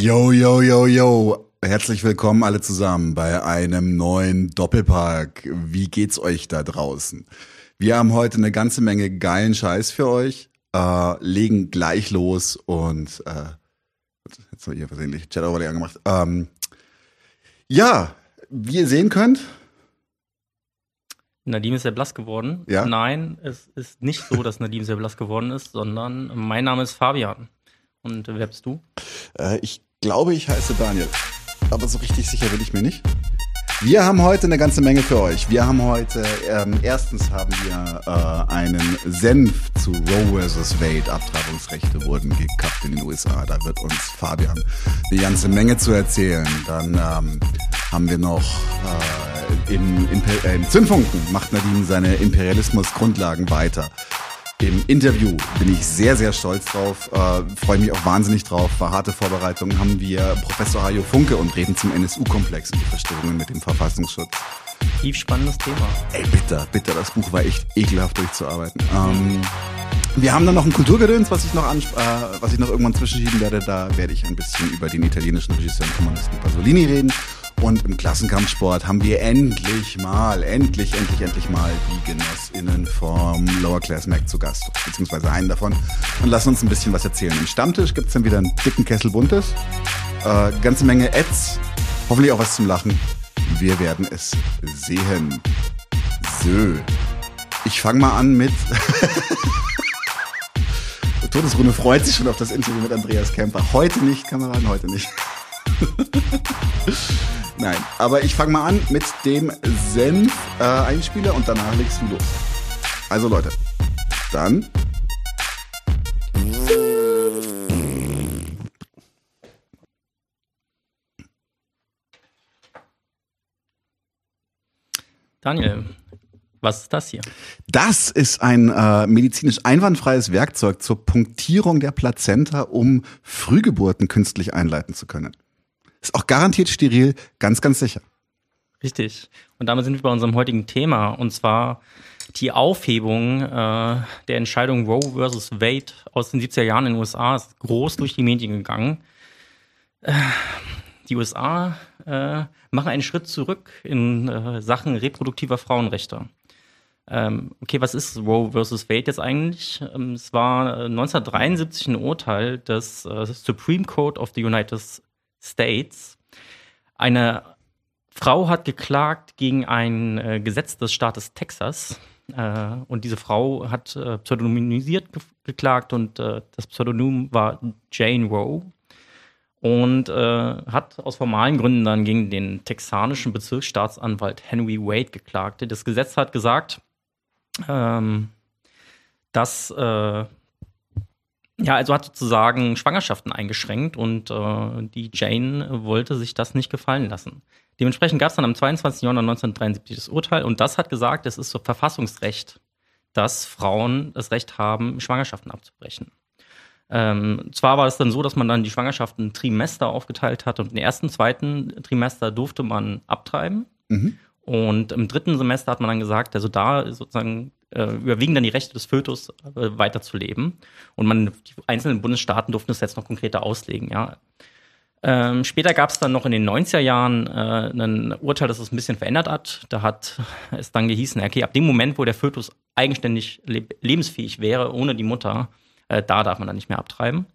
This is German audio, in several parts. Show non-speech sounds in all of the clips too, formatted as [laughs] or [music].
Yo, yo, yo, yo. Herzlich willkommen alle zusammen bei einem neuen Doppelpark. Wie geht's euch da draußen? Wir haben heute eine ganze Menge geilen Scheiß für euch, äh, legen gleich los und äh, jetzt habe ich hier versehentlich Chat Overlay angemacht. Ähm, ja, wie ihr sehen könnt, Nadim ist sehr blass geworden. Ja? Nein, es ist nicht so, dass Nadim sehr blass geworden ist, sondern mein Name ist Fabian. Und wer bist du? Äh, ich glaube, ich heiße Daniel. Aber so richtig sicher bin ich mir nicht. Wir haben heute eine ganze Menge für euch. Wir haben heute, ähm, erstens haben wir äh, einen Senf zu Roe vs. Wade. Abtreibungsrechte wurden gekappt in den USA. Da wird uns Fabian eine ganze Menge zu erzählen. Dann ähm, haben wir noch äh, im, Imper äh, im Zündfunken macht Nadine seine Imperialismus-Grundlagen weiter im Interview bin ich sehr, sehr stolz drauf, äh, freue mich auch wahnsinnig drauf. War harte Vorbereitung, haben wir Professor Hajo Funke und reden zum NSU-Komplex und die Verstrickungen mit dem Verfassungsschutz. Tief spannendes Thema. Ey, bitter, bitter, das Buch war echt ekelhaft durchzuarbeiten. Ähm, wir haben dann noch ein Kulturgedöns, was ich noch äh, was ich noch irgendwann zwischenschieben werde. Da werde ich ein bisschen über den italienischen Regisseur und Kommunisten Pasolini reden. Und im Klassenkampfsport haben wir endlich mal, endlich, endlich, endlich mal die GenossInnen vom Lower Class Mac zu Gast, beziehungsweise einen davon, und lassen uns ein bisschen was erzählen. Im Stammtisch gibt's dann wieder einen dicken Kessel Buntes, äh, ganze Menge Ads, hoffentlich auch was zum Lachen. Wir werden es sehen. So. Ich fange mal an mit. [laughs] Todesrunde freut sich schon auf das Interview mit Andreas Kemper. Heute nicht, Kameraden, heute nicht. [laughs] Nein, aber ich fange mal an mit dem Senf-Einspieler äh, und danach legst du los. Also Leute, dann. Daniel, was ist das hier? Das ist ein äh, medizinisch einwandfreies Werkzeug zur Punktierung der Plazenta, um Frühgeburten künstlich einleiten zu können. Ist auch garantiert steril, ganz, ganz sicher. Richtig. Und damit sind wir bei unserem heutigen Thema, und zwar die Aufhebung äh, der Entscheidung Roe versus Wade aus den 70er Jahren in den USA ist groß durch die Medien gegangen. Äh, die USA äh, machen einen Schritt zurück in äh, Sachen reproduktiver Frauenrechte. Ähm, okay, was ist Roe versus Wade jetzt eigentlich? Ähm, es war 1973 äh, ein Urteil des äh, Supreme Court of the United States. Eine Frau hat geklagt gegen ein äh, Gesetz des Staates Texas. Äh, und diese Frau hat äh, pseudonymisiert ge geklagt und äh, das Pseudonym war Jane Roe. Und äh, hat aus formalen Gründen dann gegen den texanischen Bezirksstaatsanwalt Henry Wade geklagt. Das Gesetz hat gesagt, ähm, dass äh, ja, also hat sozusagen Schwangerschaften eingeschränkt und äh, die Jane wollte sich das nicht gefallen lassen. Dementsprechend gab es dann am 22. Januar 1973 das Urteil und das hat gesagt, es ist so Verfassungsrecht, dass Frauen das Recht haben, Schwangerschaften abzubrechen. Ähm, zwar war es dann so, dass man dann die Schwangerschaften Trimester aufgeteilt hat und im ersten, zweiten Trimester durfte man abtreiben. Mhm. Und im dritten Semester hat man dann gesagt, also da sozusagen äh, überwiegen dann die Rechte des Fötus äh, weiterzuleben. Und man, die einzelnen Bundesstaaten durften es jetzt noch konkreter auslegen, ja. Ähm, später gab es dann noch in den 90er Jahren äh, ein Urteil, das es ein bisschen verändert hat. Da hat [laughs] es dann gehießen, okay, ab dem Moment, wo der Fötus eigenständig le lebensfähig wäre, ohne die Mutter, äh, da darf man dann nicht mehr abtreiben.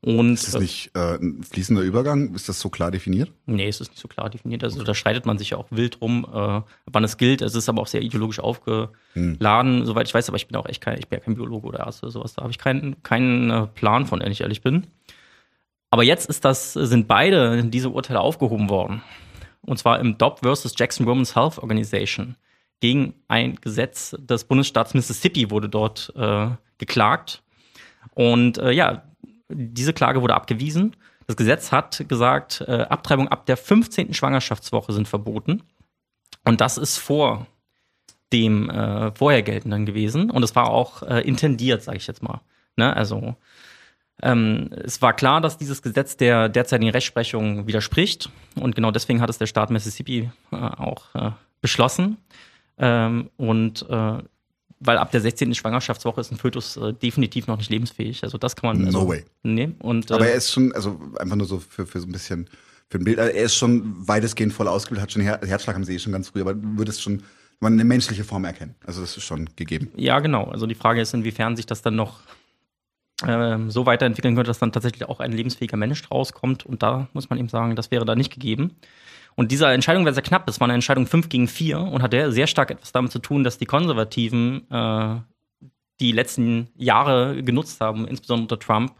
Und, ist das nicht äh, ein fließender Übergang? Ist das so klar definiert? Nee, es ist nicht so klar definiert. Also da streitet man sich ja auch wild rum, äh, wann es gilt. Es ist aber auch sehr ideologisch aufgeladen, hm. soweit ich weiß, aber ich bin auch echt kein, ich bin ja kein Biologe oder Arzt oder sowas. Da habe ich keinen, keinen äh, Plan von, wenn ich ehrlich bin. Aber jetzt ist das, sind beide diese Urteile aufgehoben worden. Und zwar im DOP versus Jackson Women's Health Organization. Gegen ein Gesetz des Bundesstaats Mississippi wurde dort äh, geklagt. Und äh, ja, diese Klage wurde abgewiesen. Das Gesetz hat gesagt, äh, Abtreibung ab der 15. Schwangerschaftswoche sind verboten. Und das ist vor dem äh, vorher geltenden gewesen. Und es war auch äh, intendiert, sage ich jetzt mal. Ne? Also ähm, es war klar, dass dieses Gesetz der derzeitigen Rechtsprechung widerspricht. Und genau deswegen hat es der Staat Mississippi äh, auch äh, beschlossen. Ähm, und äh, weil ab der 16. Schwangerschaftswoche ist ein Fötus äh, definitiv noch nicht lebensfähig. Also das kann man. Also, No way. Nee, und, Aber äh, er ist schon, also einfach nur so für, für so ein bisschen, für ein Bild, also er ist schon weitestgehend voll ausgebildet, hat schon Her Herzschlag haben sie eh schon ganz früh, aber du würdest schon man eine menschliche Form erkennen. Also das ist schon gegeben. Ja, genau. Also die Frage ist, inwiefern sich das dann noch ähm, so weiterentwickeln könnte, dass dann tatsächlich auch ein lebensfähiger Mensch rauskommt. Und da muss man eben sagen, das wäre da nicht gegeben. Und diese Entscheidung war sehr knapp. Es war eine Entscheidung 5 gegen 4 und hat sehr stark etwas damit zu tun, dass die Konservativen äh, die letzten Jahre genutzt haben, insbesondere unter Trump,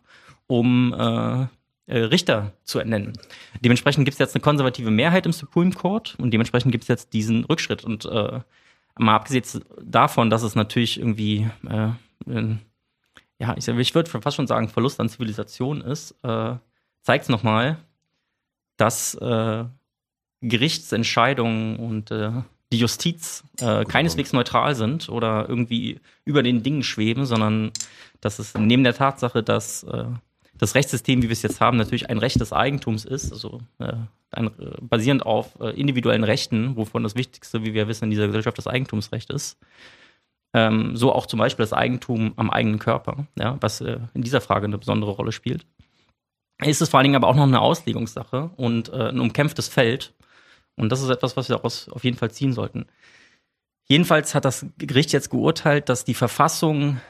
um äh, äh, Richter zu ernennen. Dementsprechend gibt es jetzt eine konservative Mehrheit im Supreme Court und dementsprechend gibt es jetzt diesen Rückschritt. Und äh, mal abgesehen davon, dass es natürlich irgendwie, äh, ein, ja, ich, ich würde fast schon sagen, Verlust an Zivilisation ist, äh, zeigt es nochmal, dass äh, Gerichtsentscheidungen und äh, die Justiz äh, keineswegs neutral sind oder irgendwie über den Dingen schweben, sondern dass es neben der Tatsache, dass äh, das Rechtssystem, wie wir es jetzt haben, natürlich ein Recht des Eigentums ist, also äh, ein, basierend auf äh, individuellen Rechten, wovon das Wichtigste, wie wir wissen, in dieser Gesellschaft das Eigentumsrecht ist. Ähm, so auch zum Beispiel das Eigentum am eigenen Körper, ja, was äh, in dieser Frage eine besondere Rolle spielt. Ist es vor allen Dingen aber auch noch eine Auslegungssache und äh, ein umkämpftes Feld. Und das ist etwas, was wir daraus auf jeden Fall ziehen sollten. Jedenfalls hat das Gericht jetzt geurteilt, dass die Verfassung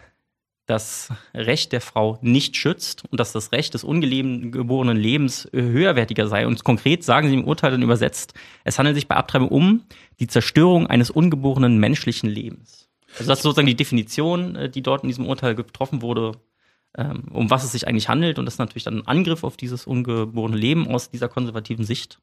das Recht der Frau nicht schützt und dass das Recht des ungeborenen Lebens höherwertiger sei. Und konkret sagen sie im Urteil dann übersetzt, es handelt sich bei Abtreibung um die Zerstörung eines ungeborenen menschlichen Lebens. Also das ist sozusagen die Definition, äh, die dort in diesem Urteil getroffen wurde, ähm, um was es sich eigentlich handelt. Und das ist natürlich dann ein Angriff auf dieses ungeborene Leben aus dieser konservativen Sicht.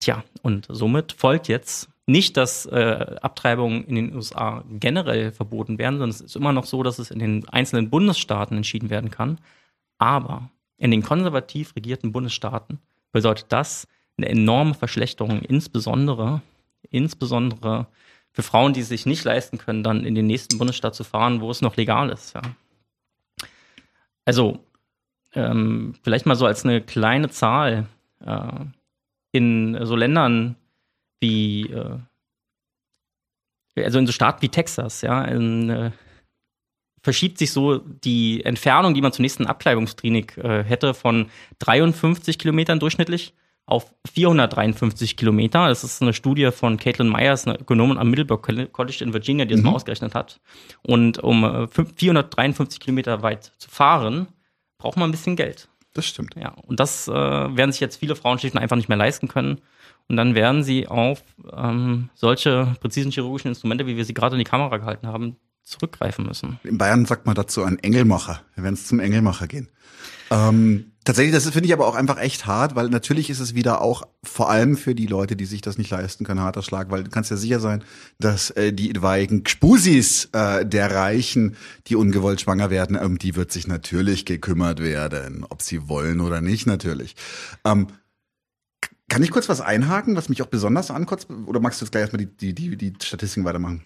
Tja, und somit folgt jetzt nicht, dass äh, Abtreibungen in den USA generell verboten werden, sondern es ist immer noch so, dass es in den einzelnen Bundesstaaten entschieden werden kann. Aber in den konservativ regierten Bundesstaaten bedeutet das eine enorme Verschlechterung, insbesondere, insbesondere für Frauen, die es sich nicht leisten können, dann in den nächsten Bundesstaat zu fahren, wo es noch legal ist. Ja. Also ähm, vielleicht mal so als eine kleine Zahl. Äh, in so Ländern wie, äh, also in so Staaten wie Texas, ja, in, äh, verschiebt sich so die Entfernung, die man zur nächsten Abtreibungsklinik äh, hätte, von 53 Kilometern durchschnittlich auf 453 Kilometer. Das ist eine Studie von Caitlin Myers, eine Ökonomin am Middleburg College in Virginia, die das Mhm. mal ausgerechnet hat. Und um äh, 453 Kilometer weit zu fahren, braucht man ein bisschen Geld. Das stimmt. Ja, und das äh, werden sich jetzt viele Frauen schlicht und einfach nicht mehr leisten können. Und dann werden sie auf ähm, solche präzisen chirurgischen Instrumente, wie wir sie gerade in die Kamera gehalten haben, zurückgreifen müssen. In Bayern sagt man dazu ein Engelmacher. Wir werden es zum Engelmacher gehen. Ähm, tatsächlich, das finde ich aber auch einfach echt hart, weil natürlich ist es wieder auch vor allem für die Leute, die sich das nicht leisten können, harter Schlag, weil du kannst ja sicher sein, dass äh, die etwaigen Gspusis äh, der Reichen, die ungewollt schwanger werden, um die wird sich natürlich gekümmert werden, ob sie wollen oder nicht natürlich. Ähm, kann ich kurz was einhaken, was mich auch besonders ankotzt? Oder magst du jetzt gleich erstmal die, die, die, die Statistiken weitermachen?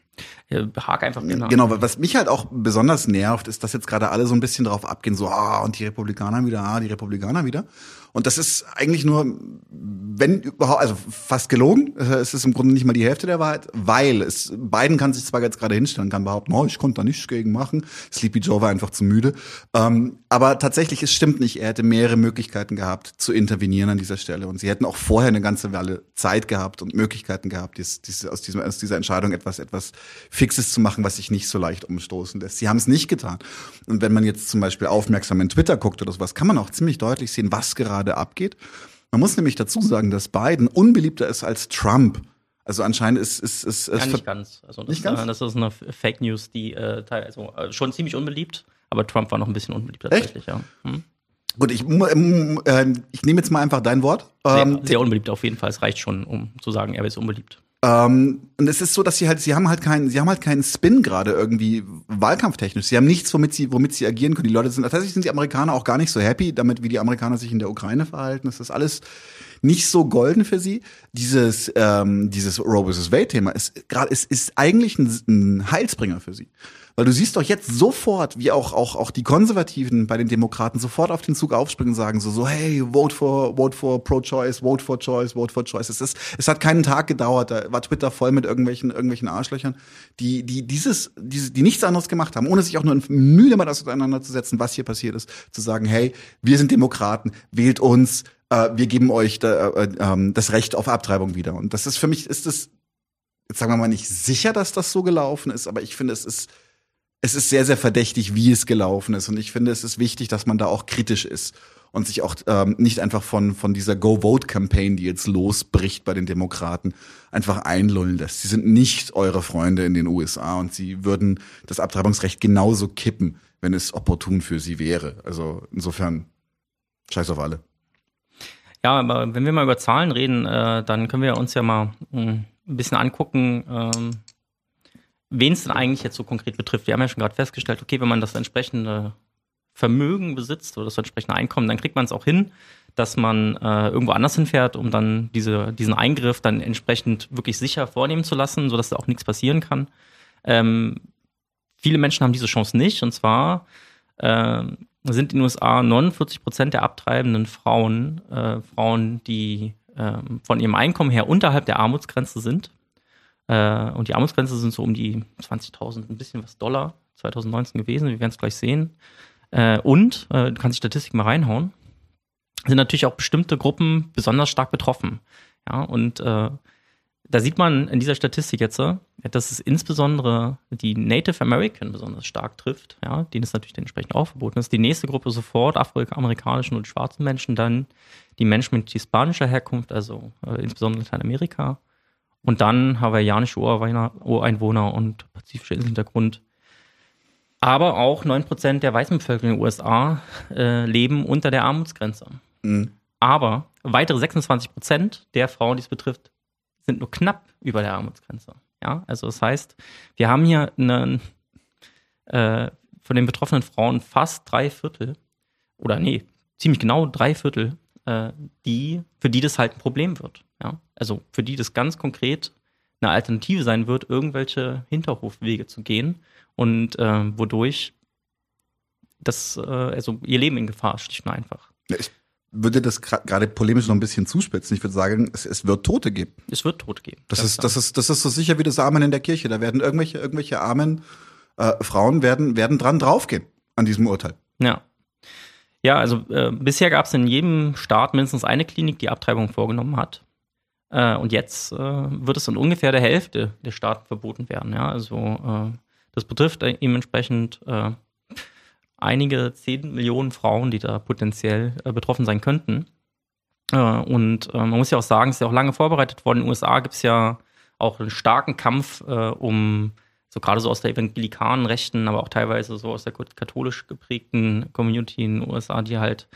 Äh, Hak einfach genau. Genau, was mich halt auch besonders nervt, ist, dass jetzt gerade alle so ein bisschen drauf abgehen, so, ah, und die Republikaner wieder, ah, die Republikaner wieder. Und das ist eigentlich nur, wenn überhaupt, also fast gelogen. Es ist im Grunde nicht mal die Hälfte der Wahrheit, weil es, Biden kann sich zwar jetzt gerade hinstellen, kann behaupten, oh, ich konnte da nichts gegen machen. Sleepy Joe war einfach zu müde. Ähm, aber tatsächlich, es stimmt nicht. Er hätte mehrere Möglichkeiten gehabt, zu intervenieren an dieser Stelle. Und sie hätten auch vorher eine ganze Weile Zeit gehabt und Möglichkeiten gehabt, dies, dies, aus, diesem, aus dieser Entscheidung etwas, etwas Fixes zu machen, was sich nicht so leicht umstoßen lässt. Sie haben es nicht getan. Und wenn man jetzt zum Beispiel aufmerksam in Twitter guckt oder sowas, kann man auch ziemlich deutlich sehen, was gerade abgeht. Man muss nämlich dazu sagen, dass Biden unbeliebter ist als Trump. Also anscheinend ist ist ist, ist Ja, nicht ganz. Also das, Nicht ganz? Das ist eine Fake News, die äh, teil- also, äh, schon ziemlich unbeliebt, aber Trump war noch ein bisschen unbeliebt Echt? tatsächlich, ja. Hm? gut. Ich ähm, äh, ich nehme jetzt mal einfach dein Wort. Sehr, Ähm, sehr unbeliebt auf jeden Fall. Es reicht schon, um zu sagen, er ist unbeliebt. Ähm, und es ist so, dass sie halt, sie haben halt keinen, sie haben halt keinen Spin gerade irgendwie wahlkampftechnisch. Sie haben nichts, womit sie, womit sie agieren können. Die Leute sind, tatsächlich sind die Amerikaner auch gar nicht so happy damit, wie die Amerikaner sich in der Ukraine verhalten. Das ist alles nicht so golden für sie. Dieses, ähm, dieses Roe vs. Wade Thema ist gerade, ist, ist eigentlich ein, ein Heilsbringer für sie. Weil du siehst doch jetzt sofort, wie auch, auch, auch die Konservativen bei den Demokraten sofort auf den Zug aufspringen und sagen so, so, hey, vote for, vote for pro-choice, vote for choice, vote for choice. Es ist, es hat keinen Tag gedauert, da war Twitter voll mit irgendwelchen, irgendwelchen Arschlöchern, die, die dieses, diese, die nichts anderes gemacht haben, ohne sich auch nur Mühe damit auseinanderzusetzen, was hier passiert ist, zu sagen, hey, wir sind Demokraten, wählt uns, äh, wir geben euch äh, äh, das Recht auf Abtreibung wieder. Und das ist für mich, ist das, jetzt sagen wir mal nicht sicher, dass das so gelaufen ist, aber ich finde, es ist, es ist sehr, sehr verdächtig, wie es gelaufen ist. Und ich finde, es ist wichtig, dass man da auch kritisch ist und sich auch ähm, nicht einfach von, von dieser Go-Vote-Campaign, die jetzt losbricht bei den Demokraten, einfach einlullen lässt. Sie sind nicht eure Freunde in den USA und sie würden das Abtreibungsrecht genauso kippen, wenn es opportun für sie wäre. Also insofern, scheiß auf alle. Ja, aber wenn wir mal über Zahlen reden, äh, dann können wir uns ja mal mh, hm, ein bisschen angucken, ähm, wen es denn eigentlich jetzt so konkret betrifft. Wir haben ja schon gerade festgestellt, okay, wenn man das entsprechende Vermögen besitzt oder das entsprechende Einkommen, dann kriegt man es auch hin, dass man äh, irgendwo anders hinfährt, um dann diese, diesen Eingriff dann entsprechend wirklich sicher vornehmen zu lassen, sodass da auch nichts passieren kann. Ähm, viele Menschen haben diese Chance nicht und zwar äh, sind in den USA 49 Prozent der abtreibenden Frauen äh, Frauen, die äh, von ihrem Einkommen her unterhalb der Armutsgrenze sind. Äh, und die Armutsgrenze sind so um die 20.000, ein bisschen was Dollar 2019 gewesen. Wir werden es gleich sehen. Äh, und, äh, du kannst die Statistik mal reinhauen, sind natürlich auch bestimmte Gruppen besonders stark betroffen. Ja, und äh, da sieht man in dieser Statistik jetzt, dass es insbesondere die Native American besonders stark trifft, ja, denen ist natürlich entsprechend auch verboten ist. Die nächste Gruppe sofort afroamerikanischen und schwarzen Menschen, dann die Menschen mit hispanischer Herkunft, also äh, insbesondere Lateinamerika, und dann hawaiianische Ureinwohner und pazifische Inselhintergrund. Aber auch 9% der weißen Bevölkerung in den USA äh, leben unter der Armutsgrenze. Mhm. Aber weitere 26% der Frauen, die es betrifft, sind nur knapp über der Armutsgrenze. Ja, also das heißt, wir haben hier einen, äh, von den betroffenen Frauen fast drei Viertel, oder nee, ziemlich genau drei Viertel, äh, die, für die das halt ein Problem wird. Ja, also für die das ganz konkret eine Alternative sein wird, irgendwelche Hinterhofwege zu gehen und äh, wodurch das, äh, also ihr Leben in Gefahr schlicht und einfach. Ich würde das gerade polemisch noch ein bisschen zuspitzen. Ich würde sagen, es, es wird Tote geben. Es wird Tote geben. Das ist, das ist, das ist so sicher wie das Amen in der Kirche. Da werden irgendwelche, irgendwelche armen äh, Frauen werden, werden dran draufgehen an diesem Urteil. Ja. Ja, also äh, bisher gab es in jedem Staat mindestens eine Klinik, die Abtreibung vorgenommen hat. Äh, und jetzt äh, wird es in ungefähr der Hälfte der Staaten verboten werden. Ja, also äh, das betrifft eben entsprechend äh, einige zehn Millionen Frauen, die da potenziell äh, betroffen sein könnten. Und man muss ja auch sagen, es ist ja auch lange vorbereitet worden. In den USA gibt es ja auch einen starken Kampf um, so gerade so aus der evangelikalen Rechten, aber auch teilweise so aus der katholisch geprägten Community in den USA, die halt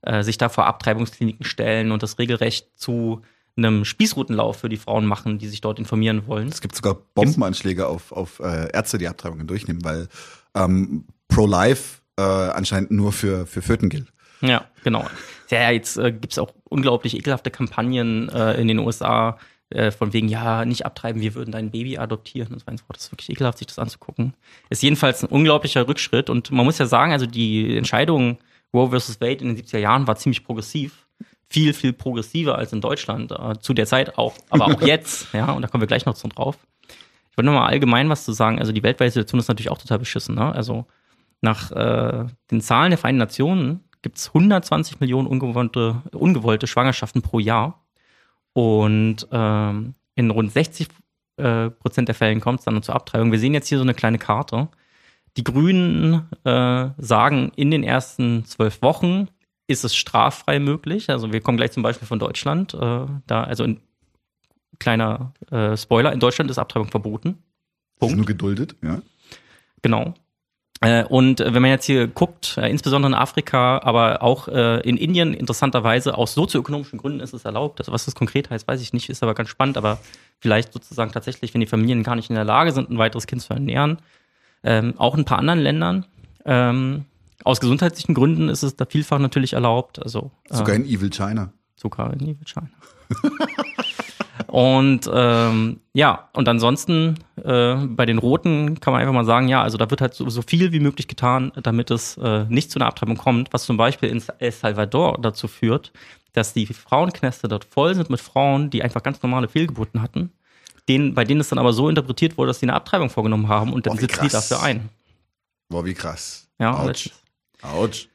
äh, sich da vor Abtreibungskliniken stellen und das Regelrecht zu einem Spießrutenlauf für die Frauen machen, die sich dort informieren wollen. Es gibt sogar Bombenanschläge auf, auf äh, Ärzte, die Abtreibungen durchnehmen, weil ähm, Pro-Life äh, anscheinend nur für, für Föten gilt. Ja, genau. Ja, jetzt äh, gibt es auch unglaublich ekelhafte Kampagnen äh, in den USA, äh, von wegen, ja, nicht abtreiben, wir würden dein Baby adoptieren und so weiter. Das ist wirklich ekelhaft, sich das anzugucken. Ist jedenfalls ein unglaublicher Rückschritt und man muss ja sagen, also die Entscheidung Roe versus Wade in den 70er Jahren war ziemlich progressiv. Viel, viel progressiver als in Deutschland, äh, zu der Zeit auch, aber auch [laughs] jetzt, ja, und da kommen wir gleich noch drauf. Ich wollte nur mal allgemein was zu sagen. Also die weltweite Situation ist natürlich auch total beschissen, ne? Also nach äh, den Zahlen der Vereinten Nationen gibt es 120 Millionen ungewollte, ungewollte Schwangerschaften pro Jahr. Und ähm, in rund 60 äh, Prozent der Fällen kommt es dann zur Abtreibung. Wir sehen jetzt hier so eine kleine Karte. Die Grünen äh, sagen, in den ersten zwölf Wochen ist es straffrei möglich. Also wir kommen gleich zum Beispiel von Deutschland. Äh, da, also ein kleiner äh, Spoiler, in Deutschland ist Abtreibung verboten. Punkt. Ist nur geduldet, ja. Genau. Äh, und wenn man jetzt hier guckt, äh, insbesondere in Afrika, aber auch äh, in Indien, interessanterweise aus sozioökonomischen Gründen ist es erlaubt. Also was das konkret heißt, weiß ich nicht, ist aber ganz spannend. Aber vielleicht sozusagen tatsächlich, wenn die Familien gar nicht in der Lage sind, ein weiteres Kind zu ernähren. Ähm, auch in ein paar anderen Ländern. Ähm, aus gesundheitlichen Gründen ist es da vielfach natürlich erlaubt. Also, sogar in Evil China. Sogar in Evil China. [laughs] Und ähm, ja, und ansonsten äh, bei den Roten kann man einfach mal sagen, ja, also da wird halt so, so viel wie möglich getan, damit es äh, nicht zu einer Abtreibung kommt, was zum Beispiel in El Salvador dazu führt, dass die Frauenknäste dort voll sind mit Frauen, die einfach ganz normale Fehlgeburten hatten, denen, bei denen es dann aber so interpretiert wurde, dass sie eine Abtreibung vorgenommen haben und dann sitzen die dafür ein. Boah, wie krass. Ja, Autsch. Autsch.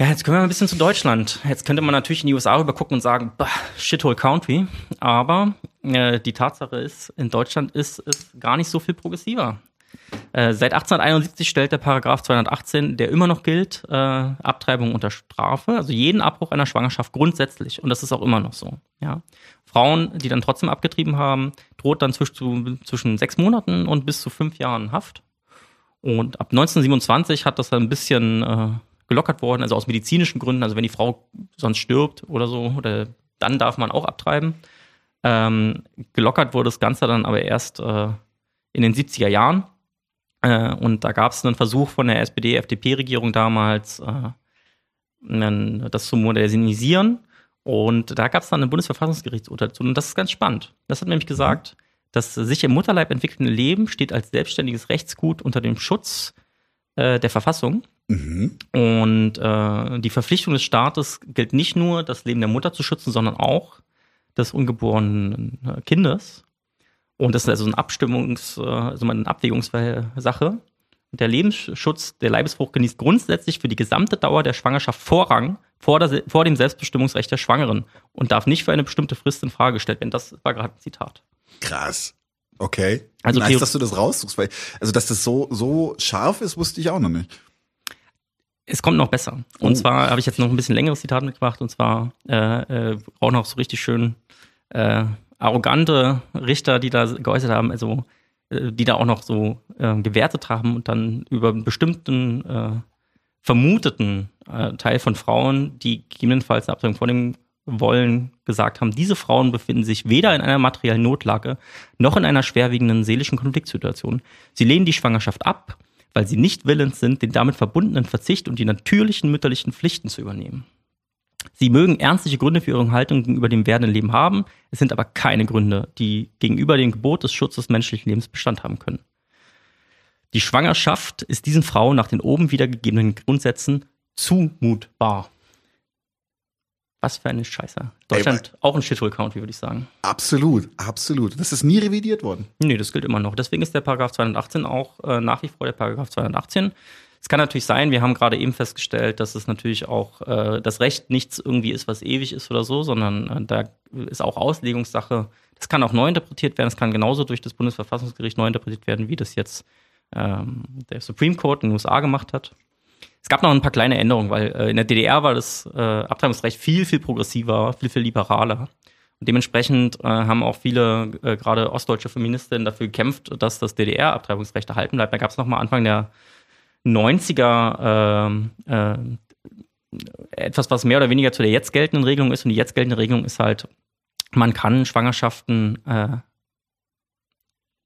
Ja, jetzt können wir ein bisschen zu Deutschland. Jetzt könnte man natürlich in die USA rüber gucken und sagen, bah, shithole country. Aber äh, die Tatsache ist, in Deutschland ist es gar nicht so viel progressiver. Äh, seit 1871 stellt der Paragraph 218, der immer noch gilt, äh, Abtreibung unter Strafe, also jeden Abbruch einer Schwangerschaft grundsätzlich. Und das ist auch immer noch so. Ja. Frauen, die dann trotzdem abgetrieben haben, droht dann zwischen, zwischen sechs Monaten und bis zu fünf Jahren Haft. Und ab 1927 hat das dann ein bisschen äh, gelockert worden, also aus medizinischen Gründen, also wenn die Frau sonst stirbt oder so, oder dann darf man auch abtreiben. Ähm, gelockert wurde das Ganze dann aber erst äh, in den 70er Jahren. Äh, und da gab es einen Versuch von der SPD-FDP-Regierung damals, äh, das zu modernisieren. Und da gab es dann ein Bundesverfassungsgerichtsurteil zu. Und das ist ganz spannend. Das hat nämlich gesagt, das sich im Mutterleib entwickelnde Leben steht als selbstständiges Rechtsgut unter dem Schutz äh, der Verfassung. Mhm. Und äh, die Verpflichtung des Staates gilt nicht nur, das Leben der Mutter zu schützen, sondern auch des ungeborenen äh, Kindes. Und das ist also eine Abstimmungs-, äh, also eine Abwägungssache. Der Lebensschutz der Leibesfrucht genießt grundsätzlich für die gesamte Dauer der Schwangerschaft Vorrang vor, der, vor dem Selbstbestimmungsrecht der Schwangeren und darf nicht für eine bestimmte Frist in Frage gestellt werden. Das war gerade ein Zitat. Krass. Okay. Also nice, dass du das raussuchst, weil, also, dass das so, so scharf ist, wusste ich auch noch nicht. Es kommt noch besser. Und Oh. zwar habe ich jetzt noch ein bisschen längeres Zitat mitgebracht. Und zwar äh, äh, auch noch so richtig schön äh, arrogante Richter, die da geäußert haben, also äh, die da auch noch so äh, gewertet haben und dann über einen bestimmten äh, vermuteten Teil von Frauen, die gegebenenfalls eine Abtreibung vornehmen wollen, gesagt haben, diese Frauen befinden sich weder in einer materiellen Notlage noch in einer schwerwiegenden seelischen Konfliktsituation. Sie lehnen die Schwangerschaft ab, weil sie nicht willens sind, den damit verbundenen Verzicht und die natürlichen mütterlichen Pflichten zu übernehmen. Sie mögen ernstliche Gründe für ihre Haltung gegenüber dem werdenden Leben haben, es sind aber keine Gründe, die gegenüber dem Gebot des Schutzes menschlichen Lebens Bestand haben können. Die Schwangerschaft ist diesen Frauen nach den oben wiedergegebenen Grundsätzen zumutbar. Was für eine Scheiße. Deutschland auch ein Shithole Country, würde ich sagen. Absolut, absolut. Das ist nie revidiert worden. Nee, das gilt immer noch. Deswegen ist der Paragraph 218 auch äh, nach wie vor der Paragraph 218. Es kann natürlich sein, wir haben gerade eben festgestellt, dass es natürlich auch äh, das Recht nichts irgendwie ist, was ewig ist oder so, sondern äh, da ist auch Auslegungssache. Das kann auch neu interpretiert werden. Es kann genauso durch das Bundesverfassungsgericht neu interpretiert werden, wie das jetzt ähm, der Supreme Court in den USA gemacht hat. Es gab noch ein paar kleine Änderungen, weil äh, in der DDR war das äh, Abtreibungsrecht viel, viel progressiver, viel, viel liberaler. Und dementsprechend äh, haben auch viele, äh, gerade ostdeutsche Feministinnen, dafür gekämpft, dass das DDR-Abtreibungsrecht erhalten bleibt. Da gab es nochmal Anfang der 90er ähm, äh, etwas, was mehr oder weniger zu der jetzt geltenden Regelung ist. Und die jetzt geltende Regelung ist halt, man kann Schwangerschaften äh,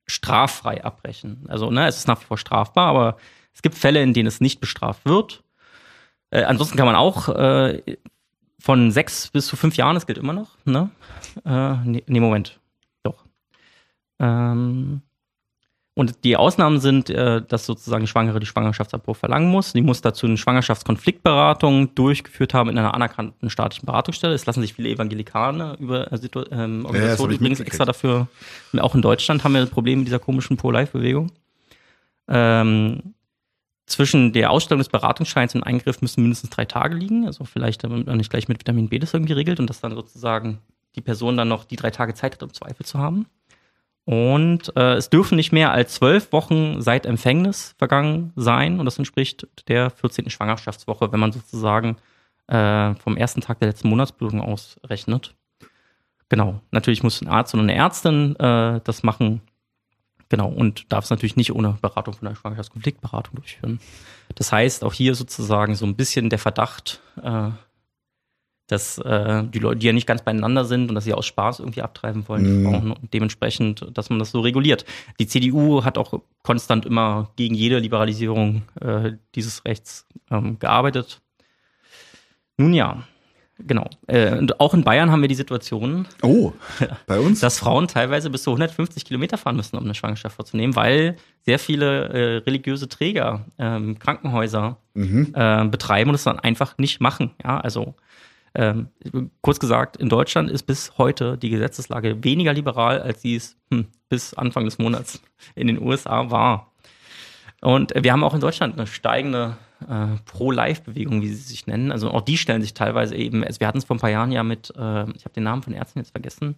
straffrei abbrechen. Also, ne, es ist nach wie vor strafbar, aber es gibt Fälle, in denen es nicht bestraft wird. Äh, ansonsten kann man auch äh, von sechs bis zu fünf Jahren, das gilt immer noch, ne? Äh, nee, nee, Moment. Doch. Ähm, und die Ausnahmen sind, äh, dass sozusagen die Schwangere die Schwangerschaftsabbruch verlangen muss. Die muss dazu eine Schwangerschaftskonfliktberatung durchgeführt haben in einer anerkannten staatlichen Beratungsstelle. Es lassen sich viele Evangelikane über äh, ähm, Organisationen ich übrigens extra dafür. Auch in Deutschland haben wir Probleme mit dieser komischen Pro-Life-Bewegung. Ähm, zwischen der Ausstellung des Beratungsscheins und Eingriff müssen mindestens drei Tage liegen. Also vielleicht, damit man nicht gleich mit Vitamin B das irgendwie regelt und dass dann sozusagen die Person dann noch die drei Tage Zeit hat, um Zweifel zu haben. Und äh, es dürfen nicht mehr als zwölf Wochen seit Empfängnis vergangen sein. Und das entspricht der 14. Schwangerschaftswoche, wenn man sozusagen äh, vom ersten Tag der letzten Monatsblutung ausrechnet. Genau. Natürlich muss ein Arzt und eine Ärztin äh, das machen. Genau. Und darf es natürlich nicht ohne Beratung von der Schwangerschaftskonfliktberatung durchführen. Das heißt, auch hier sozusagen so ein bisschen der Verdacht, äh, dass äh, die Leute, die ja nicht ganz beieinander sind und dass sie aus Spaß irgendwie abtreiben wollen, Mhm. Frauen, und dementsprechend, dass man das so reguliert. Die CDU hat auch konstant immer gegen jede Liberalisierung äh, dieses Rechts ähm, gearbeitet. Nun ja, Genau. Äh, und auch in Bayern haben wir die Situation, Oh, [laughs] bei uns? dass Frauen teilweise bis zu 150 Kilometer fahren müssen, um eine Schwangerschaft vorzunehmen, weil sehr viele äh, religiöse Träger ähm, Krankenhäuser äh, betreiben und es dann einfach nicht machen. Ja, also ähm, kurz gesagt, in Deutschland ist bis heute die Gesetzeslage weniger liberal, als sie es hm, bis Anfang des Monats in den USA war. Und wir haben auch in Deutschland eine steigende äh, Pro-Life-Bewegung, wie sie sich nennen. Also auch die stellen sich teilweise eben, also wir hatten es vor ein paar Jahren ja mit, äh, ich habe den Namen von Ärzten jetzt vergessen,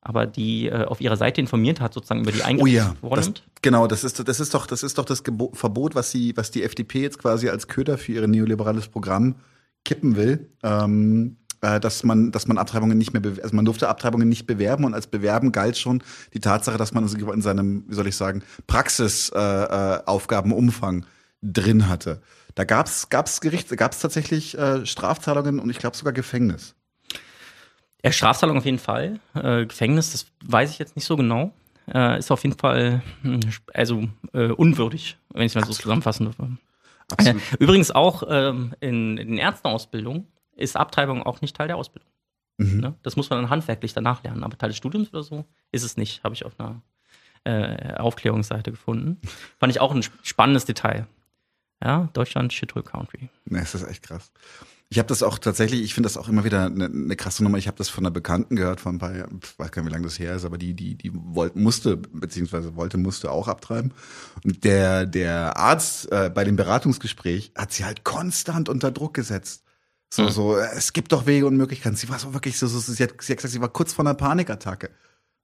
aber die äh, auf ihrer Seite informiert hat, sozusagen über die Oh ja, das, genau, das ist, das ist doch, das ist doch das Gebo Verbot, was sie, was die FDP jetzt quasi als Köder für ihr neoliberales Programm kippen will. Ähm, äh, dass man, dass man Abtreibungen nicht mehr, also man durfte Abtreibungen nicht bewerben und als Bewerben galt schon die Tatsache, dass man in seinem, wie soll ich sagen, Praxisaufgabenumfang äh, Aufgabenumfang drin hatte. Da gab's, gab's Gericht, gab's tatsächlich äh, Strafzahlungen und ich glaube sogar Gefängnis. Ja, Strafzahlung auf jeden Fall. Äh, Gefängnis, das weiß ich jetzt nicht so genau. Äh, ist auf jeden Fall hm, also äh, unwürdig, wenn ich es mal so zusammenfassen dürfe. Äh, Absolut. übrigens auch ähm, in, in den Ärzteausbildungen ist Abtreibung auch nicht Teil der Ausbildung. Mhm. Ne? Das muss man dann handwerklich danach lernen. Aber Teil des Studiums oder so ist es nicht, habe ich auf einer äh, Aufklärungsseite gefunden. Fand ich auch ein sp- spannendes Detail. Ja, Deutschland, Shithole Country. Ne, es ist echt krass. Ich habe das auch tatsächlich, ich finde das auch immer wieder eine, eine krasse Nummer. Ich habe das von einer Bekannten gehört, von ein paar Jahren, ich weiß gar nicht, wie lange das her ist, aber die, die, die wollte, musste, beziehungsweise wollte, musste auch abtreiben. Und der, der Arzt äh, bei dem Beratungsgespräch hat sie halt konstant unter Druck gesetzt. So, Mhm. so, äh, es gibt doch Wege und Möglichkeiten. Sie war so wirklich so, so sie, hat, sie hat gesagt, sie war kurz vor einer Panikattacke.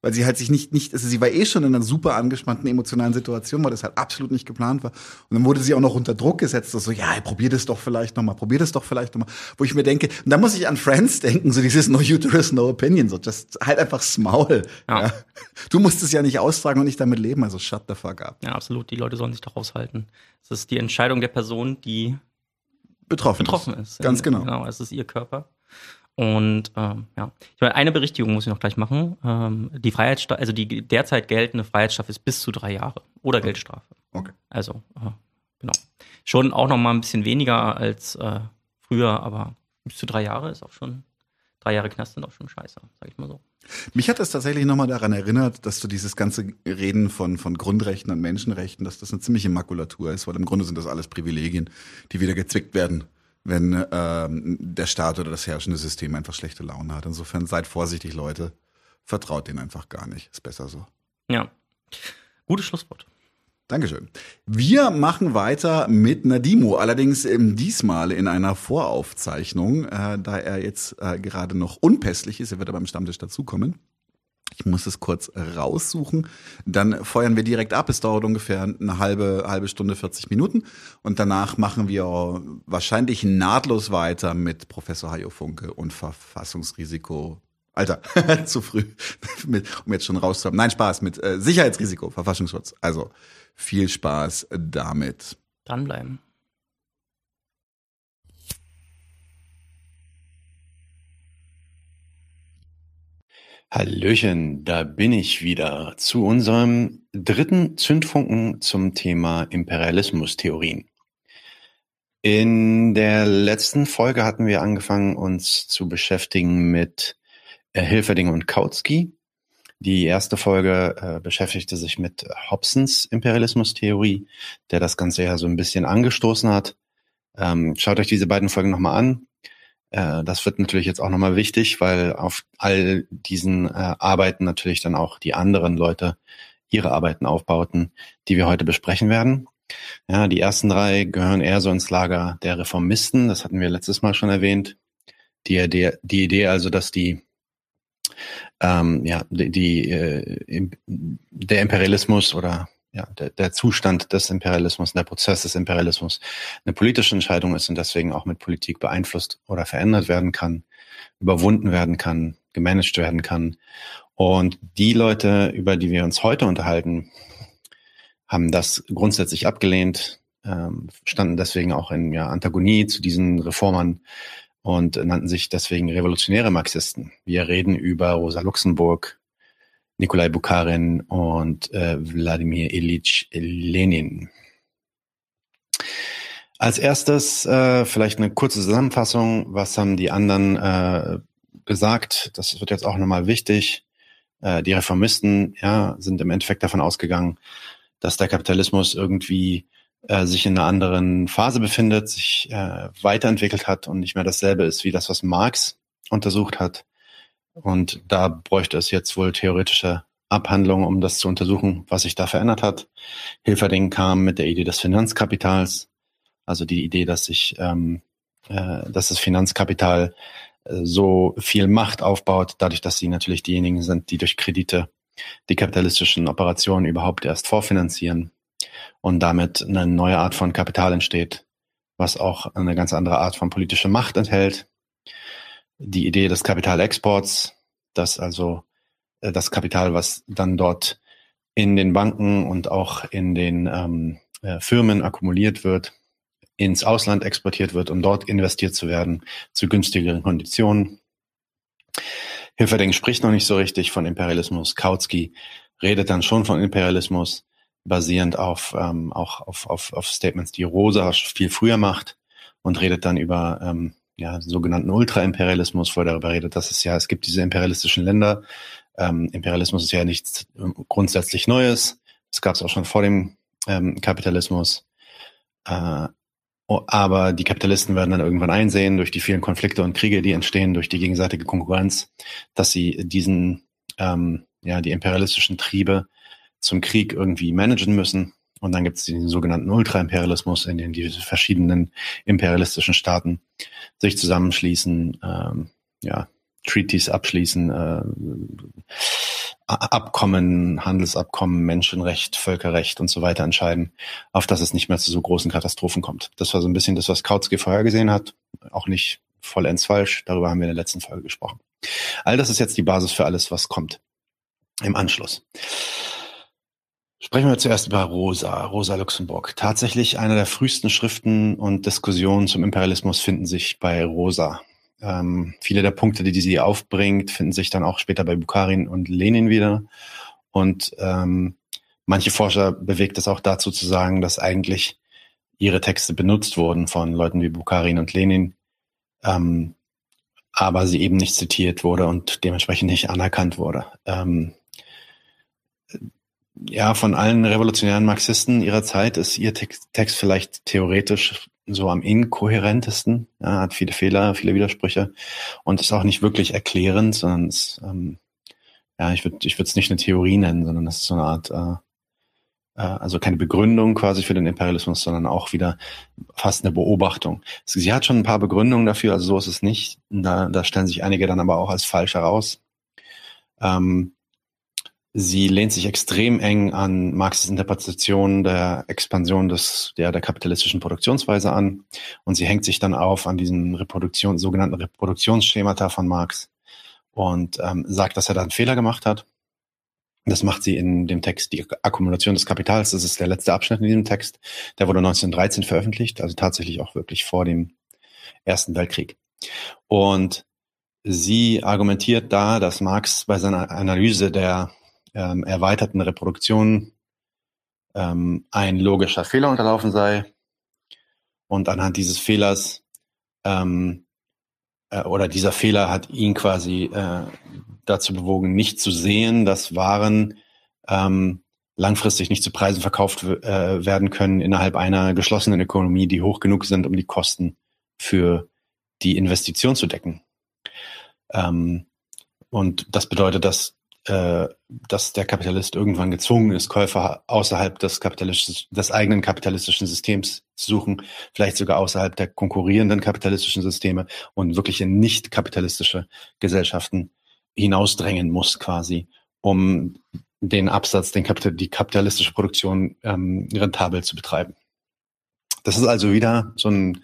Weil sie halt sich nicht, nicht, also sie war eh schon in einer super angespannten emotionalen Situation, weil das halt absolut nicht geplant war. Und dann wurde sie auch noch unter Druck gesetzt, so, ja, probier das doch vielleicht nochmal, probier das doch vielleicht nochmal. Wo ich mir denke, und da muss ich an Friends [laughs] denken, so dieses No Uterus, No Opinion, so, das halt einfach's Maul. Ja. Ja. Du musst es ja nicht austragen und nicht damit leben, also shut the fuck up. Ja, absolut. Die Leute sollen sich doch raushalten. Es ist die Entscheidung der Person, die Betroffen. betroffen ist. Ganz genau. Genau, es ist ihr Körper. Und ähm, ja, ich meine, eine Berichtigung muss ich noch gleich machen. Ähm, die Freiheitsstrafe, also die derzeit geltende Freiheitsstrafe ist bis zu drei Jahre oder Geldstrafe. Okay. Also äh, genau, schon auch noch mal ein bisschen weniger als äh, früher, aber bis zu drei Jahre ist auch schon drei Jahre Knast sind auch schon scheiße, sag ich mal so. Mich hat das tatsächlich nochmal daran erinnert, dass du dieses ganze Reden von, von Grundrechten und Menschenrechten, dass das eine ziemliche Makulatur ist, weil im Grunde sind das alles Privilegien, die wieder gezwickt werden, wenn ähm, der Staat oder das herrschende System einfach schlechte Laune hat. Insofern seid vorsichtig, Leute. Vertraut denen einfach gar nicht. Ist besser so. Ja, gutes Schlusswort. Dankeschön. Wir machen weiter mit Nadimo, allerdings ähm, diesmal in einer Voraufzeichnung, äh, da er jetzt äh, gerade noch unpässlich ist. Er wird aber im Stammtisch dazukommen. Ich muss es kurz raussuchen. Dann feuern wir direkt ab. Es dauert ungefähr eine halbe, halbe Stunde, 40 Minuten. Und danach machen wir wahrscheinlich nahtlos weiter mit Professor Hajo Funke und Verfassungsrisiko. Alter, [laughs] zu früh, [laughs] um jetzt schon rauszuhaben. Nein, Spaß, mit äh, Sicherheitsrisiko, Verfassungsschutz. Also viel Spaß damit. Dranbleiben. Hallöchen, da bin ich wieder zu unserem dritten Zündfunken zum Thema Imperialismustheorien. In der letzten Folge hatten wir angefangen, uns zu beschäftigen mit äh, Hilferding und Kautsky. Die erste Folge äh, beschäftigte sich mit Hobsons Imperialismustheorie, der das Ganze ja so ein bisschen angestoßen hat. Ähm, schaut euch diese beiden Folgen nochmal an. Äh, das wird natürlich jetzt auch nochmal wichtig, weil auf all diesen äh, Arbeiten natürlich dann auch die anderen Leute ihre Arbeiten aufbauten, die wir heute besprechen werden. Ja, die ersten drei gehören eher so ins Lager der Reformisten. Das hatten wir letztes Mal schon erwähnt. Die Idee, die Idee also, dass die ähm, ja die, die äh, der Imperialismus oder ja der, der Zustand des Imperialismus, der Prozess des Imperialismus eine politische Entscheidung ist und deswegen auch mit Politik beeinflusst oder verändert werden kann, überwunden werden kann, gemanagt werden kann. Und die Leute, über die wir uns heute unterhalten, haben das grundsätzlich abgelehnt, ähm, standen deswegen auch in ja, Antagonie zu diesen Reformern und nannten sich deswegen revolutionäre Marxisten. Wir reden über Rosa Luxemburg, Nikolai Bukharin und äh, Wladimir Ilyich Lenin. Als erstes äh, vielleicht eine kurze Zusammenfassung. Was haben die anderen äh, gesagt? Das wird jetzt auch nochmal wichtig. Äh, die Reformisten ja, sind im Endeffekt davon ausgegangen, dass der Kapitalismus irgendwie äh, sich in einer anderen Phase befindet, sich äh, weiterentwickelt hat und nicht mehr dasselbe ist wie das, was Marx untersucht hat. Und da bräuchte es jetzt wohl theoretische Abhandlungen, um das zu untersuchen, was sich da verändert hat. Hilferding kam mit der Idee des Finanzkapitals, also die Idee, dass sich, ähm, äh, dass das Finanzkapital äh, so viel Macht aufbaut, dadurch, dass sie natürlich diejenigen sind, die durch Kredite die kapitalistischen Operationen überhaupt erst vorfinanzieren und damit eine neue Art von Kapital entsteht, was auch eine ganz andere Art von politischer Macht enthält. Die Idee des Kapitalexports, dass also äh, das Kapital, was dann dort in den Banken und auch in den ähm, äh, Firmen akkumuliert wird, ins Ausland exportiert wird, um dort investiert zu werden zu günstigeren Konditionen. Hilferding spricht noch nicht so richtig von Imperialismus. Kautsky redet dann schon von Imperialismus, basierend auf ähm, auch auf, auf, auf Statements, die Rosa viel früher macht und redet dann über ähm, ja, sogenannten Ultra-Imperialismus, wo er darüber redet, dass es ja, es gibt diese imperialistischen Länder. Ähm, Imperialismus ist ja nichts grundsätzlich Neues. Das gab es auch schon vor dem ähm, Kapitalismus. Äh, aber die Kapitalisten werden dann irgendwann einsehen, durch die vielen Konflikte und Kriege, die entstehen, durch die gegenseitige Konkurrenz, dass sie diesen, ähm, ja, die imperialistischen Triebe zum Krieg irgendwie managen müssen. Und dann gibt es den sogenannten Ultraimperialismus, in dem die verschiedenen imperialistischen Staaten sich zusammenschließen, ähm, ja, Treaties abschließen, äh, Abkommen, Handelsabkommen, Menschenrecht, Völkerrecht und so weiter entscheiden, auf dass es nicht mehr zu so großen Katastrophen kommt. Das war so ein bisschen das, was Kautsky vorhergesehen hat. Auch nicht vollends falsch. Darüber haben wir in der letzten Folge gesprochen. All das ist jetzt die Basis für alles, was kommt im Anschluss. Sprechen wir zuerst über Rosa, Rosa Luxemburg. Tatsächlich eine der frühesten Schriften und Diskussionen zum Imperialismus finden sich bei Rosa. Ähm, viele der Punkte, die, sie aufbringt, finden sich dann auch später bei Bukharin und Lenin wieder. Und ähm, manche Forscher bewegt es auch dazu zu sagen, dass eigentlich ihre Texte benutzt wurden von Leuten wie Bukharin und Lenin, ähm, aber sie eben nicht zitiert wurde und dementsprechend nicht anerkannt wurde. Ähm, ja, von allen revolutionären Marxisten ihrer Zeit ist ihr Text, vielleicht theoretisch so am inkohärentesten, ja, hat viele Fehler, viele Widersprüche und ist auch nicht wirklich erklärend, sondern es, ähm, ja, ich würde ich würde es nicht eine Theorie nennen, sondern das ist so eine Art, äh, äh, also keine Begründung quasi für den Imperialismus, sondern auch wieder fast eine Beobachtung. Sie hat schon ein paar Begründungen dafür, also so ist es nicht. Da, da stellen sich einige dann aber auch als falsch heraus. Ähm, Sie lehnt sich extrem eng an Marx's Interpretation der Expansion des, der, der kapitalistischen Produktionsweise an. Und sie hängt sich dann auf an diesen Reproduktion, sogenannten Reproduktionsschemata von Marx und ähm, sagt, dass er da einen Fehler gemacht hat. Das macht sie in dem Text Die Akkumulation des Kapitals. Das ist der letzte Abschnitt in diesem Text. Der wurde 1913 veröffentlicht, also tatsächlich auch wirklich vor dem Ersten Weltkrieg. Und sie argumentiert da, dass Marx bei seiner Analyse der ähm, erweiterten Reproduktion ähm, ein logischer Fehler unterlaufen sei. Und anhand dieses Fehlers ähm, äh, oder dieser Fehler hat ihn quasi äh, dazu bewogen, nicht zu sehen, dass Waren ähm, langfristig nicht zu Preisen verkauft äh, werden können innerhalb einer geschlossenen Ökonomie, die hoch genug sind, um die Kosten für die Investition zu decken. Ähm, und das bedeutet, dass dass der Kapitalist irgendwann gezwungen ist, Käufer außerhalb des kapitalistischen, des eigenen kapitalistischen Systems zu suchen, vielleicht sogar außerhalb der konkurrierenden kapitalistischen Systeme und wirklich in nicht kapitalistische Gesellschaften hinausdrängen muss, quasi, um den Absatz, den Kapital, die kapitalistische Produktion ähm, rentabel zu betreiben. Das ist also wieder so ein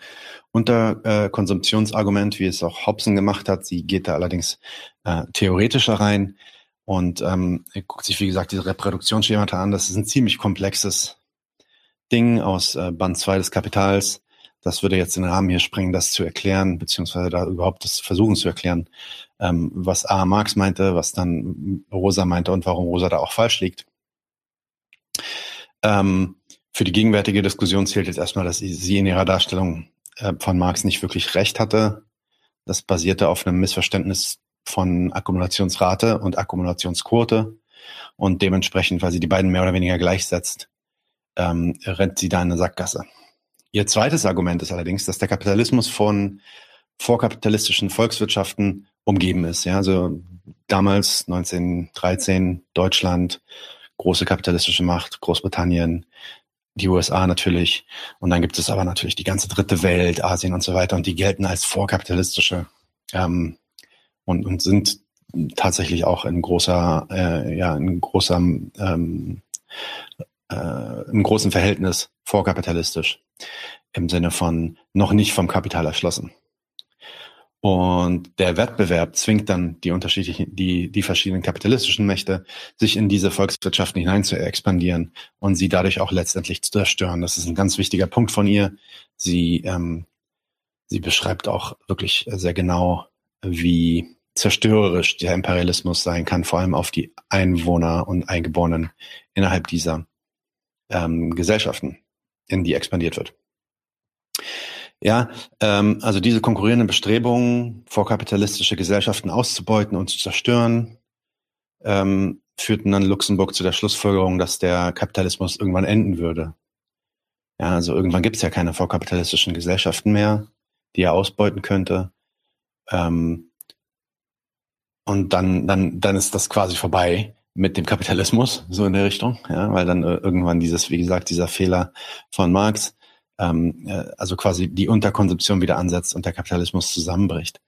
Unterkonsumptionsargument, wie es auch Hobson gemacht hat. Sie geht da allerdings äh, theoretischer rein. Und ähm, er guckt sich, wie gesagt, diese Reproduktionsschemata an. Das ist ein ziemlich komplexes Ding aus äh, Band 2 des Kapitals. Das würde jetzt den Rahmen hier springen, das zu erklären, beziehungsweise da überhaupt das versuchen zu erklären, ähm, was A. Marx meinte, was dann Rosa meinte und warum Rosa da auch falsch liegt. Ähm, Für die gegenwärtige Diskussion zählt jetzt erstmal, dass sie in ihrer Darstellung äh, von Marx nicht wirklich recht hatte. Das basierte auf einem Missverständnis von Akkumulationsrate und Akkumulationsquote. Und dementsprechend, weil sie die beiden mehr oder weniger gleichsetzt, ähm, rennt sie da in eine Sackgasse. Ihr zweites Argument ist allerdings, dass der Kapitalismus von vorkapitalistischen Volkswirtschaften umgeben ist. Ja, also damals 1913 Deutschland, große kapitalistische Macht, Großbritannien, die USA natürlich. Und dann gibt es aber natürlich die ganze dritte Welt, Asien und so weiter. Und die gelten als vorkapitalistische ähm, und, und sind tatsächlich auch in großer, äh, ja, in großer, ähm, äh, im großen Verhältnis vorkapitalistisch im Sinne von noch nicht vom Kapital erschlossen. Und der Wettbewerb zwingt dann die unterschiedlichen, die, die verschiedenen kapitalistischen Mächte, sich in diese Volkswirtschaften hinein zu expandieren und sie dadurch auch letztendlich zu zerstören. Das ist ein ganz wichtiger Punkt von ihr. Sie, ähm, sie beschreibt auch wirklich sehr genau, wie zerstörerisch der Imperialismus sein kann, vor allem auf die Einwohner und Eingeborenen innerhalb dieser ähm, Gesellschaften, in die expandiert wird. Ja, ähm, also diese konkurrierenden Bestrebungen, vorkapitalistische Gesellschaften auszubeuten und zu zerstören, ähm, führten dann Luxemburg zu der Schlussfolgerung, dass der Kapitalismus irgendwann enden würde. Ja, also irgendwann gibt es ja keine vorkapitalistischen Gesellschaften mehr, die er ausbeuten könnte. Ähm, und dann, dann, dann ist das quasi vorbei mit dem Kapitalismus, so in der Richtung, ja, weil dann äh, irgendwann dieses, wie gesagt, dieser Fehler von Marx, ähm, äh, also quasi die Unterkonsumption wieder ansetzt und der Kapitalismus zusammenbricht.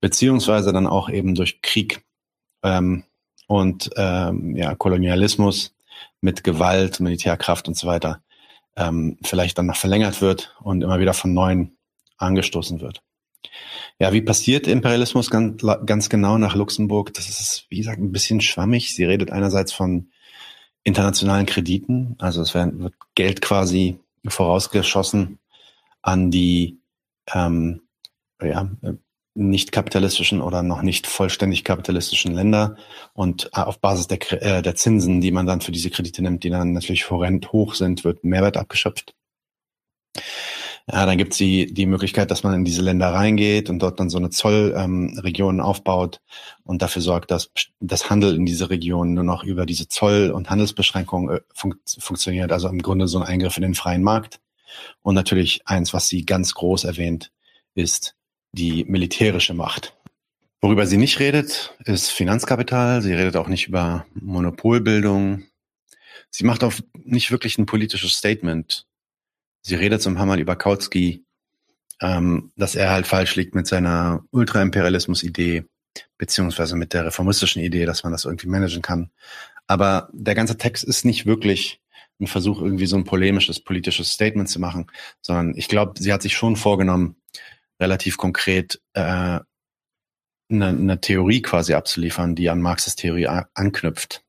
Beziehungsweise dann auch eben durch Krieg ähm, und ähm, ja, Kolonialismus mit Gewalt, Militärkraft und so weiter ähm, vielleicht dann noch verlängert wird und immer wieder von neuen angestoßen wird. Ja, wie passiert Imperialismus ganz, ganz genau nach Luxemburg? Das ist, wie gesagt, ein bisschen schwammig. Sie redet einerseits von internationalen Krediten, also es wird Geld quasi vorausgeschossen an die ähm, ja, nicht kapitalistischen oder noch nicht vollständig kapitalistischen Länder und auf Basis der, äh, der Zinsen, die man dann für diese Kredite nimmt, die dann natürlich horrend hoch sind, wird Mehrwert abgeschöpft. Ja, dann gibt es die, die Möglichkeit, dass man in diese Länder reingeht und dort dann so eine Zollregion ähm, aufbaut und dafür sorgt, dass das Handel in diese Region nur noch über diese Zoll- und Handelsbeschränkungen äh, fun funktioniert. Also im Grunde so ein Eingriff in den freien Markt. Und natürlich eins, was sie ganz groß erwähnt, ist die militärische Macht. Worüber sie nicht redet, ist Finanzkapital. Sie redet auch nicht über Monopolbildung. Sie macht auch nicht wirklich ein politisches Statement Sie redet zum Mal über Kautsky, ähm, dass er halt falsch liegt mit seiner Ultraimperialismus-Idee, beziehungsweise mit der reformistischen Idee, dass man das irgendwie managen kann. Aber der ganze Text ist nicht wirklich ein Versuch, irgendwie so ein polemisches politisches Statement zu machen, sondern ich glaube, sie hat sich schon vorgenommen, relativ konkret äh, eine, eine Theorie quasi abzuliefern, die an Marxes Theorie anknüpft.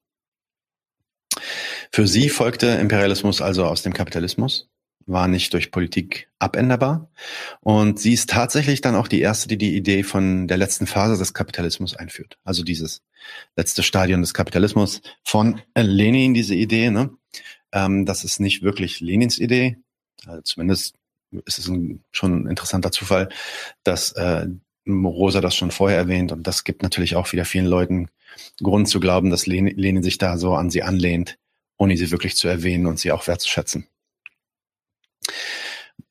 Für sie folgte Imperialismus also aus dem Kapitalismus war nicht durch Politik abänderbar. Und sie ist tatsächlich dann auch die erste, die die Idee von der letzten Phase des Kapitalismus einführt. Also dieses letzte Stadion des Kapitalismus von Lenin, diese Idee. Ne? Ähm, das ist nicht wirklich Lenins Idee. Also zumindest ist es ein, schon ein interessanter Zufall, dass äh, Rosa das schon vorher erwähnt. Und das gibt natürlich auch wieder vielen Leuten Grund zu glauben, dass Lenin sich da so an sie anlehnt, ohne sie wirklich zu erwähnen und sie auch wertzuschätzen.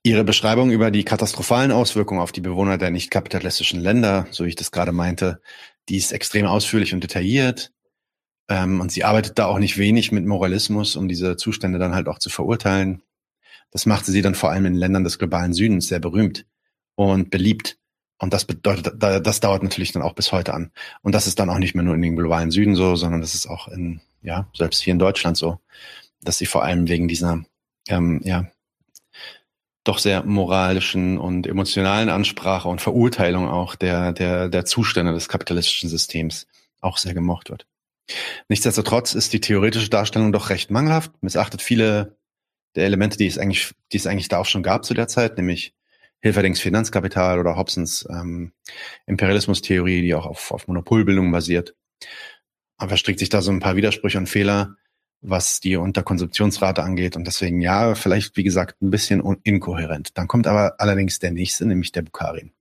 Ihre Beschreibung über die katastrophalen Auswirkungen auf die Bewohner der nicht kapitalistischen Länder, so wie ich das gerade meinte, die ist extrem ausführlich und detailliert. Ähm, und sie arbeitet da auch nicht wenig mit Moralismus, um diese Zustände dann halt auch zu verurteilen. Das machte sie dann vor allem in Ländern des globalen Südens sehr berühmt und beliebt. Und das bedeutet, das dauert natürlich dann auch bis heute an. Und das ist dann auch nicht mehr nur in den globalen Süden so, sondern das ist auch in, ja, selbst hier in Deutschland so, dass sie vor allem wegen dieser, ähm, ja, doch sehr moralischen und emotionalen Ansprache und Verurteilung auch der, der, der Zustände des kapitalistischen Systems auch sehr gemocht wird. Nichtsdestotrotz ist die theoretische Darstellung doch recht mangelhaft, missachtet viele der Elemente, die es eigentlich, die es eigentlich da auch schon gab zu der Zeit, nämlich Hilferdings Finanzkapital oder Hobsons ähm, Imperialismustheorie, die auch auf, auf Monopolbildung basiert. Aber verstrickt sich da so ein paar Widersprüche und Fehler, was die Unterkonsumptionsrate angeht. Und deswegen, ja, vielleicht, wie gesagt, ein bisschen inkohärent. Dann kommt aber allerdings der nächste, nämlich der Bukharin.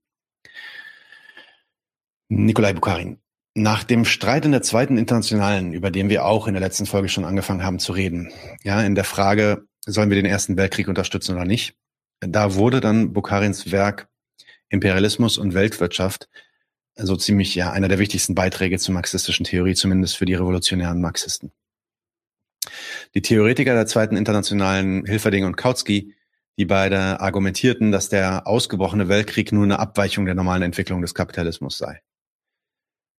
Nikolai Bukharin. Nach dem Streit in der zweiten Internationalen, über den wir auch in der letzten Folge schon angefangen haben zu reden, ja, in der Frage, sollen wir den Ersten Weltkrieg unterstützen oder nicht, da wurde dann Bukharins Werk Imperialismus und Weltwirtschaft so ziemlich ja einer der wichtigsten Beiträge zur marxistischen Theorie, zumindest für die revolutionären Marxisten. Die Theoretiker der zweiten internationalen Hilferding und Kautsky, die beide argumentierten, dass der ausgebrochene Weltkrieg nur eine Abweichung der normalen Entwicklung des Kapitalismus sei.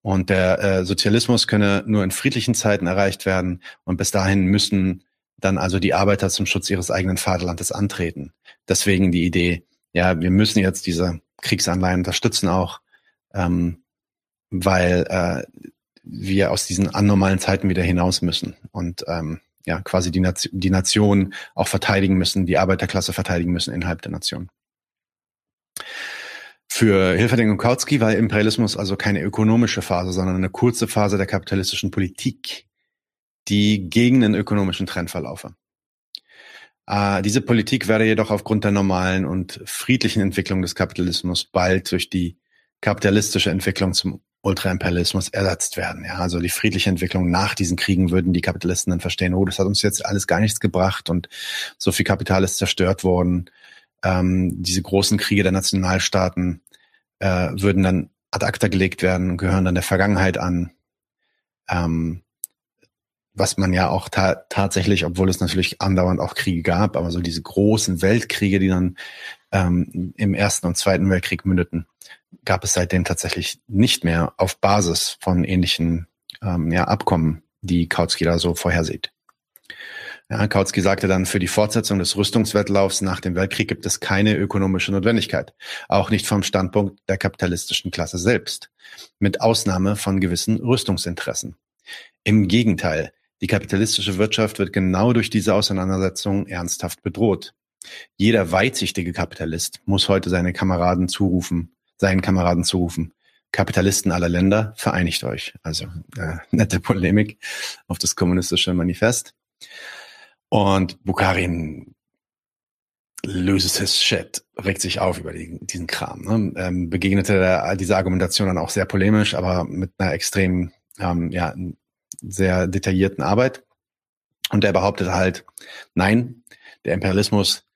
Und der äh, Sozialismus könne nur in friedlichen Zeiten erreicht werden und bis dahin müssen dann also die Arbeiter zum Schutz ihres eigenen Vaterlandes antreten. Deswegen die Idee, ja, wir müssen jetzt diese Kriegsanleihen unterstützen auch, ähm, weil äh, wir aus diesen anormalen Zeiten wieder hinaus müssen und ähm, ja quasi die, Nation, die Nation auch verteidigen müssen, die Arbeiterklasse verteidigen müssen innerhalb der Nation. Für Hilferding und Kautsky war Imperialismus also keine ökonomische Phase, sondern eine kurze Phase der kapitalistischen Politik, die gegen den ökonomischen Trend verlaufe. Äh, diese Politik werde jedoch aufgrund der normalen und friedlichen Entwicklung des Kapitalismus bald durch die kapitalistische Entwicklung zum Ultraimperialismus ersetzt werden. Ja, also die friedliche Entwicklung nach diesen Kriegen würden die Kapitalisten dann verstehen, oh, das hat uns jetzt alles gar nichts gebracht und so viel Kapital ist zerstört worden. Ähm, diese großen Kriege der Nationalstaaten äh, würden dann ad acta gelegt werden und gehören dann der Vergangenheit an. Ähm, was man ja auch ta tatsächlich, obwohl es natürlich andauernd auch Kriege gab, aber so diese großen Weltkriege, die dann ähm, im Ersten und Zweiten Weltkrieg mündeten, gab es seitdem tatsächlich nicht mehr auf Basis von ähnlichen ähm, ja, Abkommen, die Kautsky da so vorhersieht. Ja, Kautsky sagte dann, für die Fortsetzung des Rüstungswettlaufs nach dem Weltkrieg gibt es keine ökonomische Notwendigkeit, auch nicht vom Standpunkt der kapitalistischen Klasse selbst, mit Ausnahme von gewissen Rüstungsinteressen. Im Gegenteil, die kapitalistische Wirtschaft wird genau durch diese Auseinandersetzung ernsthaft bedroht. Jeder weitsichtige Kapitalist muss heute seine Kameraden zurufen, seinen Kameraden zurufen. Kapitalisten aller Länder, vereinigt euch. Also äh, nette Polemik auf das kommunistische Manifest. Und Bukharin loses his shit, regt sich auf über die, diesen Kram. Ne? Ähm, begegnete der, dieser Argumentation dann auch sehr polemisch, aber mit einer extrem, ähm, ja, sehr detaillierten Arbeit. Und er behauptete halt, nein, der Imperialismus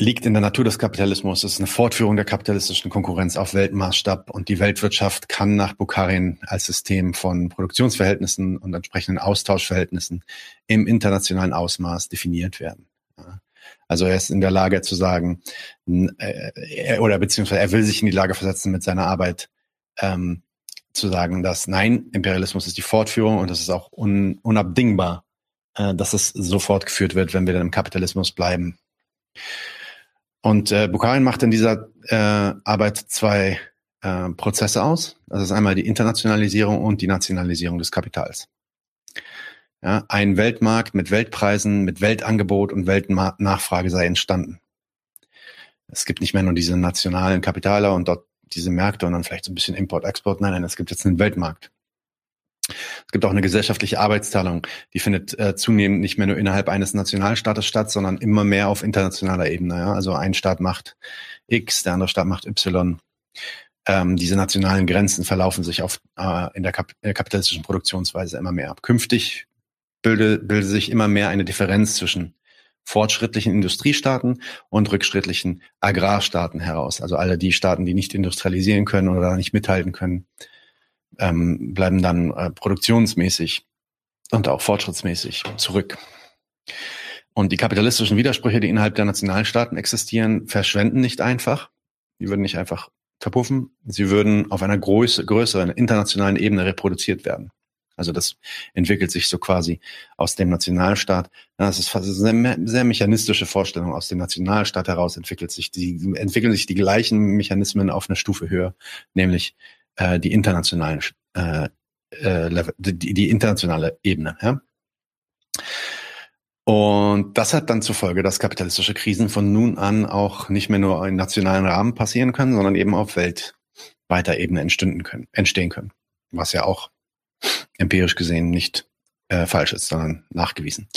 liegt in der Natur des Kapitalismus. Es ist eine Fortführung der kapitalistischen Konkurrenz auf Weltmaßstab und die Weltwirtschaft kann nach Bukharin als System von Produktionsverhältnissen und entsprechenden Austauschverhältnissen im internationalen Ausmaß definiert werden. Also er ist in der Lage zu sagen, äh, oder beziehungsweise er will sich in die Lage versetzen mit seiner Arbeit, ähm, zu sagen, dass nein, Imperialismus ist die Fortführung und es ist auch un, unabdingbar, äh, dass es so fortgeführt wird, wenn wir dann im Kapitalismus bleiben. Und äh, Bukharin macht in dieser äh, Arbeit zwei äh, Prozesse aus. Das ist einmal die Internationalisierung und die Nationalisierung des Kapitals. Ja, ein Weltmarkt mit Weltpreisen, mit Weltangebot und Weltnachfrage sei entstanden. Es gibt nicht mehr nur diese nationalen Kapitaler und dort diese Märkte und dann vielleicht so ein bisschen Import-Export. Nein, nein, es gibt jetzt einen Weltmarkt. Es gibt auch eine gesellschaftliche Arbeitsteilung, die findet äh, zunehmend nicht mehr nur innerhalb eines Nationalstaates statt, sondern immer mehr auf internationaler Ebene. Ja? Also ein Staat macht X, der andere Staat macht Y. Ähm, diese nationalen Grenzen verlaufen sich auf, äh, in, der Kap der kapitalistischen Produktionsweise immer mehr ab. Künftig bildet, bildet sich immer mehr eine Differenz zwischen fortschrittlichen Industriestaaten und rückschrittlichen Agrarstaaten heraus. Also alle die Staaten, die nicht industrialisieren können oder nicht mithalten können, ähm, bleiben dann äh, produktionsmäßig und auch fortschrittsmäßig zurück. Und die kapitalistischen Widersprüche, die innerhalb der Nationalstaaten existieren, verschwenden nicht einfach. Die würden nicht einfach verpuffen. Sie würden auf einer größ größeren internationalen Ebene reproduziert werden. Also das entwickelt sich so quasi aus dem Nationalstaat. Das ist fast eine sehr, mechanistische Vorstellung. Aus dem Nationalstaat heraus entwickelt sich die, entwickeln sich die gleichen Mechanismen auf eine Stufe höher, nämlich äh, die internationalen, äh, äh, die, die internationale Ebene. Ja? Und das hat dann zur Folge, dass kapitalistische Krisen von nun an auch nicht mehr nur in nationalen Rahmen passieren können, sondern eben auf weltweiter Ebene entstehen können, entstehen können. Was ja auch empirisch gesehen nicht äh, falsch ist, sondern nachgewiesen.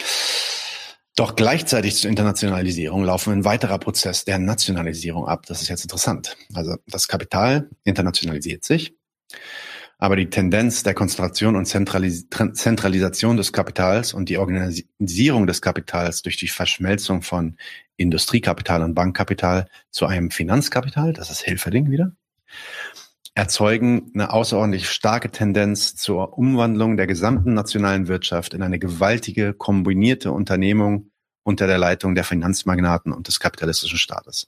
Doch gleichzeitig zur Internationalisierung laufen ein weiterer Prozess der Nationalisierung ab. Das ist jetzt interessant. Also das Kapital internationalisiert sich, aber die Tendenz der Konzentration und Zentralis Zentralisation des Kapitals und die Organisierung des Kapitals durch die Verschmelzung von Industriekapital und Bankkapital zu einem Finanzkapital, das ist Hilferding wieder, erzeugen eine außerordentlich starke Tendenz zur Umwandlung der gesamten nationalen Wirtschaft in eine gewaltige kombinierte Unternehmung unter der Leitung der Finanzmagnaten und des kapitalistischen Staates.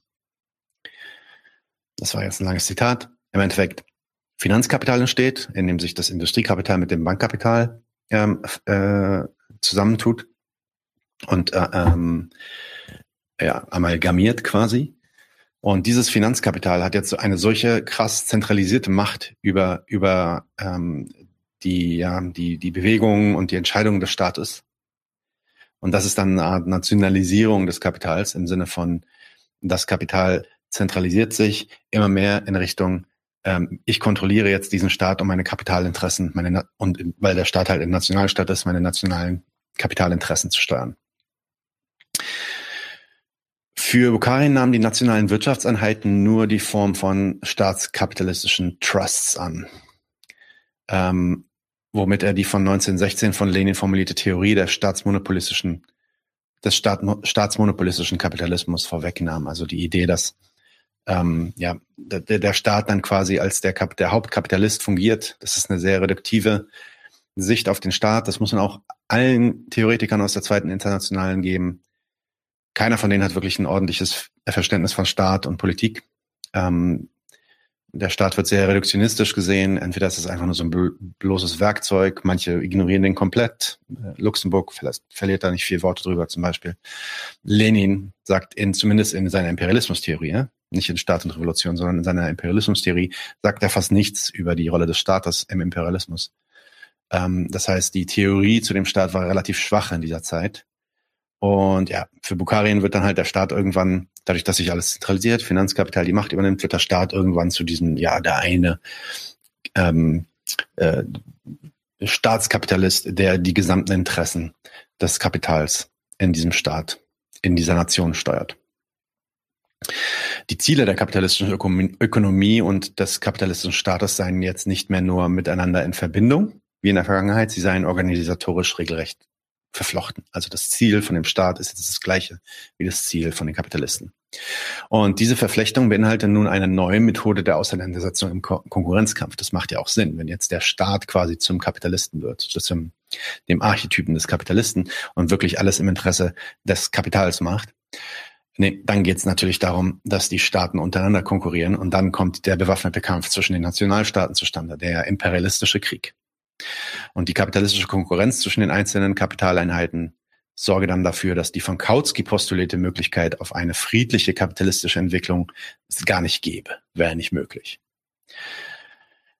Das war jetzt ein langes Zitat. Im Endeffekt, Finanzkapital entsteht, indem sich das Industriekapital mit dem Bankkapital ähm, äh, zusammentut und äh, ähm, ja, amalgamiert quasi. Und dieses Finanzkapital hat jetzt eine solche krass zentralisierte Macht über, über ähm, die, ja, die, die Bewegungen und die Entscheidungen des Staates. Und das ist dann eine Art Nationalisierung des Kapitals im Sinne von, das Kapital zentralisiert sich immer mehr in Richtung, ähm, ich kontrolliere jetzt diesen Staat um meine Kapitalinteressen, meine, und weil der Staat halt ein Nationalstaat ist, meine nationalen Kapitalinteressen zu steuern. Für Bukharin nahmen die nationalen Wirtschaftseinheiten nur die Form von staatskapitalistischen Trusts an, ähm, womit er die von 1916 von Lenin formulierte Theorie der staatsmonopolistischen, des Staat, staatsmonopolistischen Kapitalismus vorwegnahm. Also die Idee, dass ähm, ja, der, der Staat dann quasi als der, Kap der Hauptkapitalist fungiert. Das ist eine sehr reduktive Sicht auf den Staat. Das muss man auch allen Theoretikern aus der zweiten Internationalen geben keiner von denen hat wirklich ein ordentliches Verständnis von Staat und Politik. Ähm, der Staat wird sehr reduktionistisch gesehen. Entweder ist es einfach nur so ein bloßes Werkzeug, manche ignorieren den komplett. Äh, Luxemburg verliert da nicht viel Worte drüber zum Beispiel. Lenin sagt in, zumindest in seiner Imperialismustheorie, nicht in Staat und Revolution, sondern in seiner Imperialismustheorie, sagt er fast nichts über die Rolle des Staates im Imperialismus. Ähm, das heißt, die Theorie zu dem Staat war relativ schwach in dieser Zeit. Und ja, für Bukharien wird dann halt der Staat irgendwann, dadurch, dass sich alles zentralisiert, Finanzkapital die Macht übernimmt, wird der Staat irgendwann zu diesem, ja, der eine ähm, äh, Staatskapitalist, der die gesamten Interessen des Kapitals in diesem Staat, in dieser Nation steuert. Die Ziele der kapitalistischen Ökonomie und des kapitalistischen Staates seien jetzt nicht mehr nur miteinander in Verbindung, wie in der Vergangenheit, sie seien organisatorisch regelrecht verflochten. Also das Ziel von dem Staat ist jetzt das gleiche wie das Ziel von den Kapitalisten. Und diese Verflechtung beinhaltet nun eine neue Methode der Auseinandersetzung im Ko Konkurrenzkampf. Das macht ja auch Sinn, wenn jetzt der Staat quasi zum Kapitalisten wird, zum dem Archetypen des Kapitalisten und wirklich alles im Interesse des Kapitals macht. Nee, dann geht es natürlich darum, dass die Staaten untereinander konkurrieren und dann kommt der bewaffnete Kampf zwischen den Nationalstaaten zustande, der imperialistische Krieg. Und die kapitalistische Konkurrenz zwischen den einzelnen Kapitaleinheiten sorge dann dafür, dass die von Kautsky postulierte Möglichkeit auf eine friedliche kapitalistische Entwicklung es gar nicht gäbe, wäre nicht möglich.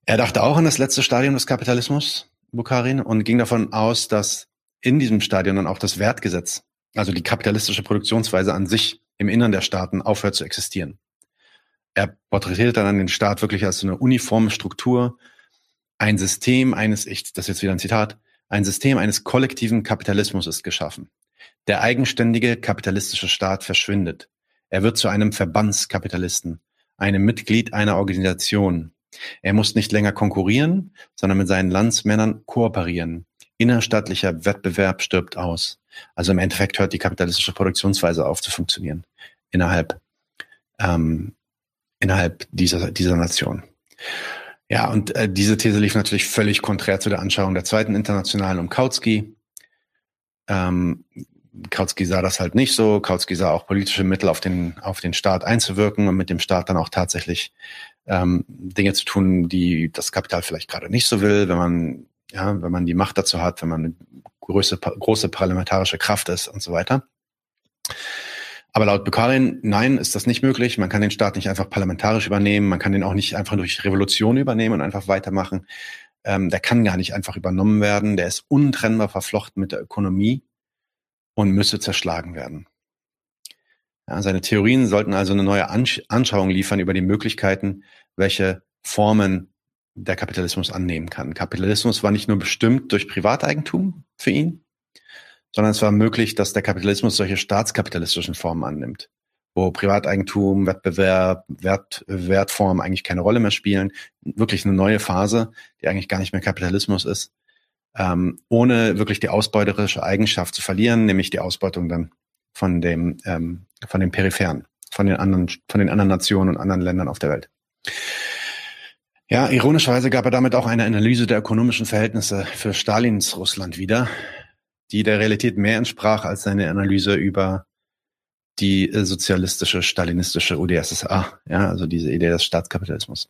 Er dachte auch an das letzte Stadium des Kapitalismus, Bukharin, und ging davon aus, dass in diesem Stadium dann auch das Wertgesetz, also die kapitalistische Produktionsweise an sich im Innern der Staaten aufhört zu existieren. Er porträtiert dann den Staat wirklich als eine uniforme Struktur, ein System eines, ich, das ist jetzt wieder ein Zitat, ein System eines kollektiven Kapitalismus ist geschaffen. Der eigenständige kapitalistische Staat verschwindet. Er wird zu einem Verbandskapitalisten, einem Mitglied einer Organisation. Er muss nicht länger konkurrieren, sondern mit seinen Landsmännern kooperieren. Innerstaatlicher Wettbewerb stirbt aus. Also im Endeffekt hört die kapitalistische Produktionsweise auf zu funktionieren innerhalb ähm, innerhalb dieser dieser Nation. Ja, und äh, diese These lief natürlich völlig konträr zu der Anschauung der zweiten Internationalen um Kautsky. Ähm, Kautsky sah das halt nicht so. Kautsky sah auch politische Mittel auf den, auf den Staat einzuwirken und mit dem Staat dann auch tatsächlich ähm, Dinge zu tun, die das Kapital vielleicht gerade nicht so will, wenn man, ja, wenn man die Macht dazu hat, wenn man eine große, große parlamentarische Kraft ist und so weiter. Aber laut Bukharin, nein, ist das nicht möglich. Man kann den Staat nicht einfach parlamentarisch übernehmen. Man kann den auch nicht einfach durch Revolution übernehmen und einfach weitermachen. Ähm, der kann gar nicht einfach übernommen werden. Der ist untrennbar verflochten mit der Ökonomie und müsse zerschlagen werden. Ja, seine Theorien sollten also eine neue Ansch Anschauung liefern über die Möglichkeiten, welche Formen der Kapitalismus annehmen kann. Kapitalismus war nicht nur bestimmt durch Privateigentum für ihn, sondern es war möglich, dass der Kapitalismus solche staatskapitalistischen Formen annimmt, wo Privateigentum, Wettbewerb, Wert, Wertformen eigentlich keine Rolle mehr spielen. Wirklich eine neue Phase, die eigentlich gar nicht mehr Kapitalismus ist, ähm, ohne wirklich die ausbeuterische Eigenschaft zu verlieren, nämlich die Ausbeutung dann von dem ähm, von den Peripheren, von den anderen von den anderen Nationen und anderen Ländern auf der Welt. Ja, ironischerweise gab er damit auch eine Analyse der ökonomischen Verhältnisse für Stalins Russland wieder, die der Realität mehr entsprach als seine Analyse über die äh, sozialistische, stalinistische UdSSR, ja, also diese Idee des Staatskapitalismus.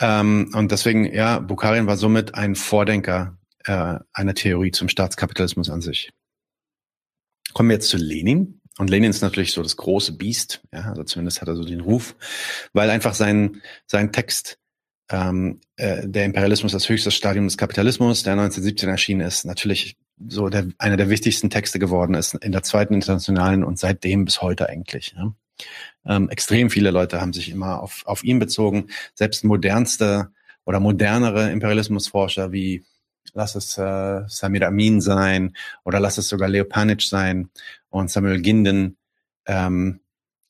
Ähm, und deswegen, ja, Bukharin war somit ein Vordenker äh, einer Theorie zum Staatskapitalismus an sich. Kommen wir jetzt zu Lenin. Und Lenin ist natürlich so das große Biest, ja, also zumindest hat er so den Ruf, weil einfach sein, sein Text ähm, äh, der Imperialismus das höchste Stadium des Kapitalismus, der 1917 erschienen ist, natürlich so der, einer der wichtigsten Texte geworden ist in der zweiten internationalen und seitdem bis heute eigentlich. Ja. Ähm, extrem viele Leute haben sich immer auf, auf ihn bezogen. Selbst modernste oder modernere Imperialismusforscher wie lass es äh, Samir Amin sein oder lass es sogar Leo Panic sein und Samuel Ginden, ähm,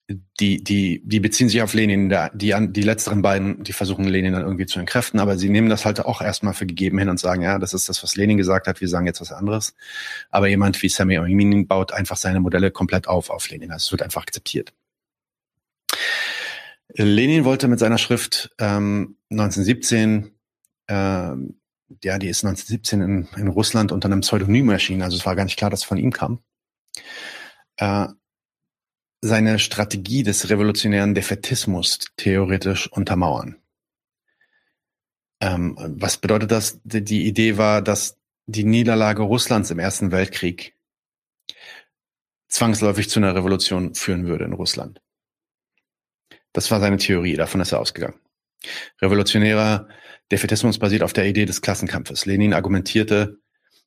die, die, die beziehen sich auf Lenin, die, die letzteren beiden, die versuchen Lenin dann irgendwie zu entkräften, aber sie nehmen das halt auch erstmal für gegeben hin und sagen, ja, das ist das, was Lenin gesagt hat, wir sagen jetzt was anderes. Aber jemand wie Sammy Oiminin baut einfach seine Modelle komplett auf auf Lenin. Also es wird einfach akzeptiert. Lenin wollte mit seiner Schrift ähm, 1917, ähm, ja, die ist 1917 in, in Russland unter einem Pseudonym erschienen, also es war gar nicht klar, dass es von ihm kam. Äh, seine Strategie des revolutionären Defetismus theoretisch untermauern. Ähm, was bedeutet das? Die Idee war, dass die Niederlage Russlands im Ersten Weltkrieg zwangsläufig zu einer Revolution führen würde in Russland. Das war seine Theorie, davon ist er ausgegangen. Revolutionärer Defetismus basiert auf der Idee des Klassenkampfes. Lenin argumentierte,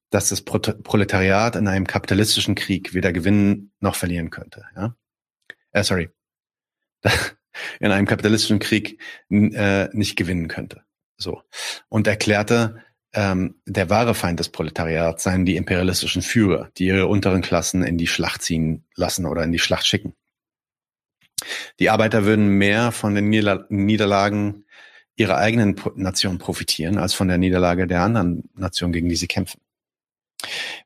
dass das Proletariat in einem kapitalistischen Krieg weder gewinnen noch verlieren könnte. Ja? Äh, sorry, [laughs] in einem kapitalistischen Krieg äh, nicht gewinnen könnte. So. Und erklärte, ähm, der wahre Feind des Proletariats seien die imperialistischen Führer, die ihre unteren Klassen in die Schlacht ziehen lassen oder in die Schlacht schicken. Die Arbeiter würden mehr von den Niederlagen ihrer eigenen Nation profitieren, als von der Niederlage der anderen Nation, gegen die sie kämpfen.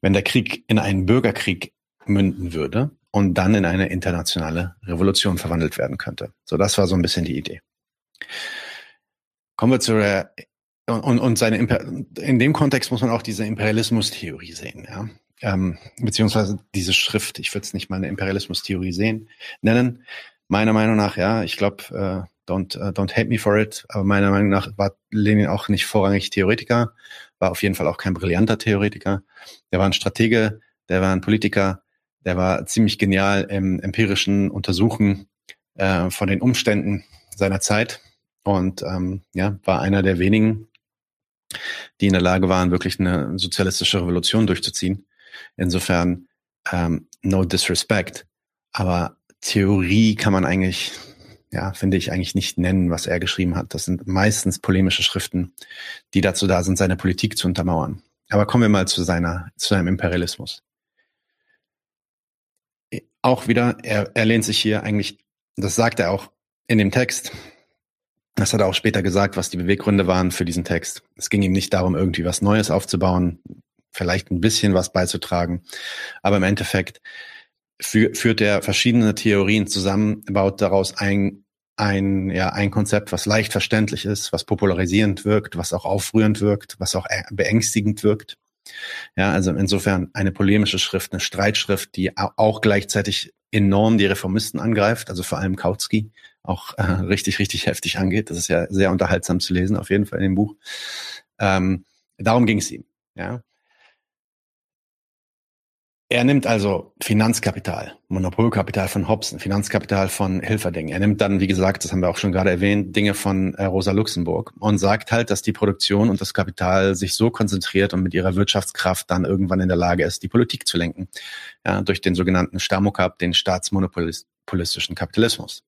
Wenn der Krieg in einen Bürgerkrieg münden würde, und dann in eine internationale Revolution verwandelt werden könnte. So, das war so ein bisschen die Idee. Kommen wir zu der und, und seine Imper in dem Kontext muss man auch diese Imperialismus-Theorie sehen, ja. Ähm, beziehungsweise diese Schrift, ich würde es nicht mal eine Imperialismus-Theorie sehen, nennen. Meiner Meinung nach, ja, ich glaube, äh, don't, uh, don't hate me for it, aber meiner Meinung nach war Lenin auch nicht vorrangig Theoretiker, war auf jeden Fall auch kein brillanter Theoretiker. Der war ein Stratege, der war ein Politiker, der war ziemlich genial im empirischen Untersuchen äh, von den Umständen seiner Zeit und ähm, ja, war einer der wenigen, die in der Lage waren, wirklich eine sozialistische Revolution durchzuziehen. Insofern ähm, no disrespect, aber Theorie kann man eigentlich, ja, finde ich eigentlich nicht nennen, was er geschrieben hat. Das sind meistens polemische Schriften, die dazu da sind, seine Politik zu untermauern. Aber kommen wir mal zu seiner, zu seinem Imperialismus auch wieder, er, er lehnt sich hier eigentlich, das sagt er auch in dem Text, das hat er auch später gesagt, was die Beweggründe waren für diesen Text. Es ging ihm nicht darum, irgendwie was Neues aufzubauen, vielleicht ein bisschen was beizutragen, aber im Endeffekt fü führt er verschiedene Theorien zusammen, baut daraus ein ein, ja, ein Konzept, was leicht verständlich ist, was popularisierend wirkt, was auch aufrührend wirkt, was auch beängstigend wirkt. Ja, also insofern eine polemische Schrift, eine Streitschrift, die auch gleichzeitig enorm die Reformisten angreift, also vor allem Kautsky auch äh, richtig, richtig heftig angeht. Das ist ja sehr unterhaltsam zu lesen, auf jeden Fall in dem Buch. Ähm, darum ging es ihm. Ja. Er nimmt also Finanzkapital, Monopolkapital von Hobson, Finanzkapital von Hilferding. Er nimmt dann, wie gesagt, das haben wir auch schon gerade erwähnt, Dinge von äh, Rosa Luxemburg und sagt halt, dass die Produktion und das Kapital sich so konzentriert und mit ihrer Wirtschaftskraft dann irgendwann in der Lage ist, die Politik zu lenken. Ja, durch den sogenannten Stamokap, den staatsmonopolistischen Kapitalismus.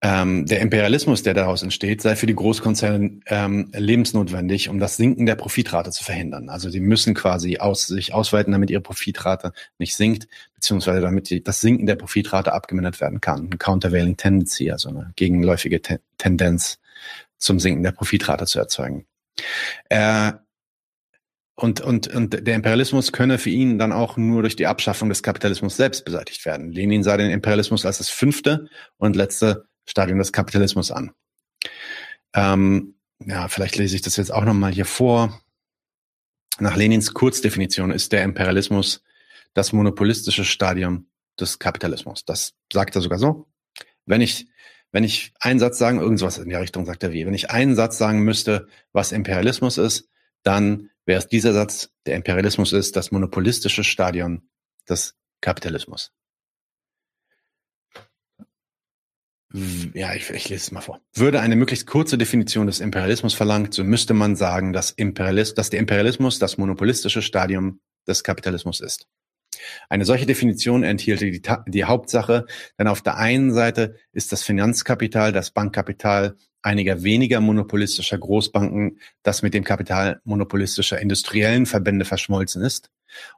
Ähm, der Imperialismus, der daraus entsteht, sei für die Großkonzerne ähm, lebensnotwendig, um das Sinken der Profitrate zu verhindern. Also sie müssen quasi aus, sich ausweiten, damit ihre Profitrate nicht sinkt, beziehungsweise damit die, das Sinken der Profitrate abgemindert werden kann. Eine Countervailing Tendency, also eine gegenläufige Te Tendenz zum Sinken der Profitrate zu erzeugen. Äh, und, und, und der Imperialismus könne für ihn dann auch nur durch die Abschaffung des Kapitalismus selbst beseitigt werden. Lenin sah den Imperialismus als das fünfte und letzte Stadium des Kapitalismus an. Ähm, ja, vielleicht lese ich das jetzt auch nochmal hier vor. Nach Lenins Kurzdefinition ist der Imperialismus das monopolistische Stadium des Kapitalismus. Das sagt er sogar so. Wenn ich, wenn ich einen Satz sagen, irgendwas in der Richtung sagt er wie, wenn ich einen Satz sagen müsste, was Imperialismus ist, dann wäre es dieser Satz, der Imperialismus ist das monopolistische Stadion des Kapitalismus. Ja, ich, ich lese es mal vor. Würde eine möglichst kurze Definition des Imperialismus verlangt, so müsste man sagen, dass, Imperialis dass der Imperialismus das monopolistische Stadium des Kapitalismus ist. Eine solche Definition enthielte die, die Hauptsache, denn auf der einen Seite ist das Finanzkapital, das Bankkapital einiger weniger monopolistischer Großbanken, das mit dem Kapital monopolistischer industriellen Verbände verschmolzen ist.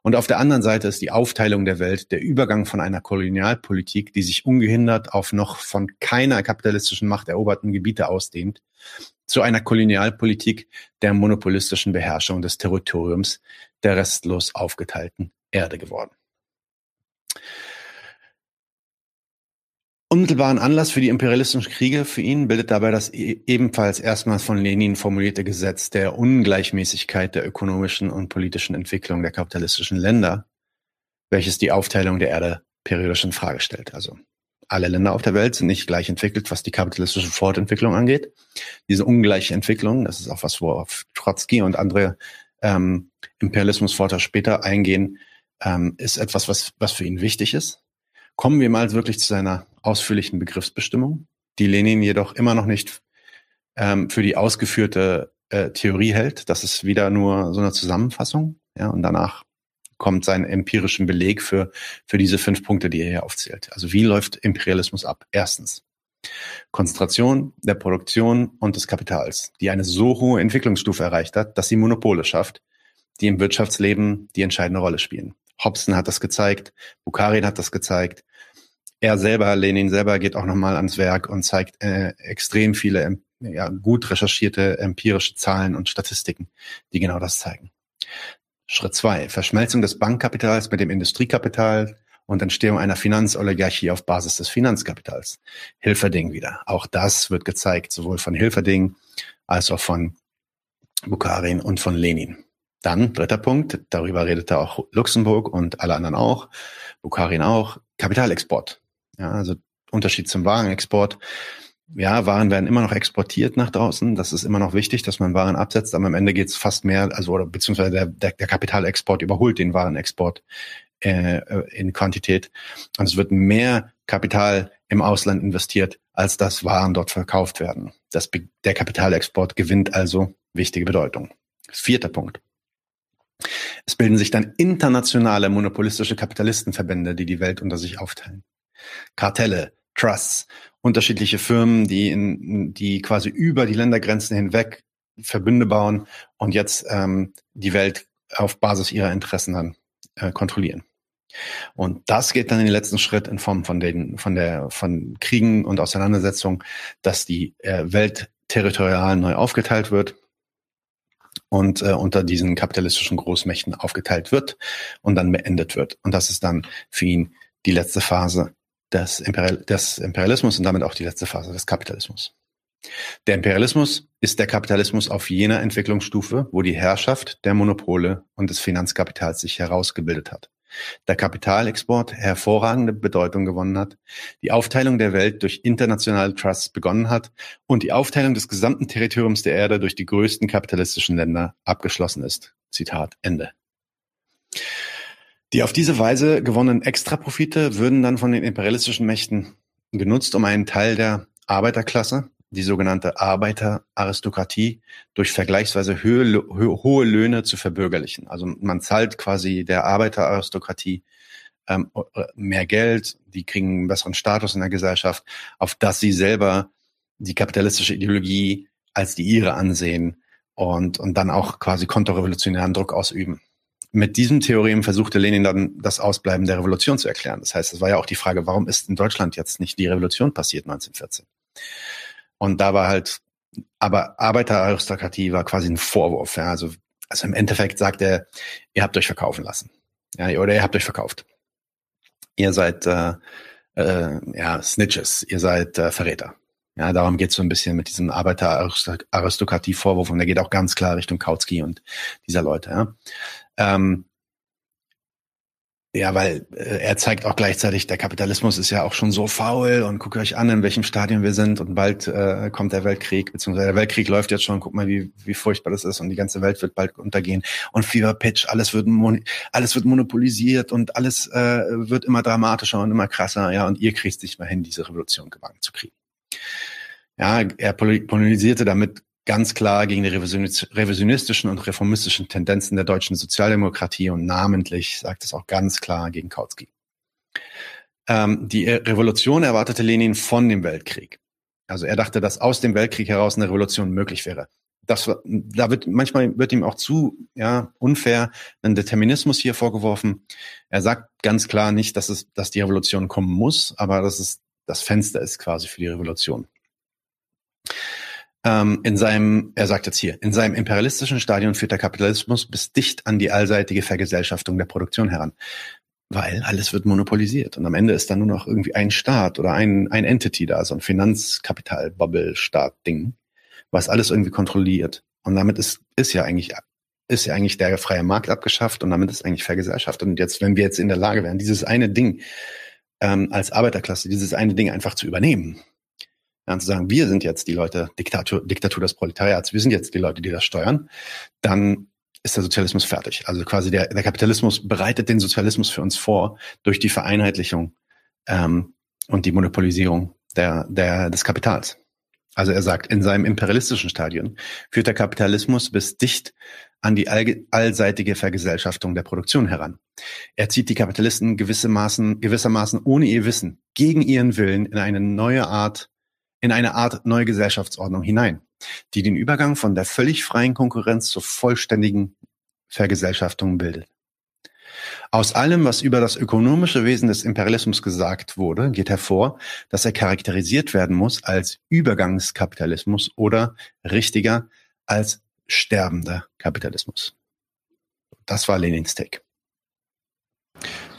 Und auf der anderen Seite ist die Aufteilung der Welt, der Übergang von einer Kolonialpolitik, die sich ungehindert auf noch von keiner kapitalistischen Macht eroberten Gebiete ausdehnt, zu einer Kolonialpolitik der monopolistischen Beherrschung des Territoriums der restlos aufgeteilten Erde geworden. Unmittelbaren Anlass für die imperialistischen Kriege für ihn bildet dabei das e-, ebenfalls erstmals von Lenin formulierte Gesetz der Ungleichmäßigkeit der ökonomischen und politischen Entwicklung der kapitalistischen Länder, welches die Aufteilung der Erde periodisch in Frage stellt. Also alle Länder auf der Welt sind nicht gleich entwickelt, was die kapitalistische Fortentwicklung angeht. Diese ungleiche Entwicklung, das ist auch was, worauf Trotzki und andere ähm, Imperialismusforscher später eingehen, ähm, ist etwas, was, was für ihn wichtig ist. Kommen wir mal wirklich zu seiner ausführlichen Begriffsbestimmung, die Lenin jedoch immer noch nicht ähm, für die ausgeführte äh, Theorie hält. Das ist wieder nur so eine Zusammenfassung. Ja, und danach kommt sein empirischen Beleg für, für diese fünf Punkte, die er hier aufzählt. Also wie läuft Imperialismus ab? Erstens. Konzentration der Produktion und des Kapitals, die eine so hohe Entwicklungsstufe erreicht hat, dass sie Monopole schafft, die im Wirtschaftsleben die entscheidende Rolle spielen. Hobson hat das gezeigt, Bukharin hat das gezeigt. Er selber, Lenin selber, geht auch nochmal ans Werk und zeigt äh, extrem viele ja, gut recherchierte empirische Zahlen und Statistiken, die genau das zeigen. Schritt zwei, Verschmelzung des Bankkapitals mit dem Industriekapital und Entstehung einer Finanzoligarchie auf Basis des Finanzkapitals. Hilferding wieder. Auch das wird gezeigt, sowohl von Hilferding als auch von Bukharin und von Lenin. Dann, dritter Punkt, darüber redete auch Luxemburg und alle anderen auch, Bukharin auch, Kapitalexport. Ja, also Unterschied zum Warenexport. Ja, Waren werden immer noch exportiert nach draußen. Das ist immer noch wichtig, dass man Waren absetzt, aber am Ende geht es fast mehr, also oder beziehungsweise der, der, der Kapitalexport überholt den Warenexport äh, in Quantität. Und es wird mehr Kapital im Ausland investiert, als das Waren dort verkauft werden. Das, der Kapitalexport gewinnt also wichtige Bedeutung. Vierter Punkt. Es bilden sich dann internationale monopolistische Kapitalistenverbände, die die Welt unter sich aufteilen. Kartelle, Trusts, unterschiedliche Firmen, die in, die quasi über die Ländergrenzen hinweg Verbünde bauen und jetzt ähm, die Welt auf Basis ihrer Interessen dann äh, kontrollieren. Und das geht dann in den letzten Schritt in Form von den, von der, von Kriegen und Auseinandersetzungen, dass die äh, Welt territorial neu aufgeteilt wird und äh, unter diesen kapitalistischen Großmächten aufgeteilt wird und dann beendet wird. Und das ist dann für ihn die letzte Phase des, Imperial des Imperialismus und damit auch die letzte Phase des Kapitalismus. Der Imperialismus ist der Kapitalismus auf jener Entwicklungsstufe, wo die Herrschaft der Monopole und des Finanzkapitals sich herausgebildet hat der Kapitalexport hervorragende Bedeutung gewonnen hat, die Aufteilung der Welt durch internationale Trusts begonnen hat und die Aufteilung des gesamten Territoriums der Erde durch die größten kapitalistischen Länder abgeschlossen ist. Zitat Ende. Die auf diese Weise gewonnenen Extraprofite würden dann von den imperialistischen Mächten genutzt, um einen Teil der Arbeiterklasse die sogenannte Arbeiteraristokratie durch vergleichsweise hohe, hohe Löhne zu verbürgerlichen. Also man zahlt quasi der Arbeiteraristokratie ähm, mehr Geld, die kriegen einen besseren Status in der Gesellschaft, auf dass sie selber die kapitalistische Ideologie als die ihre ansehen und, und dann auch quasi konterrevolutionären Druck ausüben. Mit diesem Theorem versuchte Lenin dann das Ausbleiben der Revolution zu erklären. Das heißt, es war ja auch die Frage, warum ist in Deutschland jetzt nicht die Revolution passiert 1914? Und da war halt, aber Arbeiteraristokratie war quasi ein Vorwurf. Ja, also, also im Endeffekt sagt er, ihr habt euch verkaufen lassen. Ja, oder ihr habt euch verkauft. Ihr seid äh, äh, ja, Snitches, ihr seid äh, Verräter. Ja, darum geht es so ein bisschen mit diesem Arbeiteraristokratie-Vorwurf und der geht auch ganz klar Richtung Kautsky und dieser Leute. Ja. Ähm, ja, weil äh, er zeigt auch gleichzeitig, der Kapitalismus ist ja auch schon so faul und guckt euch an, in welchem Stadion wir sind und bald äh, kommt der Weltkrieg, beziehungsweise der Weltkrieg läuft jetzt schon, guck mal, wie, wie furchtbar das ist und die ganze Welt wird bald untergehen und Fever Pitch, alles wird, alles wird monopolisiert und alles äh, wird immer dramatischer und immer krasser, ja, und ihr kriegt nicht mehr hin, diese Revolution gewandt zu kriegen. Ja, er polarisierte damit ganz klar gegen die revisionistischen und reformistischen Tendenzen der deutschen Sozialdemokratie und namentlich sagt es auch ganz klar gegen Kautsky. Ähm, die Revolution erwartete Lenin von dem Weltkrieg. Also er dachte, dass aus dem Weltkrieg heraus eine Revolution möglich wäre. Das, da wird manchmal wird ihm auch zu ja, unfair ein Determinismus hier vorgeworfen. Er sagt ganz klar nicht, dass es, dass die Revolution kommen muss, aber dass es das Fenster ist quasi für die Revolution. Ähm, in seinem, er sagt jetzt hier, in seinem imperialistischen Stadion führt der Kapitalismus bis dicht an die allseitige Vergesellschaftung der Produktion heran. Weil alles wird monopolisiert und am Ende ist dann nur noch irgendwie ein Staat oder ein, ein Entity da, so ein Finanzkapital-Bubble-Staat-Ding, was alles irgendwie kontrolliert. Und damit ist, ist ja eigentlich ist ja eigentlich der freie Markt abgeschafft und damit ist eigentlich Vergesellschaft. Und jetzt, wenn wir jetzt in der Lage wären, dieses eine Ding ähm, als Arbeiterklasse, dieses eine Ding einfach zu übernehmen, dann zu sagen, wir sind jetzt die Leute, Diktatur, Diktatur des Proletariats, wir sind jetzt die Leute, die das steuern, dann ist der Sozialismus fertig. Also quasi der, der Kapitalismus bereitet den Sozialismus für uns vor durch die Vereinheitlichung ähm, und die Monopolisierung der, der, des Kapitals. Also er sagt, in seinem imperialistischen Stadion führt der Kapitalismus bis dicht an die all, allseitige Vergesellschaftung der Produktion heran. Er zieht die Kapitalisten gewissermaßen, gewissermaßen ohne ihr Wissen, gegen ihren Willen in eine neue Art in eine Art neue Gesellschaftsordnung hinein, die den Übergang von der völlig freien Konkurrenz zur vollständigen Vergesellschaftung bildet. Aus allem, was über das ökonomische Wesen des Imperialismus gesagt wurde, geht hervor, dass er charakterisiert werden muss als Übergangskapitalismus oder richtiger als sterbender Kapitalismus. Das war Lenins Take.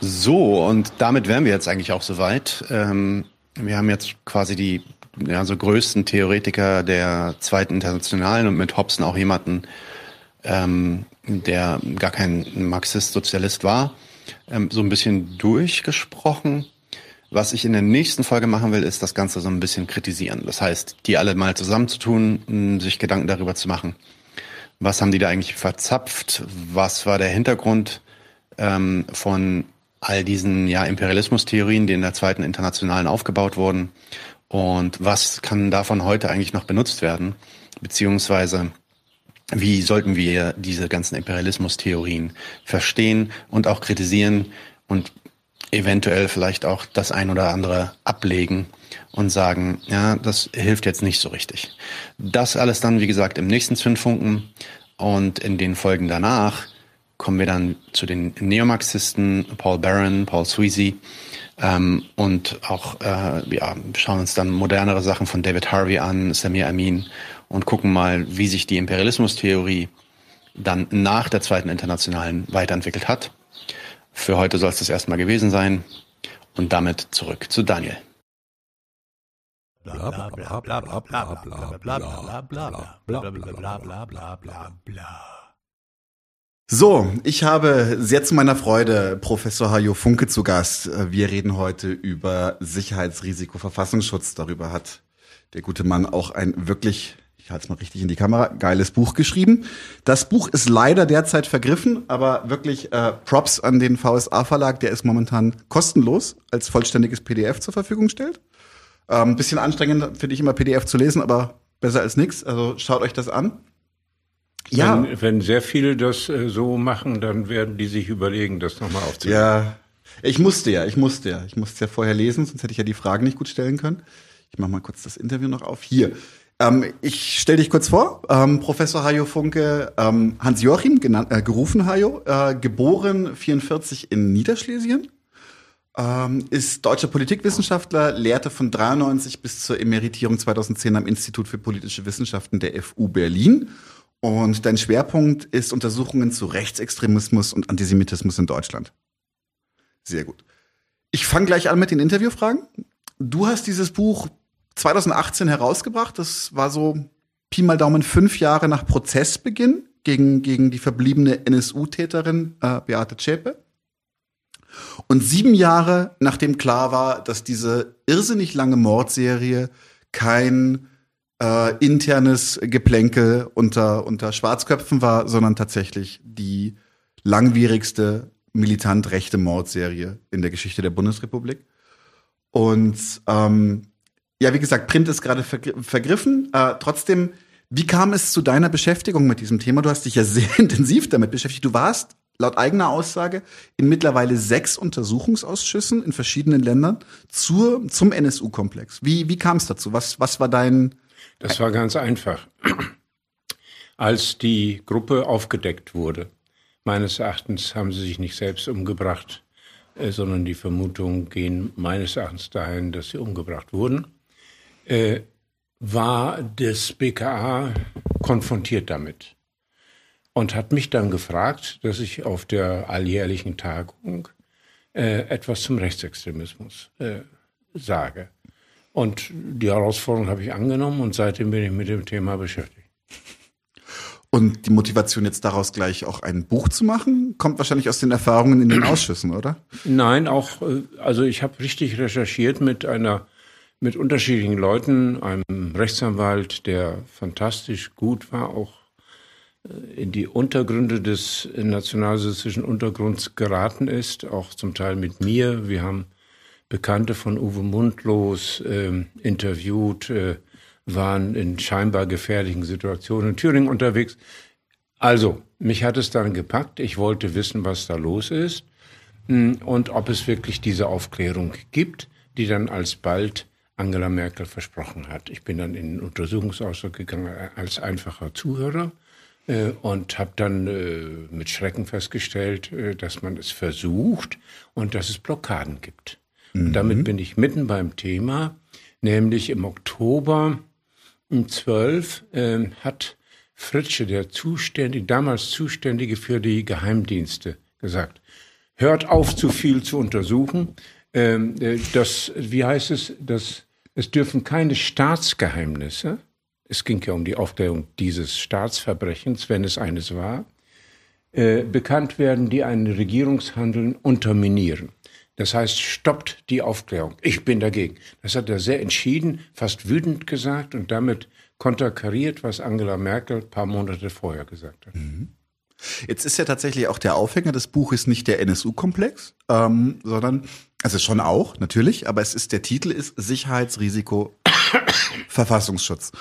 So, und damit wären wir jetzt eigentlich auch soweit. Ähm, wir haben jetzt quasi die ja, so größten Theoretiker der zweiten Internationalen und mit Hobson auch jemanden, ähm, der gar kein Marxist-Sozialist war, ähm, so ein bisschen durchgesprochen. Was ich in der nächsten Folge machen will, ist das Ganze so ein bisschen kritisieren. Das heißt, die alle mal zusammenzutun, sich Gedanken darüber zu machen. Was haben die da eigentlich verzapft? Was war der Hintergrund ähm, von all diesen ja, Imperialismustheorien, die in der zweiten Internationalen aufgebaut wurden? Und was kann davon heute eigentlich noch benutzt werden? Beziehungsweise wie sollten wir diese ganzen Imperialismus-Theorien verstehen und auch kritisieren und eventuell vielleicht auch das ein oder andere ablegen und sagen, ja, das hilft jetzt nicht so richtig. Das alles dann, wie gesagt, im nächsten Zündfunken und in den Folgen danach kommen wir dann zu den Neomarxisten, Paul Barron, Paul Sweezy, ähm, und auch äh, ja, schauen uns dann modernere Sachen von David Harvey an, Samir Amin und gucken mal, wie sich die Imperialismustheorie dann nach der Zweiten Internationalen weiterentwickelt hat. Für heute soll es das erstmal gewesen sein. Und damit zurück zu Daniel. Bla so, ich habe sehr zu meiner Freude Professor Hajo Funke zu Gast. Wir reden heute über Sicherheitsrisiko, Verfassungsschutz. Darüber hat der gute Mann auch ein wirklich, ich halte es mal richtig in die Kamera, geiles Buch geschrieben. Das Buch ist leider derzeit vergriffen, aber wirklich äh, Props an den VSA Verlag, der es momentan kostenlos als vollständiges PDF zur Verfügung stellt. Ähm, bisschen anstrengend finde ich immer PDF zu lesen, aber besser als nichts. Also schaut euch das an. Ja. Wenn, wenn sehr viele das äh, so machen, dann werden die sich überlegen, das nochmal aufzunehmen. Ja. Ich musste ja, ich musste ja. Ich musste ja vorher lesen, sonst hätte ich ja die Fragen nicht gut stellen können. Ich mache mal kurz das Interview noch auf. Hier. Ähm, ich stelle dich kurz vor. Ähm, Professor Hajo Funke, ähm, Hans-Joachim, äh, gerufen Hajo, äh, geboren 44 in Niederschlesien, ähm, ist deutscher Politikwissenschaftler, lehrte von 93 bis zur Emeritierung 2010 am Institut für politische Wissenschaften der FU Berlin. Und dein Schwerpunkt ist Untersuchungen zu Rechtsextremismus und Antisemitismus in Deutschland. Sehr gut. Ich fange gleich an mit den Interviewfragen. Du hast dieses Buch 2018 herausgebracht. Das war so Pi mal Daumen fünf Jahre nach Prozessbeginn gegen, gegen die verbliebene NSU-Täterin äh, Beate Zschäpe. Und sieben Jahre nachdem klar war, dass diese irrsinnig lange Mordserie kein äh, internes Geplänkel unter, unter Schwarzköpfen war, sondern tatsächlich die langwierigste militant rechte Mordserie in der Geschichte der Bundesrepublik. Und ähm, ja, wie gesagt, Print ist gerade vergriffen. Äh, trotzdem, wie kam es zu deiner Beschäftigung mit diesem Thema? Du hast dich ja [laughs] sehr intensiv damit beschäftigt. Du warst laut eigener Aussage in mittlerweile sechs Untersuchungsausschüssen in verschiedenen Ländern zur, zum NSU-Komplex. Wie, wie kam es dazu? Was, was war dein. Das war ganz einfach. Als die Gruppe aufgedeckt wurde, Meines Erachtens haben sie sich nicht selbst umgebracht, äh, sondern die Vermutungen gehen meines Erachtens dahin, dass sie umgebracht wurden. Äh, war das BKA konfrontiert damit und hat mich dann gefragt, dass ich auf der alljährlichen Tagung äh, etwas zum Rechtsextremismus äh, sage. Und die Herausforderung habe ich angenommen und seitdem bin ich mit dem Thema beschäftigt. Und die Motivation jetzt daraus gleich auch ein Buch zu machen, kommt wahrscheinlich aus den Erfahrungen in den Ausschüssen, oder? Nein, auch, äh, also ich habe richtig recherchiert mit einer, mit unterschiedlichen Leuten, einem Rechtsanwalt, der fantastisch gut war, auch äh, in die Untergründe des nationalsozialistischen Untergrunds geraten ist, auch zum Teil mit mir. Wir haben Bekannte von Uwe Mundlos äh, interviewt, äh, waren in scheinbar gefährlichen Situationen in Thüringen unterwegs. Also, mich hat es dann gepackt. Ich wollte wissen, was da los ist hm, und ob es wirklich diese Aufklärung gibt, die dann alsbald Angela Merkel versprochen hat. Ich bin dann in den Untersuchungsausschuss gegangen als einfacher Zuhörer äh, und habe dann äh, mit Schrecken festgestellt, äh, dass man es versucht und dass es Blockaden gibt. Mhm. Und damit bin ich mitten beim Thema, nämlich im Oktober 2012 äh, hat Fritsche, der zuständige, damals Zuständige für die Geheimdienste, gesagt, hört auf, zu viel zu untersuchen. Ähm, äh, das, wie heißt es, das, es dürfen keine Staatsgeheimnisse, es ging ja um die Aufklärung dieses Staatsverbrechens, wenn es eines war, äh, bekannt werden, die ein Regierungshandeln unterminieren. Das heißt, stoppt die Aufklärung. Ich bin dagegen. Das hat er sehr entschieden, fast wütend gesagt und damit konterkariert, was Angela Merkel ein paar Monate vorher gesagt hat. Mhm. Jetzt ist ja tatsächlich auch der Aufhänger des Buches nicht der NSU-Komplex, ähm, sondern, also schon auch, natürlich, aber es ist, der Titel ist Sicherheitsrisiko [coughs] Verfassungsschutz.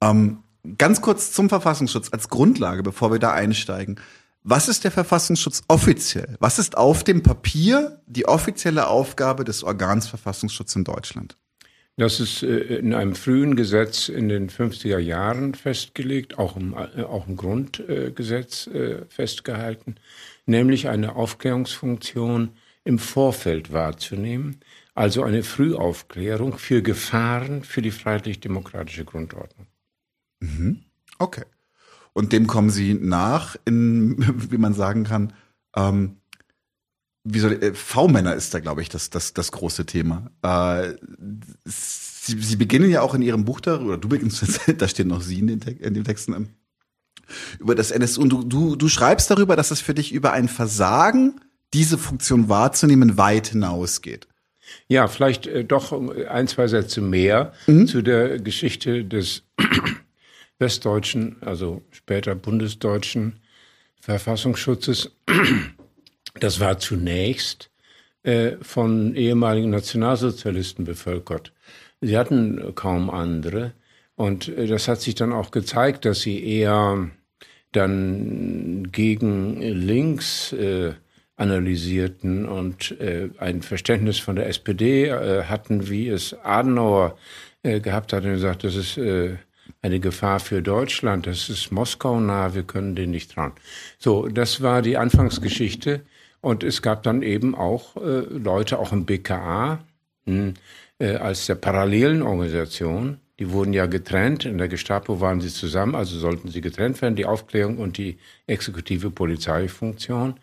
Ähm, ganz kurz zum Verfassungsschutz als Grundlage, bevor wir da einsteigen. Was ist der Verfassungsschutz offiziell? Was ist auf dem Papier die offizielle Aufgabe des Organs Verfassungsschutz in Deutschland? Das ist äh, in einem frühen Gesetz in den 50er Jahren festgelegt, auch im, äh, auch im Grundgesetz äh, festgehalten, nämlich eine Aufklärungsfunktion im Vorfeld wahrzunehmen, also eine Frühaufklärung für Gefahren für die freiheitlich-demokratische Grundordnung. Mhm. Okay. Und dem kommen sie nach, in, [laughs] wie man sagen kann, ähm, wie soll äh, V-Männer ist da, glaube ich, das, das, das große Thema. Äh, sie, sie beginnen ja auch in ihrem Buch darüber, oder du beginnst, [laughs] da stehen noch sie in den, in den Texten, ähm, über das NSU. Und du, du, du schreibst darüber, dass es für dich über ein Versagen, diese Funktion wahrzunehmen, weit hinausgeht. Ja, vielleicht äh, doch ein, zwei Sätze mehr mhm. zu der Geschichte des westdeutschen, also später bundesdeutschen Verfassungsschutzes. [clears throat] Das war zunächst äh, von ehemaligen Nationalsozialisten bevölkert. Sie hatten kaum andere. Und äh, das hat sich dann auch gezeigt, dass sie eher dann gegen links äh, analysierten und äh, ein Verständnis von der SPD äh, hatten, wie es Adenauer äh, gehabt hat und gesagt, das ist eine Gefahr für Deutschland, das ist Moskau nah, wir können den nicht trauen. So, das war die Anfangsgeschichte. Und es gab dann eben auch äh, Leute, auch im BKA, mh, hm, äh, als der parallelen Organisation, die wurden ja getrennt, in der Gestapo waren sie zusammen, also sollten sie getrennt werden, die Aufklärung und die exekutive Polizeifunktion.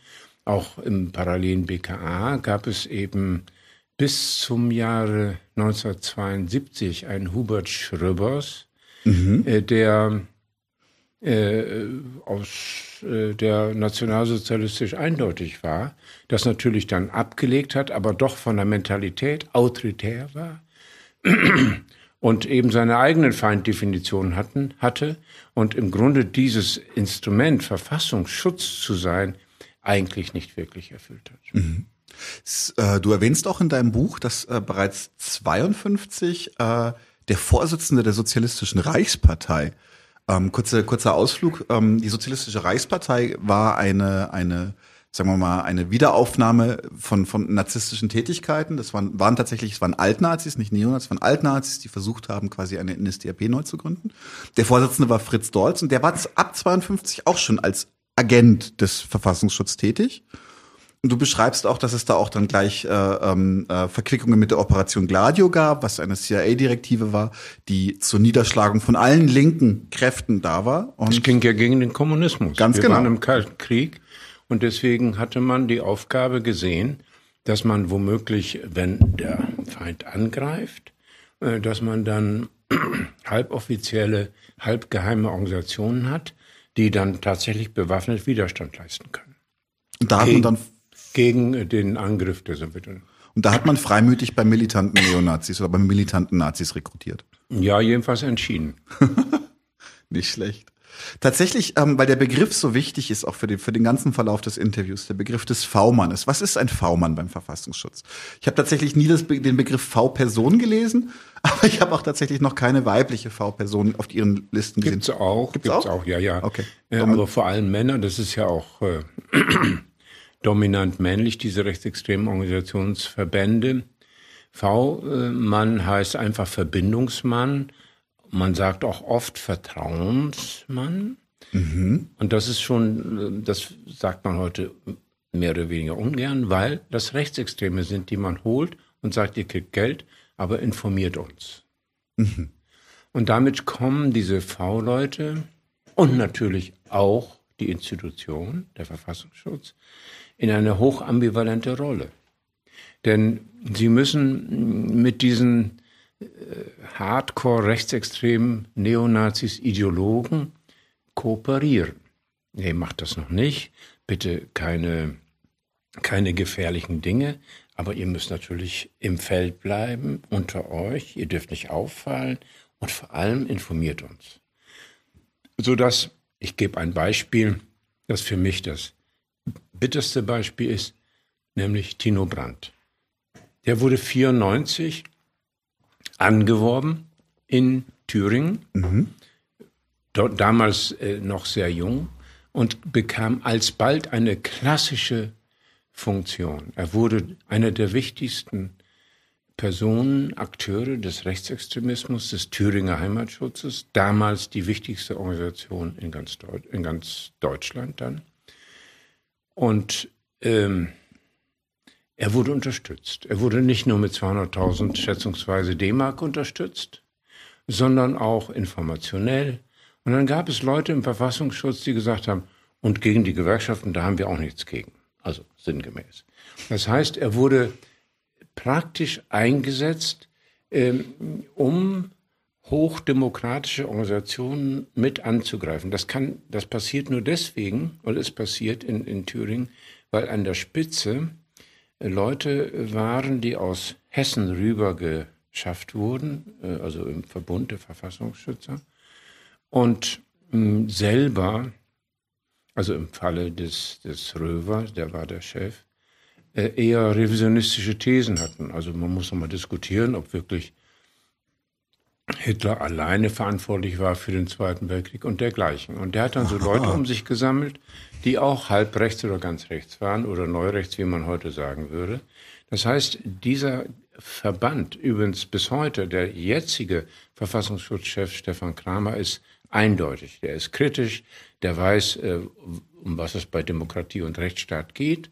Auch im parallelen BKA gab es eben bis zum Jahre 1972 einen Hubert Schröbers, mhm. äh, der äh, aus äh, der nationalsozialistisch eindeutig war, das natürlich dann abgelegt hat, aber doch von der Mentalität autoritär war [clears throat] und eben seine eigenen Feinddefinitionen hatten, hatte und im Grunde dieses Instrument Verfassungsschutz zu sein eigentlich nicht wirklich erfüllt hat. Mhm. Äh, du erwähnst auch in deinem Buch, dass äh, bereits 52 äh, der Vorsitzende der Sozialistischen Reichspartei ähm, kurzer, kurzer Ausflug. Ähm, die Sozialistische Reichspartei war eine, eine, sagen wir mal, eine Wiederaufnahme von, von narzisstischen Tätigkeiten. Das waren, waren tatsächlich, es waren Altnazis, nicht Neonazis, es waren Altnazis, die versucht haben, quasi eine NSDAP neu zu gründen. Der Vorsitzende war Fritz Dolz und der war ab 52 auch schon als Agent des Verfassungsschutzes tätig. Und du beschreibst auch, dass es da auch dann gleich äh, ähm, äh, Verquickungen mit der Operation Gladio gab, was eine CIA-Direktive war, die zur Niederschlagung von allen linken Kräften da war. Und das ging ja gegen den Kommunismus. Ganz Wir genau. waren im Kalten Krieg und deswegen hatte man die Aufgabe gesehen, dass man womöglich, wenn der Feind angreift, äh, dass man dann [clears throat] halboffizielle, halbgeheime Organisationen hat, die dann tatsächlich bewaffnet Widerstand leisten können. Und da hat man dann gegen den Angriff der Sowjetunion. Und da hat man freimütig bei militanten Neonazis oder bei militanten Nazis rekrutiert. Ja, jedenfalls entschieden. [laughs] Nicht schlecht. Tatsächlich, ähm, weil der Begriff so wichtig ist, auch für den, für den ganzen Verlauf des Interviews, der Begriff des V-Mannes. Was ist ein V-Mann beim Verfassungsschutz? Ich habe tatsächlich nie das, den Begriff V-Person gelesen, [laughs] aber ich habe auch tatsächlich noch keine weibliche V-Person auf ihren Listen gesehen. Gibt's auch, gibt's, gibt's auch? auch? ja, ja. Okay. Äh, aber vor allem Männer, das ist ja auch äh, [clears throat] dominant männlich, diese rechtsextremen Organisationsverbände. V-Mann heißt einfach Verbindungsmann man sagt auch oft Vertrauensmann. Mhm. Und das ist schon, das sagt man heute mehr oder weniger ungern, weil das Rechtsextreme sind, die man holt und sagt, ihr kriegt Geld, aber informiert uns. Mhm. Und damit kommen diese V-Leute und natürlich auch die Institution, der Verfassungsschutz, in eine hochambivalente Rolle. Denn sie müssen mit diesen hardcore rechtsextremen Neonazis, Ideologen kooperieren. Nee, macht das noch nicht. Bitte keine, keine gefährlichen Dinge. Aber ihr müsst natürlich im Feld bleiben, unter euch. Ihr dürft nicht auffallen und vor allem informiert uns. Sodass, ich gebe ein Beispiel, das für mich das bitterste Beispiel ist, nämlich Tino Brandt. Der wurde 94 angeworben in Thüringen, mhm. dort damals äh, noch sehr jung und bekam alsbald eine klassische Funktion. Er wurde einer der wichtigsten Personen, Akteure des Rechtsextremismus, des Thüringer Heimatschutzes, damals die wichtigste Organisation in ganz, Deut in ganz Deutschland dann. Und ähm, er wurde unterstützt. Er wurde nicht nur mit 200.000 schätzungsweise D-Mark unterstützt, sondern auch informationell. Und dann gab es Leute im Verfassungsschutz, die gesagt haben, und gegen die Gewerkschaften, da haben wir auch nichts gegen. Also sinngemäß. Das heißt, er wurde praktisch eingesetzt, ähm, um hochdemokratische Organisationen mit anzugreifen. Das kann, das passiert nur deswegen, weil es passiert in, in Thüringen, weil an der Spitze Leute waren, die aus Hessen rüber geschafft wurden, äh, also im Verbund der Verfassungsschützer, und hm, selber, also im Falle des, des Röver, der war der Chef, äh, eher revisionistische Thesen hatten. Also man muss nochmal diskutieren, ob wirklich Hitler alleine verantwortlich war für den Zweiten Weltkrieg und dergleichen. Und der hat dann so Leute um sich gesammelt, die auch halb rechts oder ganz rechts waren oder neurechts, wie man heute sagen würde. Das heißt, dieser Verband, übrigens bis heute, der jetzige Verfassungsschutzchef Stefan Kramer ist eindeutig. Der ist kritisch, der weiß, äh, um was es bei Demokratie und Rechtsstaat geht.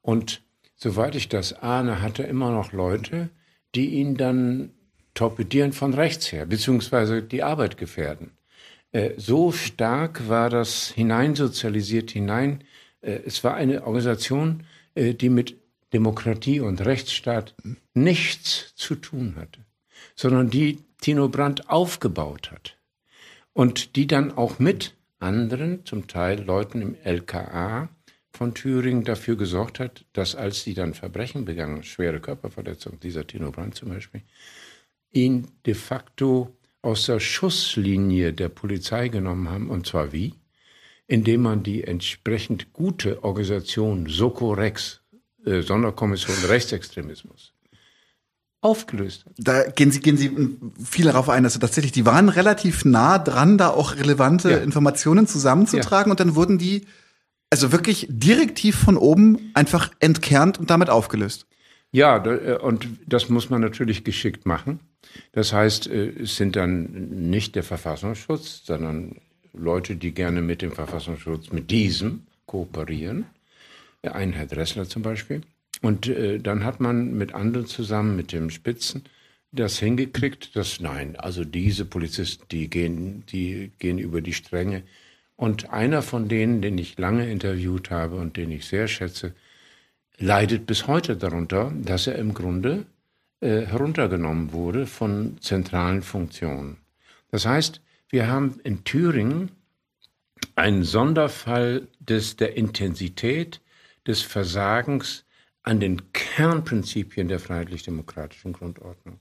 Und soweit ich das ahne, hat er immer noch Leute, die ihn dann torpedieren von rechts her, beziehungsweise die Arbeit gefährden. Äh, so stark war das hineinsozialisiert hinein. Äh, es war eine Organisation, äh, die mit Demokratie und Rechtsstaat nichts zu tun hatte, sondern die Tino Brandt aufgebaut hat und die dann auch mit anderen, zum Teil Leuten im LKA von Thüringen dafür gesorgt hat, dass als sie dann Verbrechen begangen, schwere Körperverletzung, dieser Tino Brandt zum Beispiel, ihn de facto aus der Schusslinie der Polizei genommen haben. Und zwar wie? Indem man die entsprechend gute Organisation Sokorex, äh, Sonderkommission [laughs] Rechtsextremismus, aufgelöst hat. Da gehen Sie, gehen Sie viel darauf ein, dass tatsächlich, die waren relativ nah dran, da auch relevante Ja. Informationen zusammenzutragen und dann wurden die also wirklich direktiv von oben einfach entkernt und damit aufgelöst. Ja, äh, und das muss man natürlich geschickt machen. Das heißt, äh, es sind dann nicht der Verfassungsschutz, sondern Leute, die gerne mit dem Verfassungsschutz, mit diesem kooperieren. Ein Herr Dressler zum Beispiel. Und äh, dann hat man mit anderen zusammen, mit dem Spitzen, das hingekriegt, dass nein, also diese Polizisten, die gehen, die gehen über die Stränge. Und einer von denen, den ich lange interviewt habe und den ich sehr schätze, leidet bis heute darunter, dass er im Grunde äh, heruntergenommen wurde von zentralen Funktionen. Das heißt, wir haben in Thüringen einen Sonderfall des, der Intensität des Versagens an den Kernprinzipien der freiheitlich-demokratischen Grundordnung,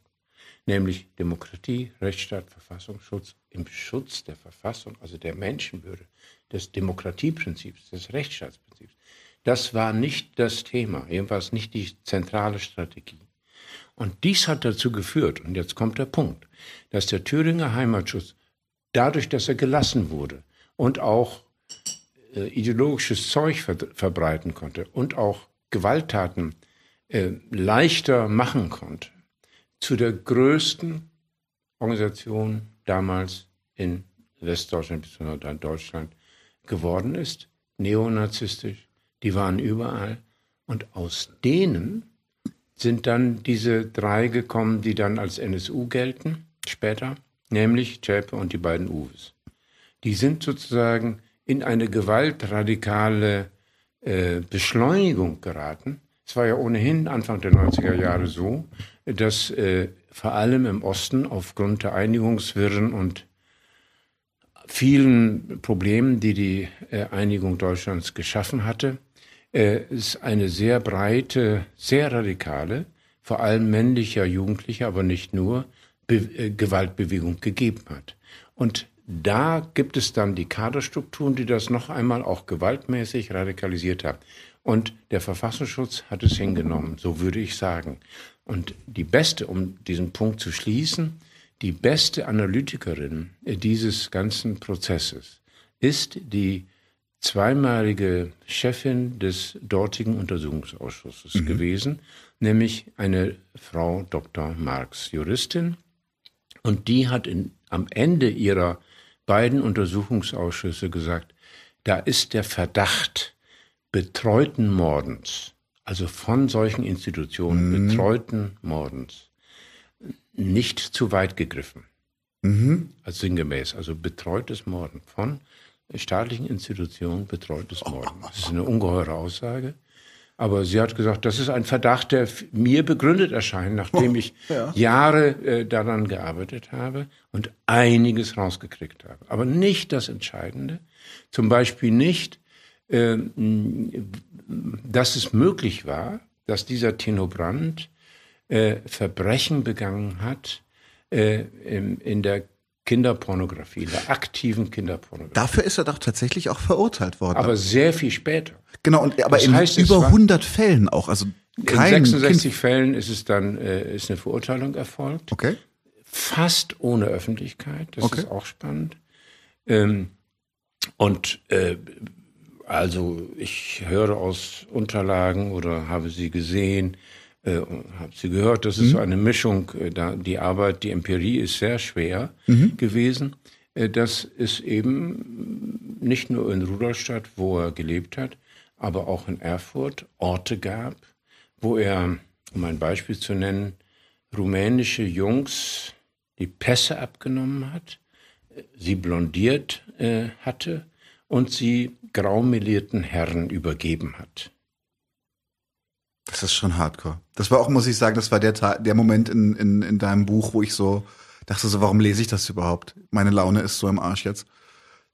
nämlich Demokratie, Rechtsstaat, Verfassungsschutz im Schutz der Verfassung, also der Menschenwürde, des Demokratieprinzips, des Rechtsstaatsprinzips. Das war nicht das Thema, jedenfalls nicht die zentrale Strategie. Und dies hat dazu geführt, und jetzt kommt der Punkt, dass der Thüringer Heimatschutz dadurch, dass er gelassen wurde und auch äh, ideologisches Zeug ver verbreiten konnte und auch Gewalttaten äh, leichter machen konnte, zu der größten Organisation damals in Westdeutschland bzw. dann Deutschland geworden ist, neonazistisch, die waren überall. Und aus denen sind dann diese drei gekommen, die dann als NSU gelten, später, nämlich Zschäpe und die beiden Uwes. Die sind sozusagen in eine gewaltradikale äh, Beschleunigung geraten. Es war ja ohnehin Anfang der 90er Jahre so, dass äh, vor allem im Osten aufgrund der Einigungswirren und vielen Problemen, die die äh, Einigung Deutschlands geschaffen hatte, äh, es eine sehr breite, sehr radikale, vor allem männlicher Jugendlicher, aber nicht nur, Be äh, Gewaltbewegung gegeben hat. Und da gibt es dann die Kaderstrukturen, die das noch einmal auch gewaltmäßig radikalisiert haben. Und der Verfassungsschutz hat es hingenommen, so würde ich sagen. Und die beste, um diesen Punkt zu schließen, die beste Analytikerin dieses ganzen Prozesses ist die zweimalige Chefin des dortigen Untersuchungsausschusses gewesen, nämlich eine Frau Dr. Marx, Juristin. Und die hat in, am Ende ihrer beiden Untersuchungsausschüsse gesagt, da ist der Verdacht betreuten Mordens, also von solchen Institutionen betreuten Mordens, nicht zu weit gegriffen. Also sinngemäß, also betreutes Morden von staatlichen Institutionen betreutes Morden. Das ist eine ungeheure Aussage. Aber sie hat gesagt, das ist ein Verdacht, der mir begründet erscheint, nachdem ich Jahre äh, daran gearbeitet habe und einiges rausgekriegt habe. Aber nicht das Entscheidende. Zum Beispiel nicht, ähm, dass es möglich war, dass dieser Tino Brandt äh, Verbrechen begangen hat äh, in, in der Kinderpornografie, in der aktiven Kinderpornografie. Dafür ist er doch tatsächlich auch verurteilt worden. Aber sehr viel später. genau, und, aber das in heißt, über war- 100 Fällen auch. Also kein in 66 Kind. Fällen ist es dann äh, ist eine Verurteilung erfolgt. Okay. fast ohne Öffentlichkeit. Das Okay. ist auch spannend. Ähm, und äh, also ich höre aus Unterlagen oder habe sie gesehen, äh, habe sie gehört. Das ist so eine Mischung. Äh, da die Arbeit, die Empirie ist sehr schwer gewesen. Äh, dass es eben nicht nur in Rudolstadt, wo er gelebt hat, aber auch in Erfurt Orte gab, wo er, um ein Beispiel zu nennen, rumänische Jungs die Pässe abgenommen hat, äh, sie blondiert äh, hatte und sie graumelierten Herren übergeben hat. Das ist schon hardcore. Das war auch, muss ich sagen, das war der, der Moment in, in, in deinem Buch, wo ich so dachte so, warum lese ich das überhaupt? Meine Laune ist so im Arsch jetzt.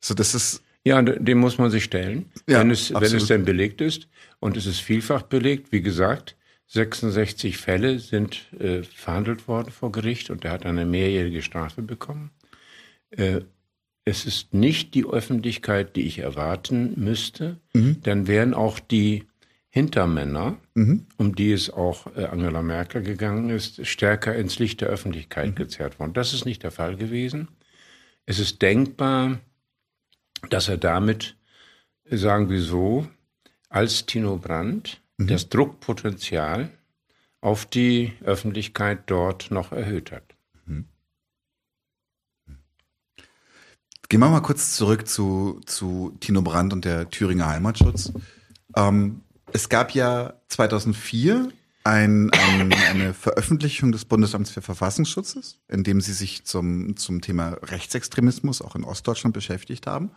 So, das ist, Ja, dem muss man sich stellen, Ja, wenn, es, wenn es denn belegt ist. Und es ist vielfach belegt. Wie gesagt, 66 Fälle sind äh, verhandelt worden vor Gericht und er hat eine mehrjährige Strafe bekommen. Äh, es ist nicht die Öffentlichkeit, die ich erwarten müsste. Dann wären auch die Hintermänner, um die es auch äh, Angela Merkel gegangen ist, stärker ins Licht der Öffentlichkeit gezerrt worden. Das ist nicht der Fall gewesen. Es ist denkbar, dass er damit, äh, sagen wir so, als Tino Brandt das Druckpotenzial auf die Öffentlichkeit dort noch erhöht hat. Gehen wir mal kurz zurück zu, zu Tino Brandt und der Thüringer Heimatschutz. Ähm, es gab ja 2004 ein, ein, eine Veröffentlichung des Bundesamts für Verfassungsschutzes, in dem sie sich zum, zum Thema Rechtsextremismus auch in Ostdeutschland beschäftigt haben.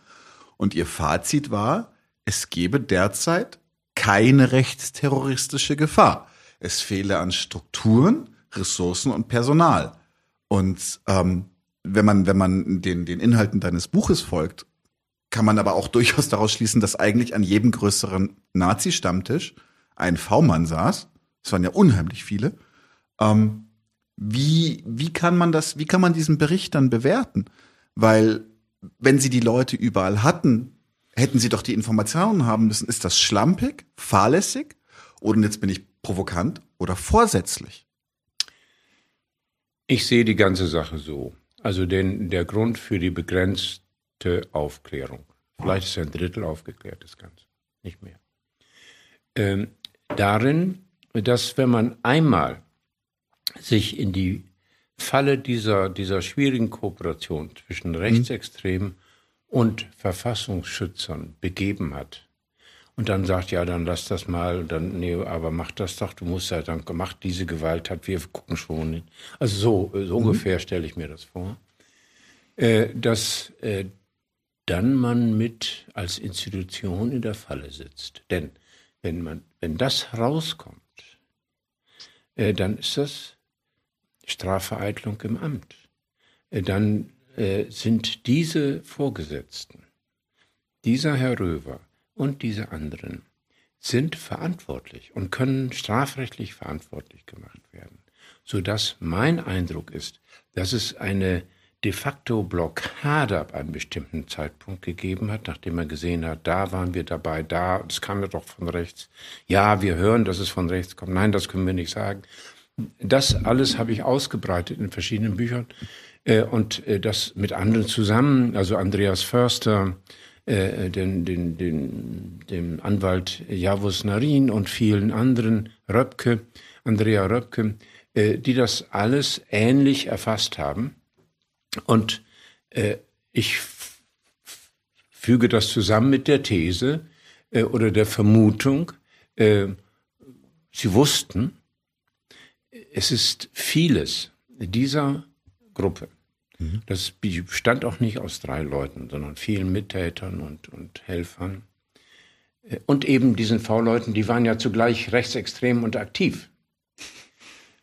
Und ihr Fazit war, es gebe derzeit keine rechtsterroristische Gefahr. Es fehle an Strukturen, Ressourcen und Personal. Und ähm, wenn man, wenn man den, den Inhalten deines Buches folgt, kann man aber auch [laughs] durchaus daraus schließen, dass eigentlich an jedem größeren Nazi-Stammtisch ein V-Mann saß. Es waren ja unheimlich viele. Ähm, wie, wie kann man das, wie kann man diesen Bericht dann bewerten? Weil, wenn sie die Leute überall hatten, hätten sie doch die Informationen haben müssen. Ist das schlampig, fahrlässig? Oder jetzt bin ich provokant oder vorsätzlich? Ich sehe die ganze Sache so. Also den, der Grund für die begrenzte Aufklärung. Vielleicht ist ein Drittel aufgeklärt, das Ganze. Nicht mehr. Ähm, darin, dass wenn man einmal sich in die Falle dieser, dieser schwierigen Kooperation zwischen Rechtsextremen und Verfassungsschützern begeben hat, und dann sagt, ja, dann lass das mal, dann, nee, aber mach das doch, du musst ja dann gemacht, diese Gewalt hat, wir gucken schon. Also so, so ungefähr stelle ich mir das vor. Äh, dass äh, dann man mit als Institution in der Falle sitzt. Denn wenn man, wenn das herauskommt, äh, dann ist das Strafvereitlung im Amt. Äh, dann äh, sind diese Vorgesetzten, dieser Herr Röver und diese anderen, sind verantwortlich und können strafrechtlich verantwortlich gemacht werden. Sodass mein Eindruck ist, dass es eine de facto Blockade ab einem bestimmten Zeitpunkt gegeben hat, nachdem man gesehen hat, da waren wir dabei, da, das kam ja doch von rechts. Ja, wir hören, dass es von rechts kommt. Nein, das können wir nicht sagen. Das alles habe ich ausgebreitet in verschiedenen Büchern äh, und äh, das mit anderen zusammen, also Andreas Förster, äh, den, den, den, dem Anwalt Javus Narin und vielen anderen, Röpke, Andrea Röpke, äh, die das alles ähnlich erfasst haben. Und äh, ich füge das zusammen mit der These äh, oder der Vermutung, äh, sie wussten, es ist vieles dieser Gruppe. Das bestand auch nicht aus drei Leuten, sondern vielen Mittätern und, und Helfern. Äh, Und eben diesen V-Leuten, die waren ja zugleich rechtsextrem und aktiv.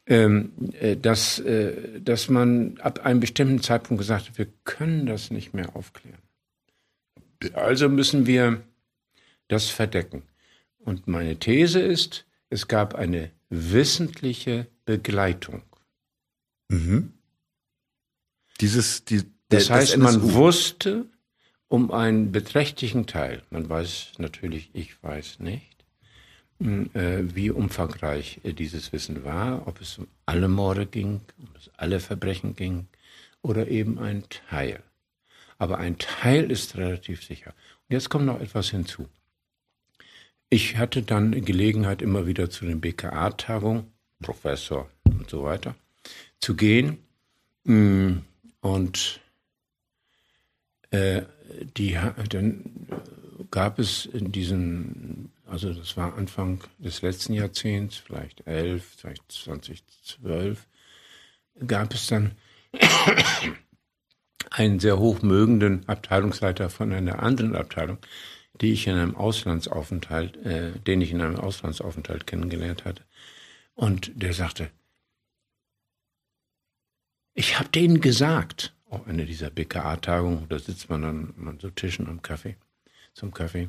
Ähm, äh, dass, äh, dass man ab einem bestimmten Zeitpunkt gesagt hat, wir können das nicht mehr aufklären. Also müssen wir das verdecken. Und meine These ist, es gab eine wissentliche Begleitung. Mhm. Dieses, die, Das heißt, man NSU. wusste um einen beträchtlichen Teil, man weiß natürlich, ich weiß nicht, wie umfangreich äh, dieses Wissen war, ob es um alle Morde ging, um es alle Verbrechen ging oder eben ein Teil. Aber ein Teil ist relativ sicher. Und jetzt kommt noch etwas hinzu. Ich hatte dann Gelegenheit, immer wieder zu den BKA-Tagungen, Professor und so weiter, zu gehen. Mm, und äh, die, dann gab es in diesen, also das war Anfang des letzten Jahrzehnts, vielleicht 11, vielleicht 2012, gab es dann [coughs] einen sehr hochmögenden Abteilungsleiter von einer anderen Abteilung, die ich in einem Auslandsaufenthalt, äh, den ich in einem Auslandsaufenthalt kennengelernt hatte. Und der sagte, ich habe denen gesagt, auch eine dieser BKA-Tagungen, da sitzt man dann an so Tischen am Kaffee, zum Kaffee.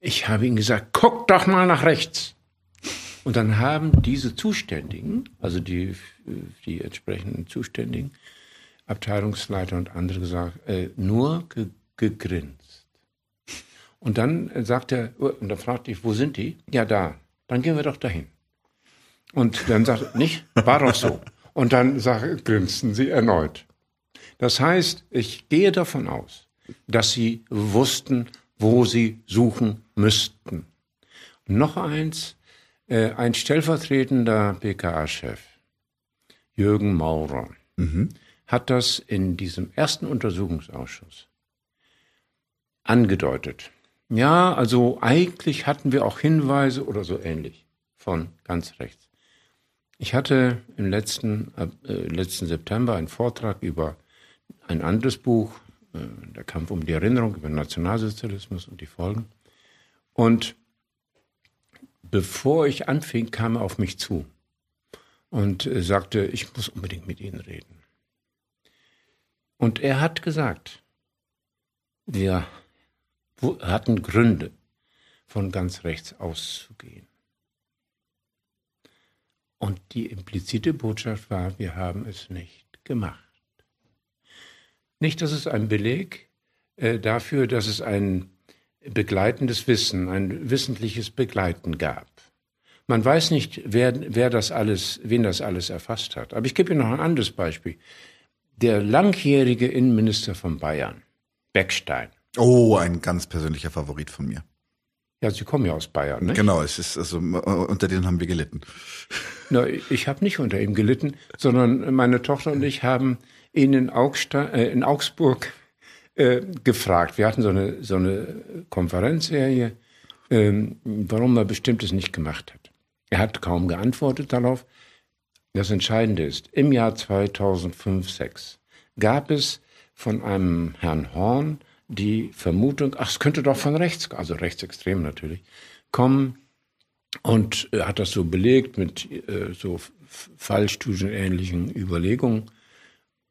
Ich habe ihnen gesagt, guck doch mal nach rechts. Und dann haben diese Zuständigen, also die, die entsprechenden Zuständigen, Abteilungsleiter und andere gesagt, äh, nur ge gegrinst. Und dann sagt er, oh, und dann fragte ich, wo sind die? Ja, da. Dann gehen wir doch dahin. Und dann sagt er, nicht? War doch so. Und dann sag, grinsten sie erneut. Das heißt, ich gehe davon aus, dass sie wussten, wo sie suchen müssten. Noch eins, äh, ein stellvertretender BKA-Chef, Jürgen Maurer, mhm. hat das in diesem ersten Untersuchungsausschuss angedeutet. Ja, also eigentlich hatten wir auch Hinweise oder so ähnlich von ganz rechts. Ich hatte im letzten, äh, letzten September einen Vortrag über ein anderes Buch, der Kampf um die Erinnerung über Nationalsozialismus und die Folgen. Und bevor ich anfing, kam er auf mich zu und äh, sagte, ich muss unbedingt mit Ihnen reden. Und er hat gesagt, wir hatten Gründe, von ganz rechts auszugehen. Und die implizite Botschaft war, wir haben es nicht gemacht. Nicht, dass es ein Beleg äh, dafür, dass es ein begleitendes Wissen, ein wissentliches Begleiten gab. Man weiß nicht, wer, wer das alles, wen das alles erfasst hat. Aber ich gebe Ihnen noch ein anderes Beispiel. Der langjährige Innenminister von Bayern, Beckstein. Oh, ein ganz persönlicher Favorit von mir. Ja, Sie kommen ja aus Bayern, ne? Genau, es ist also unter denen haben wir gelitten. Na, ich habe nicht unter ihm gelitten, sondern meine Tochter und ich haben in, Augsta äh, in Augsburg äh, gefragt. Wir hatten so eine so eine Konferenzserie, äh, warum er bestimmtes nicht gemacht hat. Er hat kaum geantwortet darauf. Das Entscheidende ist, im Jahr 2005/6 gab es von einem Herrn Horn die Vermutung, ach, es könnte doch von rechts, also rechtsextrem natürlich, kommen und er hat das so belegt mit äh, so fallstudienähnlichen Überlegungen.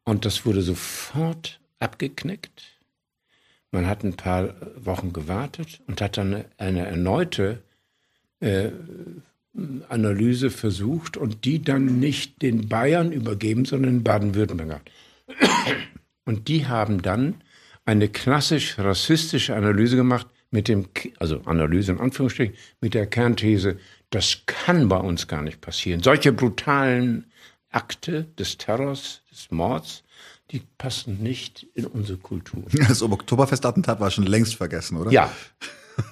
Und das wurde sofort abgeknickt. Man hat ein paar Wochen gewartet und hat dann eine, erneute äh, Analyse versucht und die dann nicht den Bayern übergeben, sondern Baden-Württemberg. Und die haben dann eine klassisch rassistische Analyse gemacht mit dem, also Analyse in Anführungsstrichen, mit der Kernthese, das kann bei uns gar nicht passieren. Solche brutalen Akte des Terrors, des Mords, die passen nicht in unsere Kultur. [laughs] Das Oktoberfestattentat war schon längst vergessen, oder? Ja. [laughs]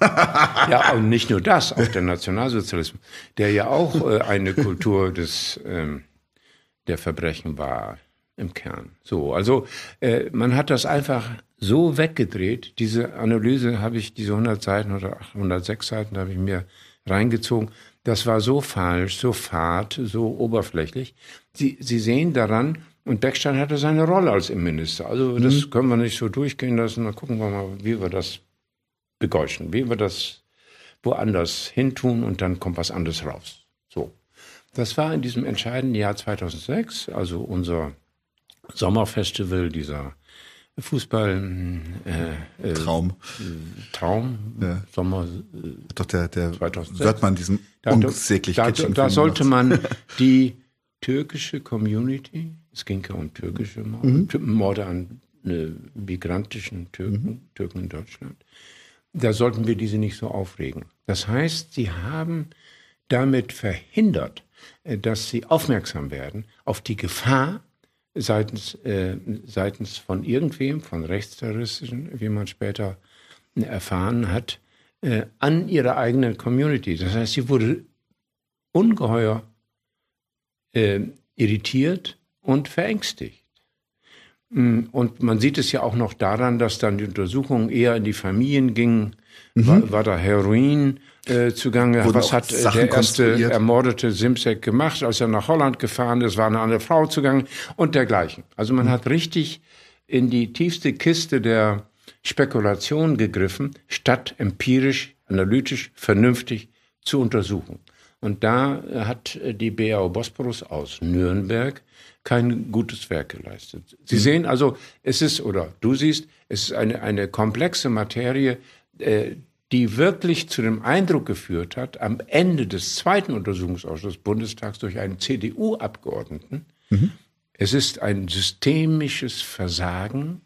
ja, und nicht nur das, auch der Nationalsozialismus, der ja auch äh, eine Kultur des, ähm, der Verbrechen war im Kern. So, also äh, man hat das einfach so weggedreht. Diese Analyse habe ich, diese 100 Seiten oder 106 Seiten habe ich mir reingezogen. Das war so falsch, so fad, so oberflächlich. Sie, Sie sehen daran, und Beckstein hatte seine Rolle als Innenminister. Also das mhm. können wir nicht so durchgehen lassen. Dann gucken wir mal, wie wir das begeuschen, wie wir das woanders hintun und dann kommt was anderes raus. So. Das war in diesem entscheidenden Jahr 2006, also unser Sommerfestival, dieser Fußball äh, äh, Traum. Traum, ja. Sommer. Äh, Doch der, der 2006. wird man diesem da, unsäglich Da, da, da sollte man [laughs] die türkische Community, es ging ja um türkische Morde, mhm. Morde an äh, migrantischen Türken, mhm. Türken in Deutschland, da sollten wir diese nicht so aufregen. Das heißt, sie haben damit verhindert, äh, dass sie aufmerksam werden auf die Gefahr seitens, äh, seitens von irgendwem, von Rechtsterroristen, wie man später erfahren hat, äh, an ihrer eigenen Community. Das heißt, sie wurde ungeheuer äh, irritiert und verängstigt. Mm, und man sieht es ja auch noch daran, dass dann die Untersuchungen eher in die Familien gingen. Mhm. War, war, da Heroin äh, zugange? Wurden Was hat äh, der erste ermordete Simsek gemacht, als er nach Holland gefahren ist? War eine andere Frau zugange und dergleichen. Also man mhm. hat richtig in die tiefste Kiste der Spekulation gegriffen, statt empirisch, analytisch, vernünftig zu untersuchen. Und da hat die BAO Bosporus aus Nürnberg kein gutes Werk geleistet. Sie mhm. sehen also, es ist, oder du siehst, es ist eine, eine komplexe Materie, äh, die wirklich zu dem Eindruck geführt hat, am Ende des zweiten Untersuchungsausschusses Bundestags durch einen CDU-Abgeordneten, mhm. es ist ein systemisches Versagen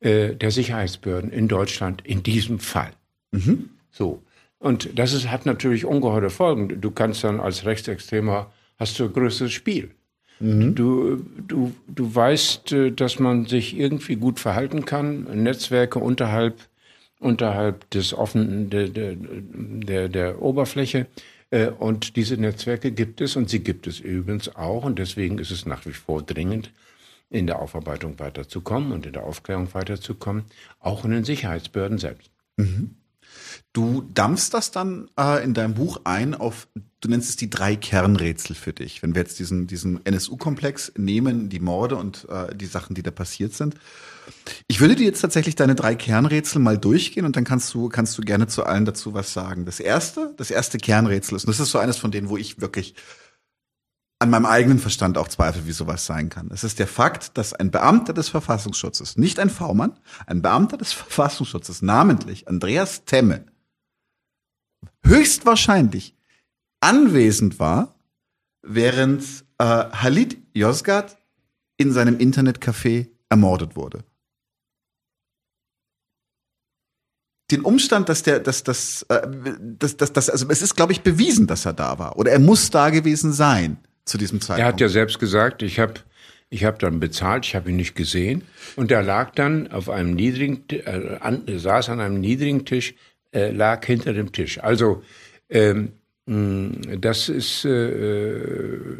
äh, der Sicherheitsbehörden in Deutschland in diesem Fall. Mhm. So. Und das ist, hat natürlich ungeheure Folgen. Du kannst dann als Rechtsextremer hast du ein größeres Spiel. Mhm. Du, du, du weißt, äh, dass man sich irgendwie gut verhalten kann, Netzwerke unterhalb, unterhalb des offenen, der, der, der, Oberfläche. Äh, und diese Netzwerke gibt es und sie gibt es übrigens auch. Und deswegen ist es nach wie vor dringend, in der Aufarbeitung weiterzukommen und in der Aufklärung weiterzukommen, auch in den Sicherheitsbehörden selbst. Mhm. Du dampfst das dann äh, in deinem Buch ein auf, du nennst es die drei Kernrätsel für dich. Wenn wir jetzt diesen, diesen NSU-Komplex nehmen, die Morde und äh, die Sachen, die da passiert sind. Ich würde dir jetzt tatsächlich deine drei Kernrätsel mal durchgehen und dann kannst du, kannst du gerne zu allen dazu was sagen. Das erste, das erste Kernrätsel ist, und das ist so eines von denen, wo ich wirklich an meinem eigenen Verstand auch zweifle, wie sowas sein kann. Es ist der Fakt, dass ein Beamter des Verfassungsschutzes, nicht ein V-Mann, ein Beamter des Verfassungsschutzes, namentlich Andreas Temme, höchstwahrscheinlich anwesend war, während äh, Halid Yozgat in seinem Internetcafé ermordet wurde. Den Umstand, dass der, dass das, äh, dass, dass, dass, also es ist, glaube ich, bewiesen, dass er da war oder er muss da gewesen sein zu diesem Zeitpunkt. Er hat ja selbst gesagt, ich habe ich hab dann bezahlt, ich habe ihn nicht gesehen. Und er lag dann auf einem niedrigen, äh, an, saß an einem niedrigen Tisch, äh, lag hinter dem Tisch. Also ähm, das ist äh,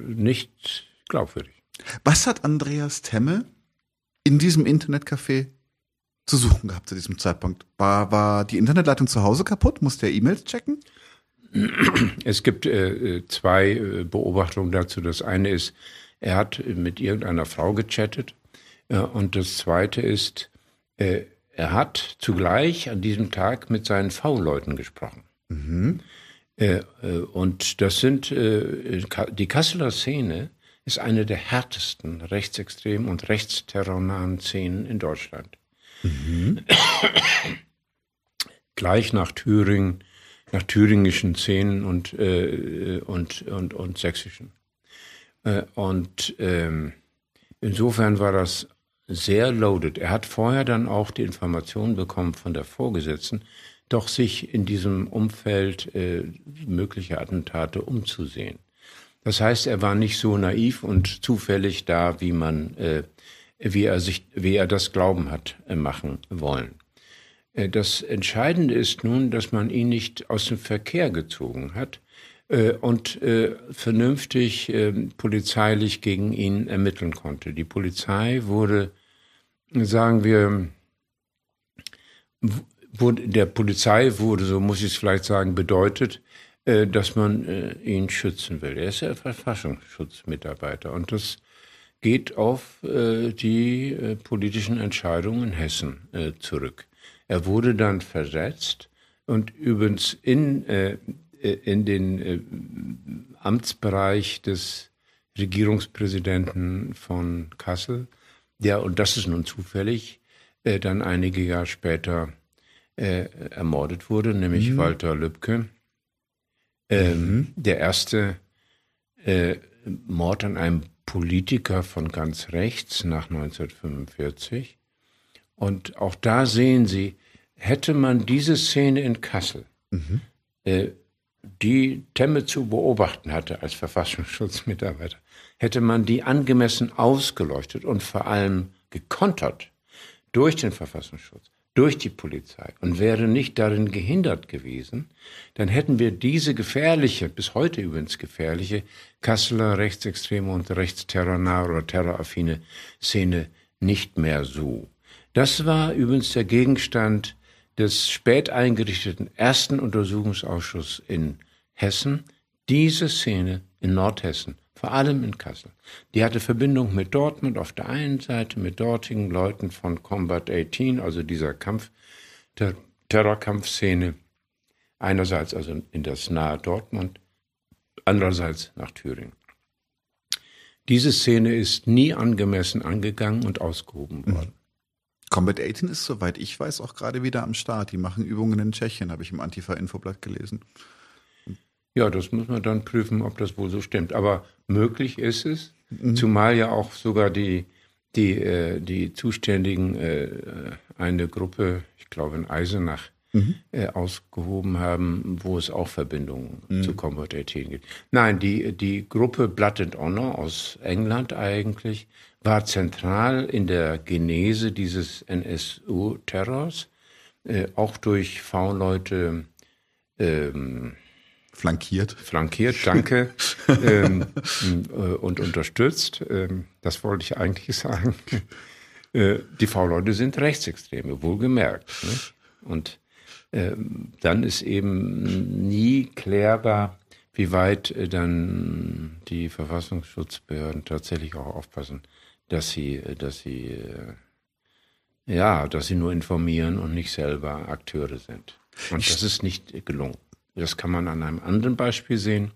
nicht glaubwürdig. Was hat Andreas Temme in diesem Internetcafé zu suchen gehabt zu diesem Zeitpunkt? War, war die Internetleitung zu Hause kaputt? Musste er E-Mails checken? Es gibt äh, zwei äh, Beobachtungen dazu. Das eine ist, er hat mit irgendeiner Frau gechattet. Äh, und das zweite ist, äh, er hat zugleich an diesem Tag mit seinen V-Leuten gesprochen. Mhm. Äh, äh, und das sind, die Kasseler Szene ist eine der härtesten rechtsextremen und rechtsterrornahen Szenen in Deutschland. Mhm. [coughs] Gleich nach Thüringen, nach thüringischen Szenen und, äh, und, und, und sächsischen. Äh, und ähm, insofern war das sehr loaded. Er hat vorher dann auch die Informationen bekommen von der Vorgesetzten, doch sich in diesem Umfeld äh, möglicher Attentate umzusehen. Das heißt, er war nicht so naiv und zufällig da, wie man, äh, wie er sich, wie er das Glauben hat äh, machen wollen. Äh, das Entscheidende ist nun, dass man ihn nicht aus dem Verkehr gezogen hat äh, und vernünftig polizeilich gegen ihn ermitteln konnte. Die Polizei wurde, sagen wir, der Polizei wurde, so muss ich es vielleicht sagen, bedeutet, dass man ihn schützen will. Er ist ja Verfassungsschutzmitarbeiter und das geht auf die politischen Entscheidungen in Hessen zurück. Er wurde dann versetzt und übrigens in, äh, in den äh, Amtsbereich des Regierungspräsidenten von Kassel, der, und das ist nun zufällig, äh, dann einige Jahre später äh, ermordet wurde, nämlich mhm. Walter Lübcke. Ähm, mhm. Der erste äh, Mord an einem Politiker von ganz rechts nach 1945. Und auch da sehen Sie, hätte man diese Szene in Kassel, mhm. äh, die Temme zu beobachten hatte als Verfassungsschutzmitarbeiter, hätte man die angemessen ausgeleuchtet und vor allem gekontert durch den Verfassungsschutz, durch die Polizei und wäre nicht darin gehindert gewesen, dann hätten wir diese gefährliche, bis heute übrigens gefährliche, Kasseler rechtsextreme und rechtsterrornahe oder terroraffine Szene nicht mehr so. Das war übrigens der Gegenstand des spät eingerichteten ersten Untersuchungsausschusses in Hessen, diese Szene in Nordhessen vor allem in Kassel. Die hatte Verbindung mit Dortmund auf der einen Seite, mit dortigen Leuten von Combat 18, also dieser Kampf, der Terrorkampfszene, einerseits also in das nahe Dortmund, andererseits nach Thüringen. Diese Szene ist nie angemessen angegangen und ausgehoben mhm. worden. Combat 18 ist, soweit ich weiß, auch gerade wieder am Start. Die machen Übungen in Tschechien, habe ich im Antifa-Infoblatt gelesen. Ja, das muss man dann prüfen, ob das wohl so stimmt. Aber möglich ist es, mhm. zumal ja auch sogar die, die, äh, die Zuständigen äh, eine Gruppe, ich glaube in Eisenach, mhm. äh, ausgehoben haben, wo es auch Verbindungen mhm. zu Combat 18 gibt. Nein, die, die Gruppe Blood and Honor aus England eigentlich war zentral in der Genese dieses NSU-Terrors, äh, auch durch V-Leute, ähm, Flankiert. Flankiert, danke. [laughs] ähm, äh, und unterstützt. Ähm, das wollte ich eigentlich sagen. Äh, die V-Leute sind Rechtsextreme, wohlgemerkt. Ne? Und ähm, dann ist eben nie klärbar, wie weit äh, dann die Verfassungsschutzbehörden tatsächlich auch aufpassen, dass sie, äh, dass sie, äh, ja, dass sie nur informieren und nicht selber Akteure sind. Und das ist nicht gelungen. Das kann man an einem anderen Beispiel sehen,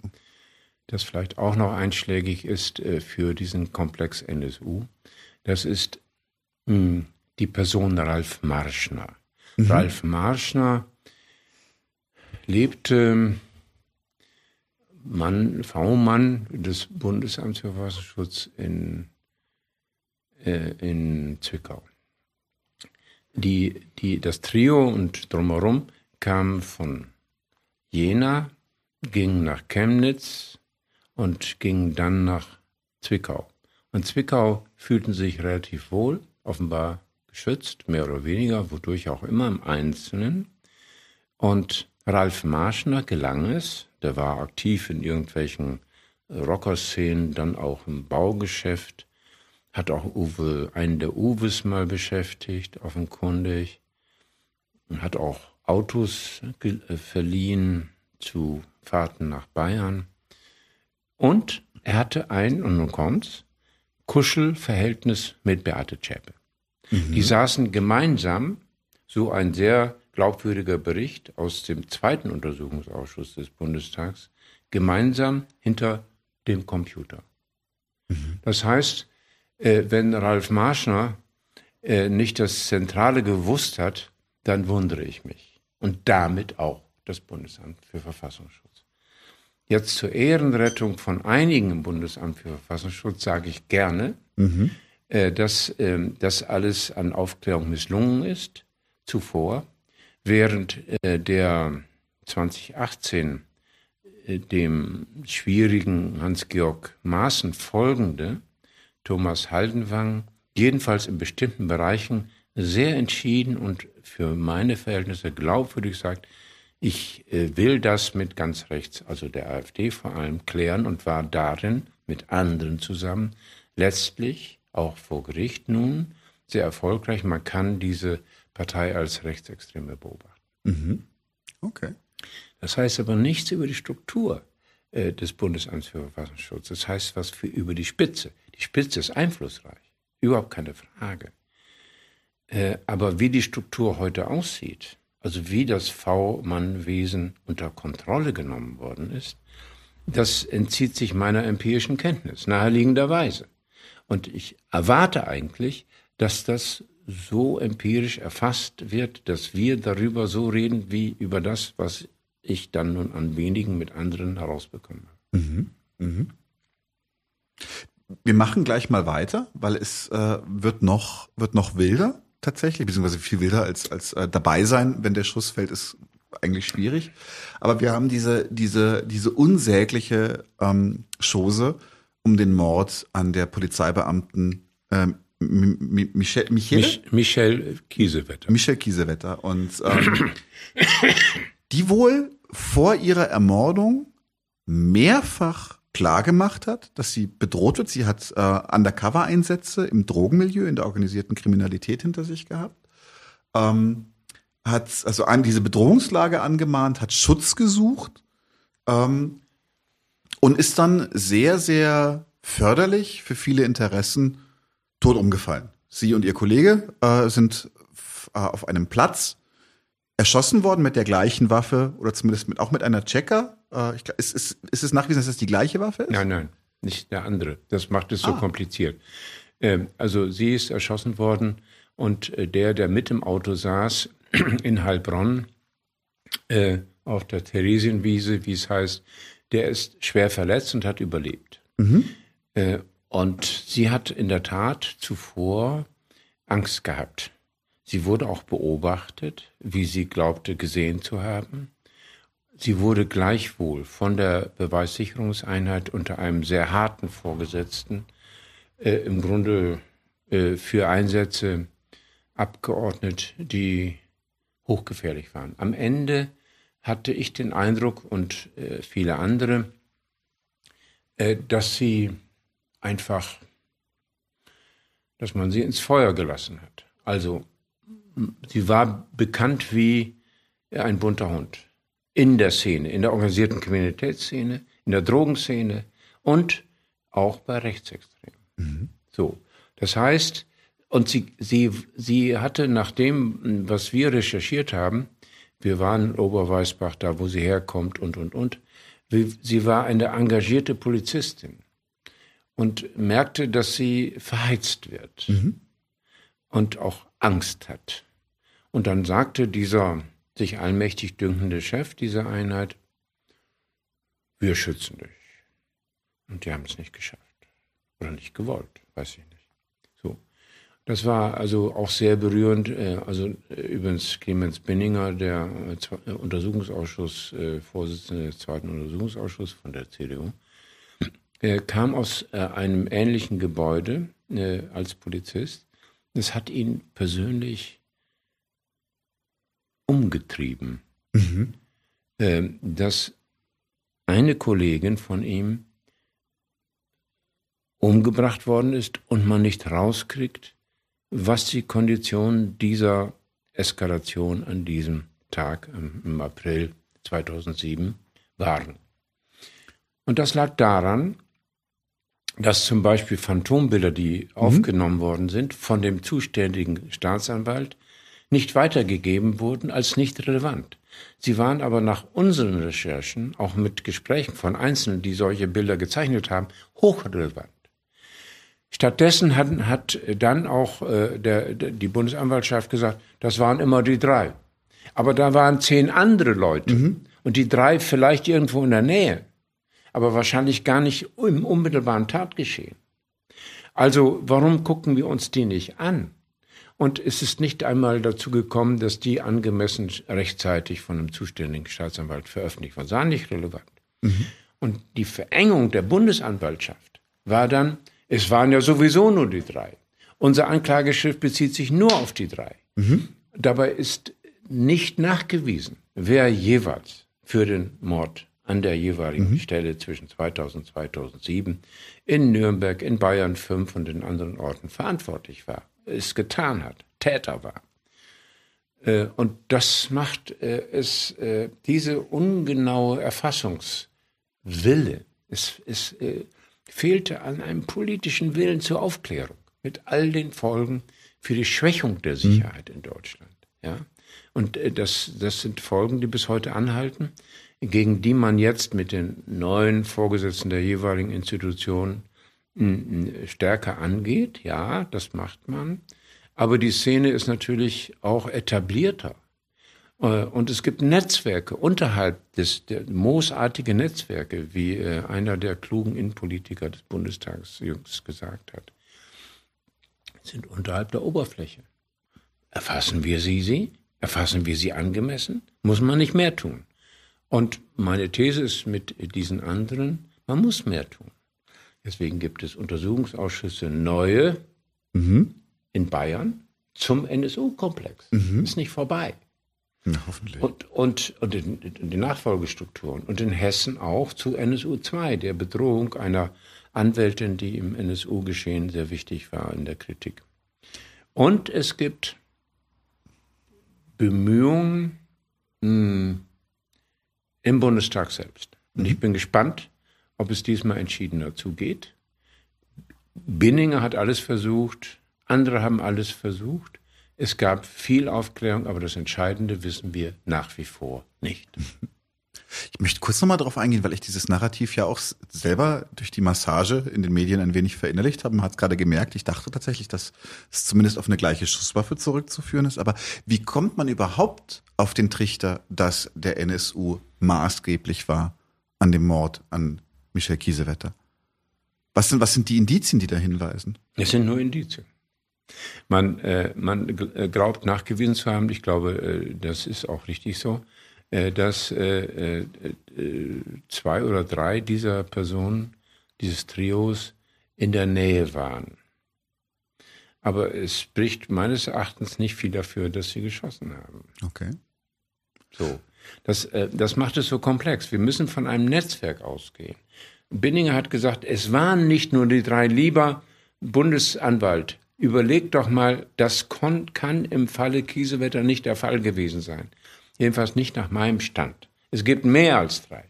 das vielleicht auch noch einschlägig ist äh, für diesen Komplex NSU. Das ist hm, die Person Ralf Marschner. Mhm. Ralf Marschner lebte Mann, V-Mann des Bundesamts für Verfassungsschutz in, äh, in Zwickau. Die, die, das Trio und drumherum kam von Jena, ging nach Chemnitz und ging dann nach Zwickau. Und Zwickau fühlten sich relativ wohl, offenbar geschützt, mehr oder weniger, wodurch auch immer im Einzelnen. Und Ralf Marschner gelang es, der war aktiv in irgendwelchen Rockerszenen, dann auch im Baugeschäft, hat auch Uwe, einen der Uwes mal beschäftigt, offenkundig, und hat auch Autos äh, verliehen zu Fahrten nach Bayern. Und er hatte ein, und nun kommt's, Kuschelverhältnis mit Beate Zschäpe. Mhm. Die saßen gemeinsam, so ein sehr glaubwürdiger Bericht aus dem zweiten Untersuchungsausschuss des Bundestags, gemeinsam hinter dem Computer. Mhm. Das heißt, äh, wenn Ralf Marschner äh, nicht das Zentrale gewusst hat, dann wundere ich mich und damit auch das Bundesamt für Verfassungsschutz. Jetzt zur Ehrenrettung von einigen im Bundesamt für Verfassungsschutz sage ich gerne, mhm. äh, dass äh, das alles an Aufklärung misslungen ist zuvor, während äh, der 2018 äh, dem schwierigen Hans-Georg Maaßen folgende Thomas Haldenwang jedenfalls in bestimmten Bereichen sehr entschieden und für meine Verhältnisse glaubwürdig sagt, ich äh, will das mit ganz rechts, also der AfD vor allem, klären und war darin mit anderen zusammen letztlich auch vor Gericht nun sehr erfolgreich. Man kann diese Partei als rechtsextreme beobachten. Mhm. Okay. Das heißt aber nichts über die Struktur äh, des Bundesamts für Verfassungsschutz. Das heißt was für über die Spitze. Die Spitze ist einflussreich. Überhaupt keine Frage. Äh, aber wie die Struktur heute aussieht, also wie das V-Mann-Wesen unter Kontrolle genommen worden ist, das entzieht sich meiner empirischen Kenntnis, naheliegenderweise. Und ich erwarte eigentlich, dass das so empirisch erfasst wird, dass wir darüber so reden, wie über das, was ich dann nun an wenigen mit anderen herausbekomme. Mhm. Mhm. Wir machen gleich mal weiter, weil es äh, wird noch wird noch wilder. Tatsächlich, beziehungsweise viel wilder als, als äh, dabei sein, wenn der Schuss fällt, ist eigentlich schwierig. Aber wir haben diese, diese, diese unsägliche ähm, Chose um den Mord an der Polizeibeamten ähm, Michel, Michele? Mich, Michel Kiesewetter. Michel Kiesewetter. Und ähm, die wohl vor ihrer Ermordung mehrfach klargemacht hat, dass sie bedroht wird. Sie hat äh, Undercover-Einsätze im Drogenmilieu, in der organisierten Kriminalität hinter sich gehabt. Ähm, hat also an diese Bedrohungslage angemahnt, hat Schutz gesucht ähm, und ist dann sehr, sehr förderlich für viele Interessen tot umgefallen. Sie und ihr Kollege äh, sind äh, auf einem Platz erschossen worden mit der gleichen Waffe oder zumindest mit, auch mit einer Checker. Äh, ich, ist, ist, ist es nachgewiesen, dass es die gleiche Waffe ist? Nein, nein, nicht der andere. Das macht es so ah. kompliziert. Ähm, also sie ist erschossen worden und äh, der, der mit im Auto saß [clears throat] in Heilbronn äh, auf der Theresienwiese, wie es heißt, der ist schwer verletzt und hat überlebt. Mhm. Äh, und sie hat in der Tat zuvor Angst gehabt. Sie wurde auch beobachtet, wie sie glaubte gesehen zu haben. Sie wurde gleichwohl von der Beweissicherungseinheit unter einem sehr harten Vorgesetzten äh, im Grunde äh, für Einsätze abgeordnet, die hochgefährlich waren. Am Ende hatte ich den Eindruck und äh, viele andere, äh, dass sie einfach, dass man sie ins Feuer gelassen hat. Also sie war bekannt wie ein bunter Hund in der Szene, in der organisierten Kriminalitätsszene, in der Drogenszene und auch bei Rechtsextremen. Mhm. So, das heißt, und sie, sie, sie hatte nach dem, was wir recherchiert haben, wir waren in Oberweißbach, da wo sie herkommt und, und, und, sie war eine engagierte Polizistin und merkte, dass sie verheizt wird mhm. und auch Angst hat. Und dann sagte dieser sich allmächtig dünkende Chef dieser Einheit, wir schützen dich. Und die haben es nicht geschafft. Oder nicht gewollt, weiß ich nicht. So. Das war also auch sehr berührend. Äh, also äh, übrigens Clemens Binninger, der äh, Untersuchungsausschuss, Vorsitzende des zweiten Untersuchungsausschusses von der CDU, kam aus einem ähnlichen Gebäude als Polizist. Das hat ihn persönlich umgetrieben, mhm. äh, dass eine Kollegin von ihm umgebracht worden ist und man nicht rauskriegt, was die Konditionen dieser Eskalation an diesem Tag im April 2007 waren. Und das lag daran, dass zum Beispiel Phantombilder, die mhm. aufgenommen worden sind, von dem zuständigen Staatsanwalt nicht weitergegeben wurden als nicht relevant. Sie waren aber nach unseren Recherchen, auch mit Gesprächen von Einzelnen, die solche Bilder gezeichnet haben, hochrelevant. Stattdessen hat, hat dann auch äh, der, der, die Bundesanwaltschaft gesagt, das waren immer die drei. Aber da waren zehn andere Leute mhm. und die drei vielleicht irgendwo in der Nähe aber wahrscheinlich gar nicht im unmittelbaren Tatgeschehen. Also warum gucken wir uns die nicht an? Und es ist nicht einmal dazu gekommen, dass die angemessen rechtzeitig von einem zuständigen Staatsanwalt veröffentlicht waren. Das war nicht relevant. Mhm. Und die Verengung der Bundesanwaltschaft war dann, es waren ja sowieso nur die drei. Unser Anklageschrift bezieht sich nur auf die drei. Mhm. Dabei ist nicht nachgewiesen, wer jeweils für den Mord an der jeweiligen mhm. Stelle zwischen 2000 und 2007 in Nürnberg, in Bayern 5 und in anderen Orten verantwortlich war, es getan hat, Täter war. Äh, und das macht äh, es, äh, diese ungenaue Erfassungswille, es, es fehlte an einem politischen Willen zur Aufklärung mit all den Folgen für die Schwächung der mhm. Sicherheit mhm. in Deutschland. Ja? Und das, das sind Folgen, die bis heute anhalten gegen die man jetzt mit den neuen Vorgesetzten der jeweiligen Institution stärker angeht. Ja, das macht man. Aber die Szene ist natürlich auch etablierter. Äh, und es gibt Netzwerke unterhalb des, der moosartige Netzwerke, wie äh, einer der klugen Innenpolitiker des Bundestags jüngst gesagt hat, sind unterhalb der Oberfläche. Erfassen wir sie, sie? Erfassen wir sie angemessen? Muss man nicht mehr tun? Und meine These ist mit diesen anderen, man muss mehr tun. Deswegen gibt es Untersuchungsausschüsse neue mhm. in Bayern zum NSU-Komplex. Mhm. Ist nicht vorbei. Na, hoffentlich. Und, und, und in, in die Nachfolgestrukturen. Und in Hessen auch zu NSU 2, der Bedrohung einer Anwältin, die im NSU-Geschehen sehr wichtig war in der Kritik. Und es gibt Bemühungen mh, hm, im Bundestag selbst. Und ich bin gespannt, ob es diesmal entschiedener zugeht. Binninger hat alles versucht, andere haben alles versucht. Es gab viel Aufklärung, aber das Entscheidende wissen wir nach wie vor nicht. [laughs] Ich möchte kurz nochmal darauf eingehen, weil ich dieses Narrativ ja auch selber durch die Massage in den Medien ein wenig verinnerlicht habe. Man hat es gerade gemerkt. Ich dachte tatsächlich, dass es zumindest auf eine gleiche Schusswaffe zurückzuführen ist. Aber wie kommt man überhaupt auf den Trichter, dass der NSU maßgeblich war an dem Mord an Michel Kiesewetter? Was sind, was sind die Indizien, die da hinweisen? Es sind nur Indizien. Man, äh, man äh, glaubt nachgewiesen zu haben, ich glaube, äh, das ist auch richtig so, äh, dass äh, äh, zwei oder drei dieser Personen, dieses Trios, in der Nähe waren. Aber es spricht meines Erachtens nicht viel dafür, dass sie geschossen haben. Okay. So. Das, das macht es so komplex. Wir müssen von einem Netzwerk ausgehen. Binninger hat gesagt, es waren nicht nur die drei. Lieber Bundesanwalt, überleg doch mal, das kann im Falle Kiesewetter nicht der Fall gewesen sein. Jedenfalls nicht nach meinem Stand. Es gibt mehr als drei.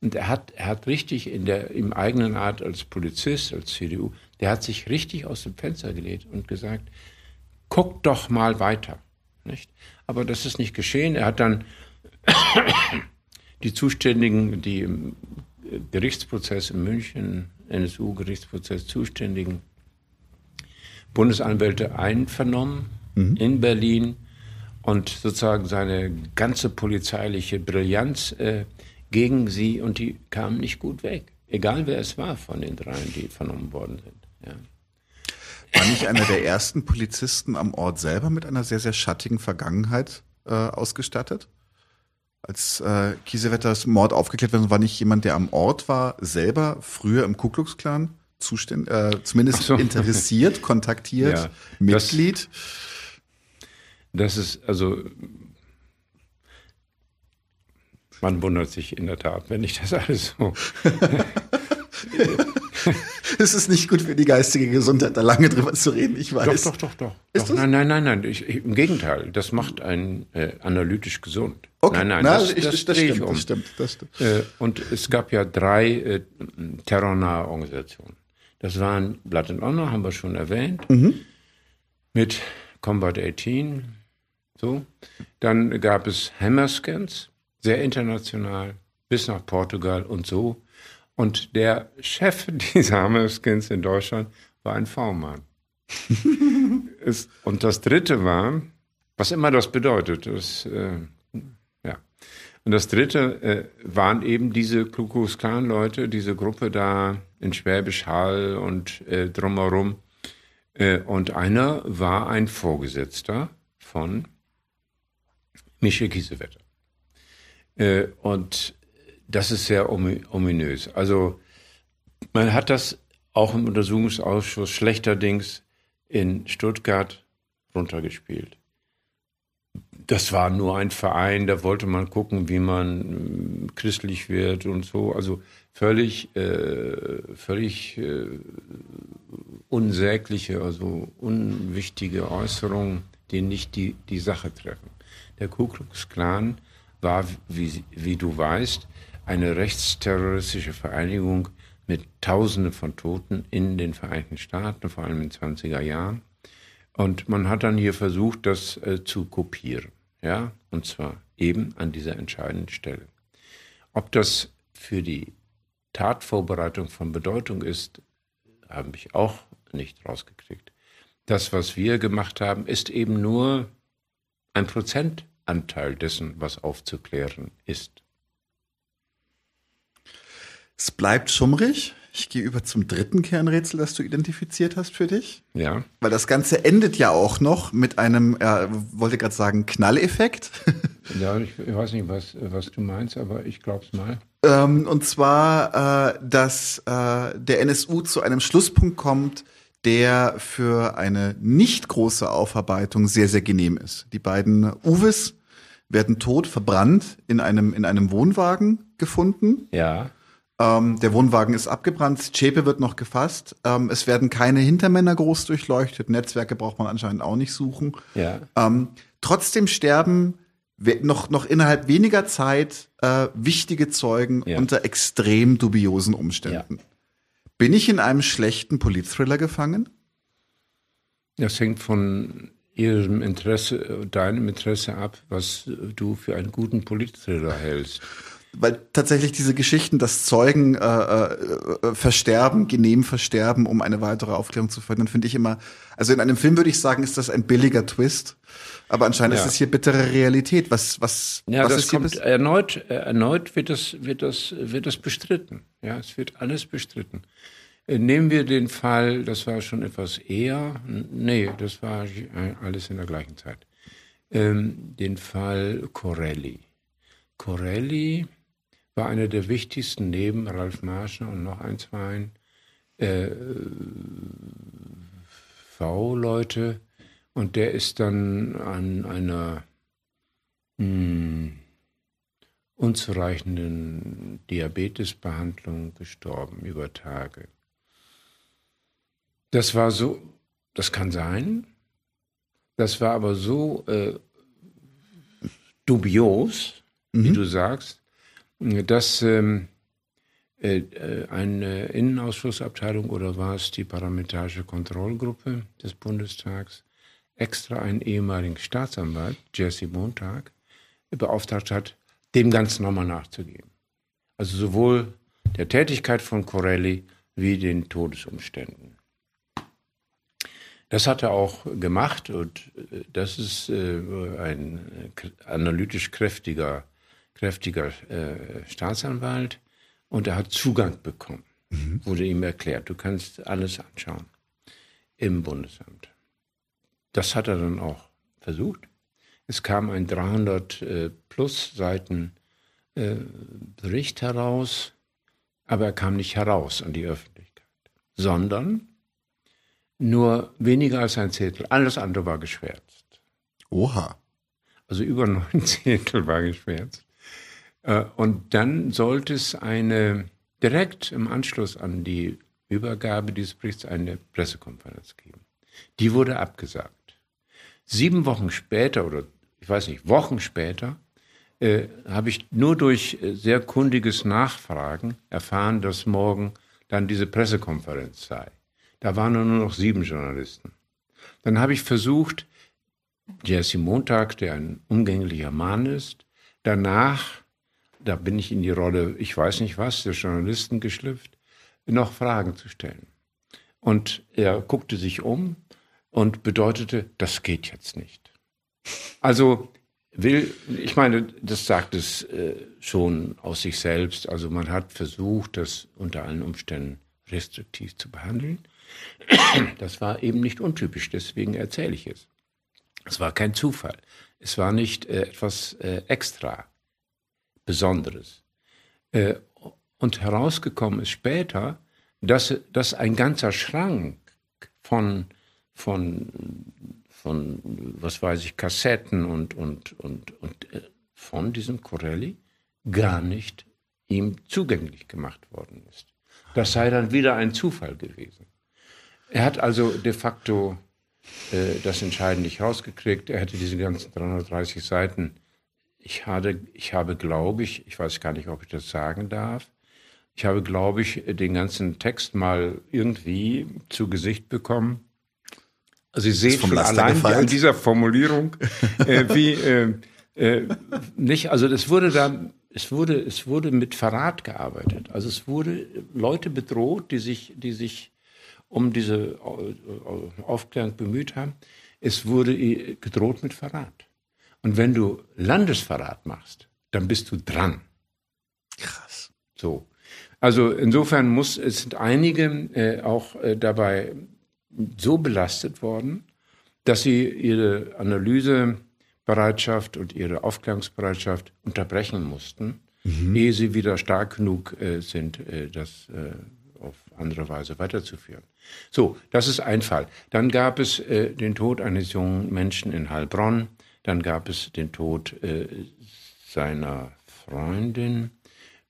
Und er hat, er hat richtig in der, im eigenen Art als Polizist, als CDU, der hat sich richtig aus dem Fenster gelegt und gesagt, guck doch mal weiter. Nicht? Aber das ist nicht geschehen. Er hat dann die Zuständigen, die im Gerichtsprozess in München, NSU-Gerichtsprozess zuständigen Bundesanwälte einvernommen mhm. in Berlin und sozusagen seine ganze polizeiliche Brillanz äh, gegen sie und die kamen nicht gut weg. Egal wer es war von den dreien, die vernommen worden sind. Ja. War nicht einer der ersten Polizisten am Ort selber mit einer sehr, sehr schattigen Vergangenheit äh, ausgestattet? Als äh, Kiesewetters Mord aufgeklärt wurde, war nicht jemand, der am Ort war, selber früher im Ku Klux Klan zuständ, äh, zumindest so. interessiert, [laughs] kontaktiert, ja, Mitglied? Das, das ist also man wundert sich in der Tat, wenn ich das alles so [laughs] es ist nicht gut für die geistige Gesundheit, da lange drüber zu reden, ich weiß. Doch, doch, doch, doch. doch. Nein, nein, nein, nein. Ich, Im Gegenteil, das macht einen äh, analytisch gesund. Okay. Nein, nein, Na, das, ich, das, das, stimmt, um. das stimmt, das stimmt. Äh, und es gab ja drei äh, terrornahe Organisationen. Das waren Blood and Honor, haben wir schon erwähnt, mhm. mit Combat 18. So. Dann gab es Hammerscans, sehr international, bis nach Portugal und so. Und der Chef [laughs] dieser Hammerskins in Deutschland war ein V-Mann. [laughs] und das dritte war, was immer das bedeutet, das, äh. Und das dritte äh, waren eben diese Klukos Klan-Leute, diese Gruppe da in Schwäbisch Hall und äh, drumherum. Äh, und einer war ein Vorgesetzter von Michel Kiesewetter. Äh, und das ist sehr ominös. Also man hat das auch im Untersuchungsausschuss schlechterdings in Stuttgart runtergespielt. Das war nur ein Verein, da wollte man gucken, wie man äh, christlich wird und so. Also völlig, äh, völlig äh, unsägliche, also unwichtige Äußerungen, die nicht die, die Sache treffen. Der Ku Klux Klan war, wie, wie du weißt, eine rechtsterroristische Vereinigung mit Tausenden von Toten in den Vereinigten Staaten, vor allem in den 20er Jahren. Und man hat dann hier versucht, das äh, zu kopieren. Ja, und zwar eben an dieser entscheidenden Stelle. Ob das für die Tatvorbereitung von Bedeutung ist, habe ich auch nicht rausgekriegt. Das, was wir gemacht haben, ist eben nur ein Prozentanteil dessen, was aufzuklären ist. Es bleibt schummrig. Ich gehe über zum dritten Kernrätsel, das du identifiziert hast für dich. Ja. Weil das Ganze endet ja auch noch mit einem, äh, wollte gerade sagen, Knalleffekt. [laughs] Ja, ich, ich weiß nicht, was, was du meinst, aber ich glaub's mal. ähm, und zwar, äh, dass äh, der NSU zu einem Schlusspunkt kommt, der für eine nicht große Aufarbeitung sehr, sehr genehm ist. Die beiden Uwes werden tot, verbrannt, in einem, in einem Wohnwagen gefunden. Ja. Ähm, der Wohnwagen ist abgebrannt, Zschäpe wird noch gefasst. Ähm, es werden keine Hintermänner groß durchleuchtet. Netzwerke braucht man anscheinend auch nicht suchen. Ja. Ähm, trotzdem sterben noch, noch innerhalb weniger Zeit äh, wichtige Zeugen Ja. unter extrem dubiosen Umständen. Bin ich in einem schlechten Politthriller gefangen? Das hängt von ihrem Interesse, äh, deinem Interesse ab, was du für einen guten Politthriller hältst. Weil tatsächlich diese Geschichten, dass Zeugen äh, äh, versterben, genehm versterben, um eine weitere Aufklärung zu verhindern, finde ich immer. Also in einem Film würde ich sagen, ist das ein billiger Twist. Aber anscheinend Ja. ist es hier bittere Realität. Was, was, Ja, was das kommt erneut, äh, erneut wird das, wird das, wird das bestritten. Ja, es wird alles bestritten. Äh, Nehmen wir den Fall, das war schon etwas eher, nee, das war äh, alles in der gleichen Zeit. Ähm, den Fall Corelli. Corelli war einer der wichtigsten neben Ralf Marschner und noch ein, zwei äh, V-Leute. Und der ist dann an einer mh, unzureichenden Diabetesbehandlung gestorben über Tage. Das war so, das kann sein, das war aber so äh, dubios, wie du sagst, dass ähm, äh, äh, eine Innenausschussabteilung oder war es die Parlamentarische Kontrollgruppe des Bundestags extra einen ehemaligen Staatsanwalt, Jesse Montag, beauftragt hat, dem Ganzen nochmal nachzugehen. Also sowohl der Tätigkeit von Corelli wie den Todesumständen. Das hat er auch gemacht und äh, das ist äh, ein analytisch kräftiger, kräftiger äh, Staatsanwalt und er hat Zugang bekommen. Wurde ihm erklärt, du kannst alles anschauen im Bundesamt. Das hat er dann auch versucht. Es kam ein 300 äh, plus Seiten äh, Bericht heraus, aber er kam nicht heraus an die Öffentlichkeit, sondern nur weniger als ein Zehntel. Alles andere war geschwärzt. Oha. Also über neun [laughs] Zehntel war geschwärzt. Äh, Und dann sollte es eine, direkt im Anschluss an die Übergabe dieses Berichts eine Pressekonferenz geben. Die wurde abgesagt. Sieben Wochen später oder ich weiß nicht, Wochen später äh, habe ich nur durch äh, sehr kundiges Nachfragen erfahren, dass morgen dann diese Pressekonferenz sei. Da waren nur noch sieben Journalisten. Dann habe ich versucht, Jesse Montag, der ein umgänglicher Mann ist, danach, da bin ich in die Rolle, ich weiß nicht was, des Journalisten geschlüpft, noch Fragen zu stellen. Und er guckte sich um und bedeutete, das geht jetzt nicht. Also will, ich meine, das sagt es äh, schon aus sich selbst. Also man hat versucht, das unter allen Umständen restriktiv zu behandeln. Das war eben nicht untypisch, deswegen erzähle ich es. Es war kein Zufall. Es war nicht äh, etwas äh, extra Besonderes. Äh, und herausgekommen ist später, dass, dass ein ganzer Schrank von, von, von, was weiß ich, Kassetten und, und, und, und äh, von diesem Corelli gar nicht ihm zugänglich gemacht worden ist. Das sei dann wieder ein Zufall gewesen. Er hat also de facto äh, das Entscheidende nicht rausgekriegt. Er hätte diese ganzen 330 Seiten. Ich habe, ich habe, glaube ich, ich weiß gar nicht, ob ich das sagen darf, ich habe, glaube ich, den ganzen Text mal irgendwie zu Gesicht bekommen. Also Sie sehen schon Laster allein an dieser Formulierung, [laughs] äh, wie äh, äh, nicht, also das wurde dann, es wurde, es wurde mit Verrat gearbeitet. Also es wurde Leute bedroht, die sich, die sich um diese äh, Aufklärung bemüht haben. Es wurde i- gedroht mit Verrat. Und wenn du Landesverrat machst, dann bist du dran. Krass. So. Also insofern muss es sind einige äh, auch äh, dabei so belastet worden, dass sie ihre Analysebereitschaft und ihre Aufklärungsbereitschaft unterbrechen mussten, mhm. ehe sie wieder stark genug äh, sind, äh, das äh, auf andere Weise weiterzuführen. So, das ist ein Fall. Dann gab es äh, den Tod eines jungen Menschen in Heilbronn. Dann gab es den Tod äh, seiner Freundin.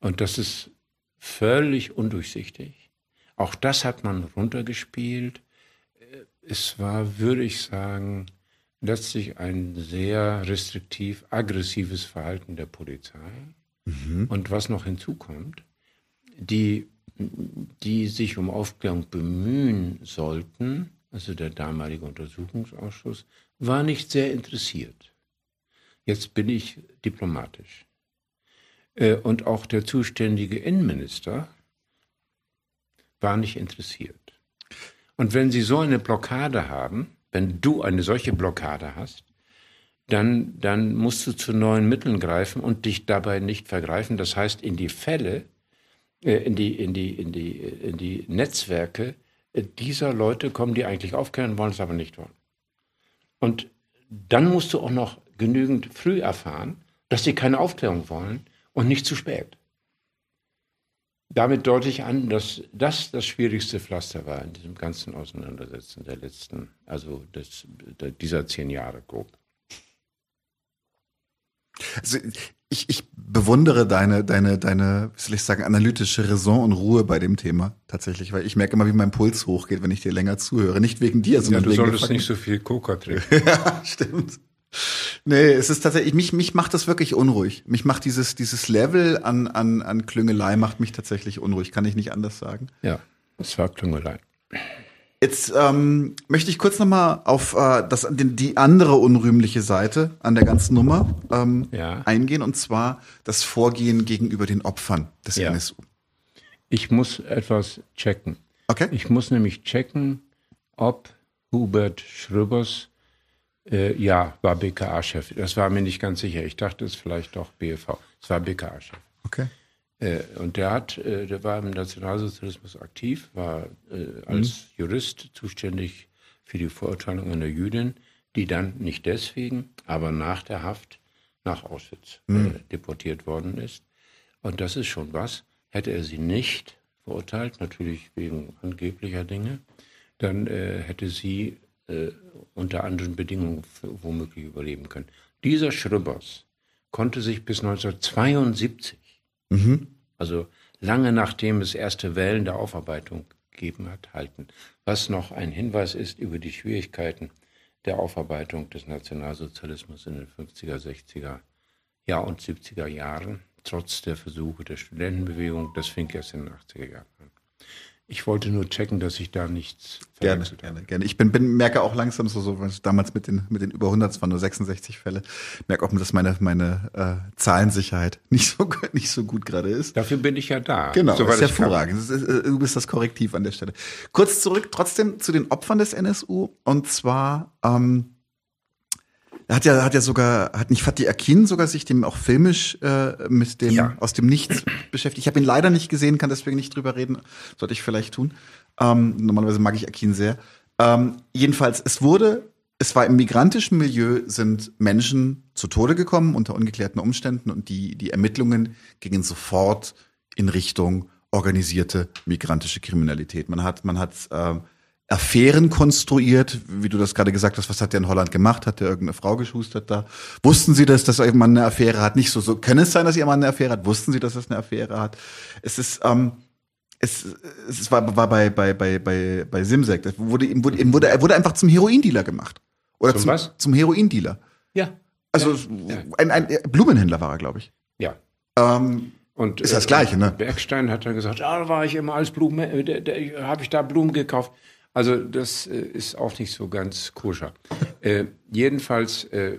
Und das ist völlig undurchsichtig. Auch das hat man runtergespielt. Es war, würde ich sagen, letztlich ein sehr restriktiv, aggressives Verhalten der Polizei. Mhm. Und was noch hinzukommt, die, die sich um Aufklärung bemühen sollten, also der damalige Untersuchungsausschuss, war nicht sehr interessiert. Jetzt bin ich diplomatisch. Äh, und auch der zuständige Innenminister war nicht interessiert. Und wenn Sie so eine Blockade haben, wenn du eine solche Blockade hast, dann, dann musst du zu neuen Mitteln greifen und dich dabei nicht vergreifen. Das heißt, in die Fälle, äh, in, die, in, die, in, die, in die Netzwerke äh, dieser Leute kommen, die eigentlich aufklären wollen, es aber nicht wollen. Und dann musst du auch noch genügend früh erfahren, dass sie keine Aufklärung wollen und nicht zu spät. Damit deute ich an, dass das das schwierigste Pflaster war in diesem ganzen Auseinandersetzen der letzten, also des, dieser zehn Jahre grob. Also ich, ich bewundere deine, deine, deine, wie soll ich sagen, analytische Raison und Ruhe bei dem Thema tatsächlich, weil ich merke immer, wie mein Puls hochgeht, wenn ich dir länger zuhöre. Nicht wegen dir, sondern ja, du wegen solltest nicht so viel Coca trinken. [laughs] ja, stimmt. Nee, es ist tatsächlich, mich, mich macht das wirklich unruhig. Mich macht dieses, dieses Level an, an, an Klüngelei macht mich tatsächlich unruhig, kann ich nicht anders sagen. Ja, es war Klüngelei. Jetzt ähm, möchte ich kurz nochmal auf äh, das, die, die andere unrühmliche Seite an der ganzen Nummer ähm, ja. eingehen, und zwar das Vorgehen gegenüber den Opfern des ja. NSU. Ich muss etwas checken. Okay. Ich muss nämlich checken, ob Hubert Schröbers äh, ja, war BKA-Chef. Das war mir nicht ganz sicher. Ich dachte, es ist vielleicht doch BFV. Es war BKA-Chef. Okay. Äh, und der hat, äh, der war im Nationalsozialismus aktiv, war äh, als mhm. Jurist zuständig für die Verurteilung einer Jüdin, die dann nicht deswegen, aber nach der Haft nach Auschwitz mhm. deportiert worden ist. Und das ist schon was. Hätte er sie nicht verurteilt, natürlich wegen angeblicher Dinge, dann äh, hätte sie äh, unter anderen Bedingungen womöglich überleben können. Dieser Schröbers konnte sich bis 1972, mhm. also lange nachdem es erste Wellen der Aufarbeitung gegeben hat, halten. Was noch ein Hinweis ist über die Schwierigkeiten der Aufarbeitung des Nationalsozialismus in den 50er, 60er ja, und 70er Jahren, trotz der Versuche der Studentenbewegung. Das fing erst in den 80er Jahren an. Ich wollte nur checken, dass ich da nichts gerne, gerne, gerne. Ich bin, bin merke auch langsam so, so was damals mit den mit den über 100, es waren nur 66 Fälle, merke auch, dass meine meine äh, Zahlensicherheit [laughs] nicht so nicht so gut gerade ist. Dafür bin ich ja da. Genau, das ist hervorragend. Ist, äh, du bist das Korrektiv an der Stelle. Kurz zurück trotzdem zu den Opfern des NSU und zwar ähm, hat ja, hat ja sogar, hat nicht Fatih Akin sogar sich dem auch filmisch äh, mit dem ja. aus dem Nichts beschäftigt. Ich habe ihn leider nicht gesehen, kann deswegen nicht drüber reden. Sollte ich vielleicht tun. Ähm, normalerweise mag ich Akin sehr. Ähm, jedenfalls, es wurde, es war im migrantischen Milieu sind Menschen zu Tode gekommen unter ungeklärten Umständen und die, die Ermittlungen gingen sofort in Richtung organisierte migrantische Kriminalität. Man hat, man hat äh, Affären konstruiert, wie du das gerade gesagt hast, was hat der in Holland gemacht? Hat der irgendeine Frau geschustert da? Wussten Sie, dass das ihr Mann eine Affäre hat? Nicht so, so kann es sein, dass ihr Mann eine Affäre hat? Wussten Sie, dass das eine Affäre hat? Es ist, ähm, es, es war, war bei, bei, bei, bei, bei Simsek, das wurde, ihm wurde, ihm wurde, er wurde einfach zum Heroindealer gemacht. Oder zum, zum, was? zum Heroindealer. Ja. Also ja. Ein, ein Blumenhändler war er, glaube ich. Ja. Ähm, und, ist das Gleiche, ne? Bergstein hat dann gesagt, ah, da war ich immer als Blumen, äh, habe ich da Blumen gekauft. Also das äh, ist auch nicht so ganz koscher. äh, jedenfalls, äh,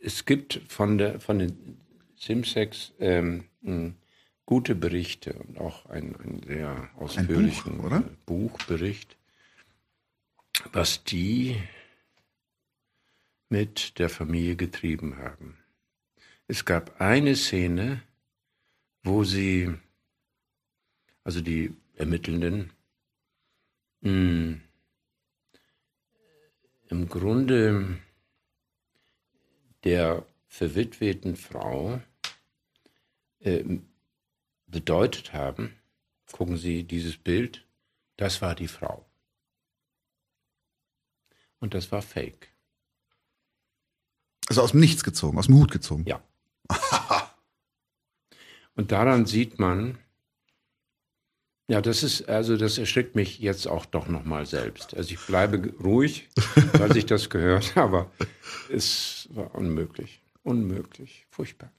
es gibt von, der, von den Simsex ähm, gute Berichte und auch einen, einen sehr ausführlichen Buch, Buchbericht, was die mit der Familie getrieben haben. Es gab eine Szene, wo sie also die Ermittelnden, im Grunde der verwitweten Frau äh, bedeutet haben, gucken Sie dieses Bild, das war die Frau. Und das war fake. Also aus dem Nichts gezogen, aus dem Hut gezogen. Ja. [laughs] Und daran sieht man, ja, das ist, also das erschreckt mich jetzt auch doch nochmal selbst. Also ich bleibe ruhig, [laughs] weil ich das gehört habe, aber es war unmöglich. Unmöglich. Furchtbar.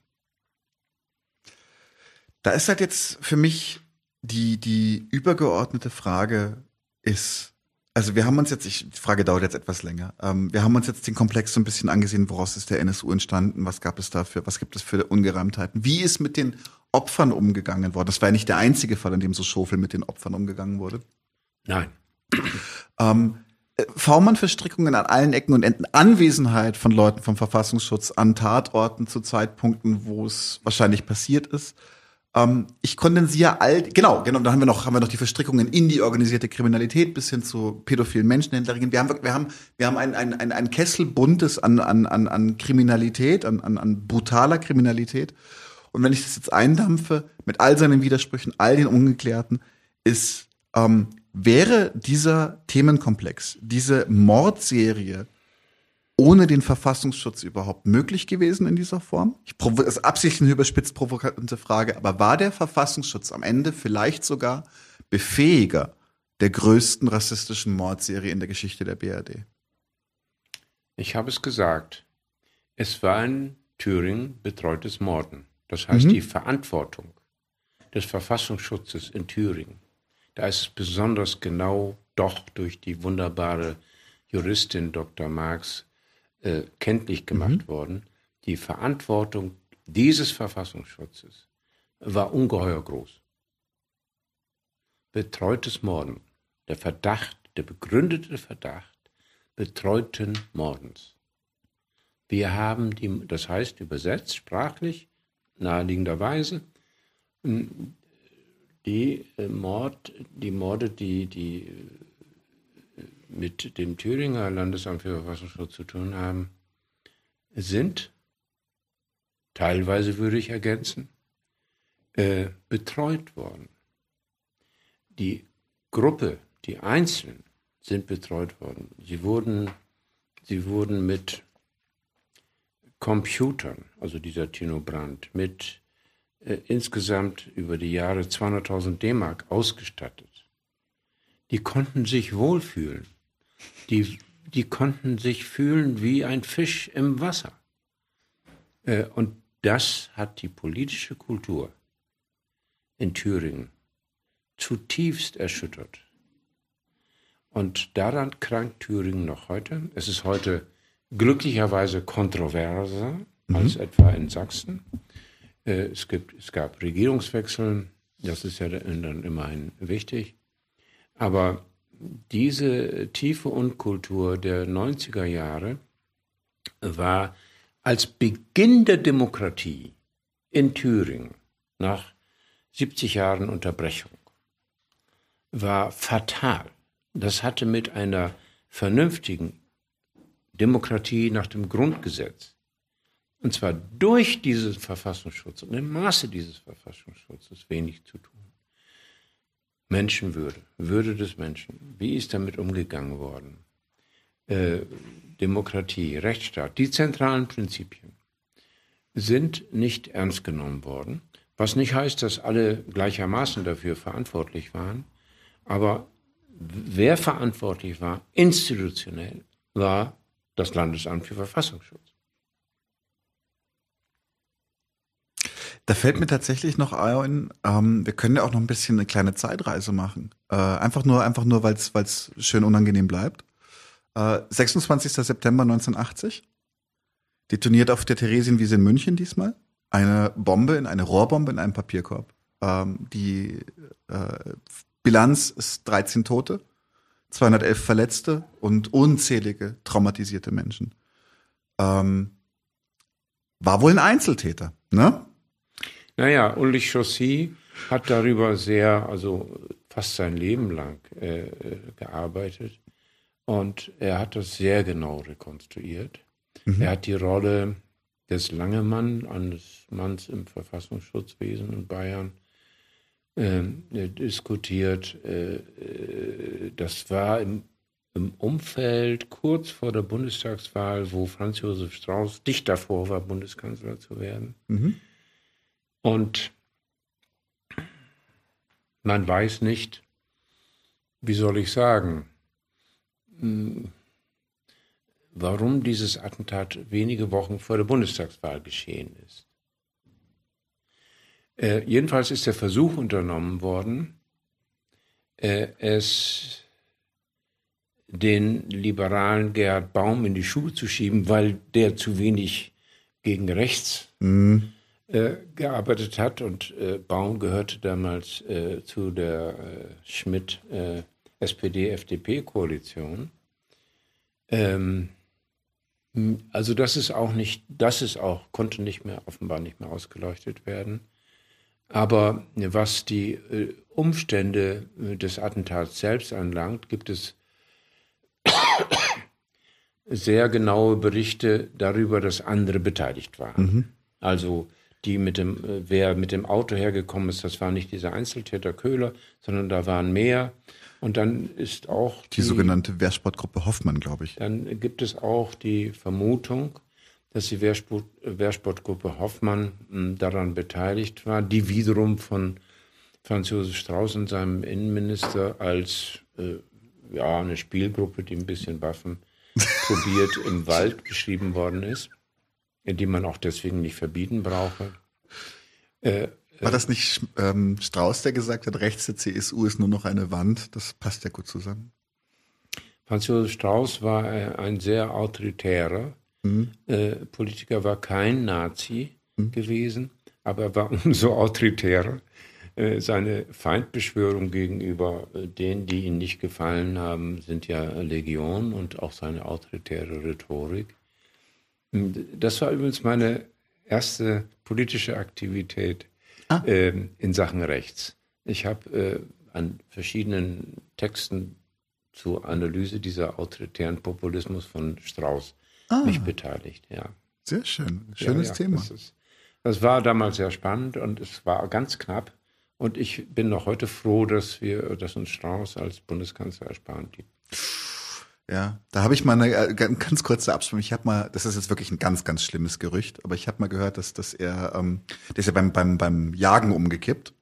Da ist halt jetzt für mich die, die übergeordnete Frage ist, also wir haben uns jetzt, ich, die Frage dauert jetzt etwas länger. Ähm, wir haben uns jetzt den Komplex so ein bisschen angesehen, woraus ist der NSU entstanden, was gab es dafür, was gibt es für Ungereimtheiten, wie ist mit den Opfern umgegangen worden? Das war ja nicht der einzige Fall, in dem so Schofel mit den Opfern umgegangen wurde. Nein. Ähm, äh, V-Mann-Verstrickungen an allen Ecken und Enden, Anwesenheit von Leuten vom Verfassungsschutz an Tatorten zu Zeitpunkten, wo es wahrscheinlich passiert ist. Ähm, ich kondensiere all, genau, genau, da haben wir noch, haben wir noch die Verstrickungen in die organisierte Kriminalität bis hin zu pädophilen Menschenhändlerinnen. Wir haben, wir haben, wir haben ein, ein, ein, ein Kessel buntes an, an, an, an Kriminalität, an, an, an brutaler Kriminalität. Und wenn ich das jetzt eindampfe, mit all seinen Widersprüchen, all den Ungeklärten, ist, ähm, wäre dieser Themenkomplex, diese Mordserie ohne den Verfassungsschutz überhaupt möglich gewesen in dieser Form? Ich das ist absichtlich eine überspitzt provokante Frage, aber war der Verfassungsschutz am Ende vielleicht sogar Befähiger der größten rassistischen Mordserie in der Geschichte der BRD? Ich habe es gesagt. Es war in Thüringen betreutes Morden. Das heißt, mhm. die Verantwortung des Verfassungsschutzes in Thüringen, da ist es besonders genau doch durch die wunderbare Juristin Dr. Marx äh, kenntlich gemacht mhm. worden. Die Verantwortung dieses Verfassungsschutzes war ungeheuer groß. Betreutes Morden, der Verdacht, der begründete Verdacht betreuten Mordens. Wir haben die, das heißt übersetzt sprachlich, naheliegenderweise, die äh, Mord, die Morde, die, die mit dem Thüringer Landesamt für Verfassungsschutz zu tun haben, sind, teilweise würde ich ergänzen, äh, betreut worden. Die Gruppe, die Einzelnen sind betreut worden. Sie wurden, sie wurden mit Computern, also dieser Tino Brandt, mit äh, insgesamt über die Jahre 200.000 D-Mark ausgestattet. Die konnten sich wohlfühlen. Die, die konnten sich fühlen wie ein Fisch im Wasser. Äh, und das hat die politische Kultur in Thüringen zutiefst erschüttert. Und daran krankt Thüringen noch heute. Es ist heute glücklicherweise kontroverser mhm. als etwa in Sachsen. Äh, es, gibt, es gab Regierungswechsel, das ist ja dann immerhin wichtig. Aber diese tiefe Unkultur der 90er Jahre war als Beginn der Demokratie in Thüringen nach 70 Jahren Unterbrechung war fatal. Das hatte mit einer vernünftigen Demokratie nach dem Grundgesetz, und zwar durch diesen Verfassungsschutz und im Maße dieses Verfassungsschutzes wenig zu tun. Menschenwürde, Würde des Menschen. Wie ist damit umgegangen worden? Äh, Demokratie, Rechtsstaat, die zentralen Prinzipien sind nicht ernst genommen worden, was nicht heißt, dass alle gleichermaßen dafür verantwortlich waren, aber wer verantwortlich war, institutionell, war das Landesamt für Verfassungsschutz. Da fällt mir tatsächlich noch ein, ähm, wir können ja auch noch ein bisschen eine kleine Zeitreise machen. Äh, einfach nur, einfach nur, weil es schön unangenehm bleibt. Äh, 26. September 1980. Detoniert auf der Theresienwiese in München diesmal. Eine Bombe, in eine Rohrbombe in einem Papierkorb. Ähm, die äh, Bilanz ist 13 Tote, 211 Verletzte und unzählige traumatisierte Menschen. Ähm, war wohl ein Einzeltäter, ne? Naja, Ulrich Chaussy hat darüber sehr, also fast sein Leben lang äh, gearbeitet. Und er hat das sehr genau rekonstruiert. Mhm. Er hat die Rolle des Langemann, eines Manns im Verfassungsschutzwesen in Bayern, äh, diskutiert. Äh, äh, das war im, im, Umfeld kurz vor der Bundestagswahl, wo Franz Josef Strauß dicht davor war, Bundeskanzler zu werden. Mhm. Und man weiß nicht, wie soll ich sagen, hm, warum dieses Attentat wenige Wochen vor der Bundestagswahl geschehen ist. Äh, jedenfalls ist der Versuch unternommen worden, äh, es den liberalen Gerhard Baum in die Schuhe zu schieben, weil der zu wenig gegen rechts mhm. Äh, gearbeitet hat. Und äh, Baum gehörte damals äh, zu der äh, Schmidt SPD-FDP-Koalition. Ähm, also das ist auch nicht, das ist auch, konnte nicht mehr, offenbar nicht mehr ausgeleuchtet werden. Aber was die äh, Umstände äh, des Attentats selbst anlangt, gibt es [coughs] sehr genaue Berichte darüber, dass andere beteiligt waren. Mhm. Also die mit dem, äh, wer mit dem Auto hergekommen ist, das war nicht dieser Einzeltäter Köhler, sondern da waren mehr. Und dann ist auch die, die sogenannte Wehrsportgruppe Hoffmann, glaube ich. Dann gibt es auch die Vermutung, dass die Wehrsport, Wehrsportgruppe Hoffmann hm, daran beteiligt war, die wiederum von Franz Josef Strauß und seinem Innenminister als äh, ja, eine Spielgruppe, die ein bisschen Waffen [laughs] probiert, im Wald beschrieben worden ist, die man auch deswegen nicht verbieten brauche. Äh, war das nicht ähm, Strauß, der gesagt hat, rechts der CSU ist nur noch eine Wand? Das passt ja gut zusammen. Franz Josef Strauß war äh, ein sehr autoritärer mhm. äh, Politiker, war kein Nazi mhm. gewesen, aber er war [laughs] umso autoritärer. Äh, seine Feindbeschwörung gegenüber äh, denen, die ihm nicht gefallen haben, sind ja Legion und auch seine autoritäre Rhetorik. Das war übrigens meine erste politische Aktivität ah. äh, in Sachen Rechts. Ich habe äh, an verschiedenen Texten zur Analyse dieser autoritären Populismus von Strauß ah. mich beteiligt. Ja. Sehr schön, schönes ja, ja, Thema. Das, ist, das war damals sehr spannend und es war ganz knapp. Und ich bin noch heute froh, dass wir, dass uns Strauß als Bundeskanzler ersparen blieb. Ja, da habe ich mal eine äh, ganz kurze Abstimmung. Ich habe mal, das ist jetzt wirklich ein ganz, ganz schlimmes Gerücht, aber ich habe mal gehört, dass, dass er, ähm, der ist ja beim, beim, beim Jagen umgekippt.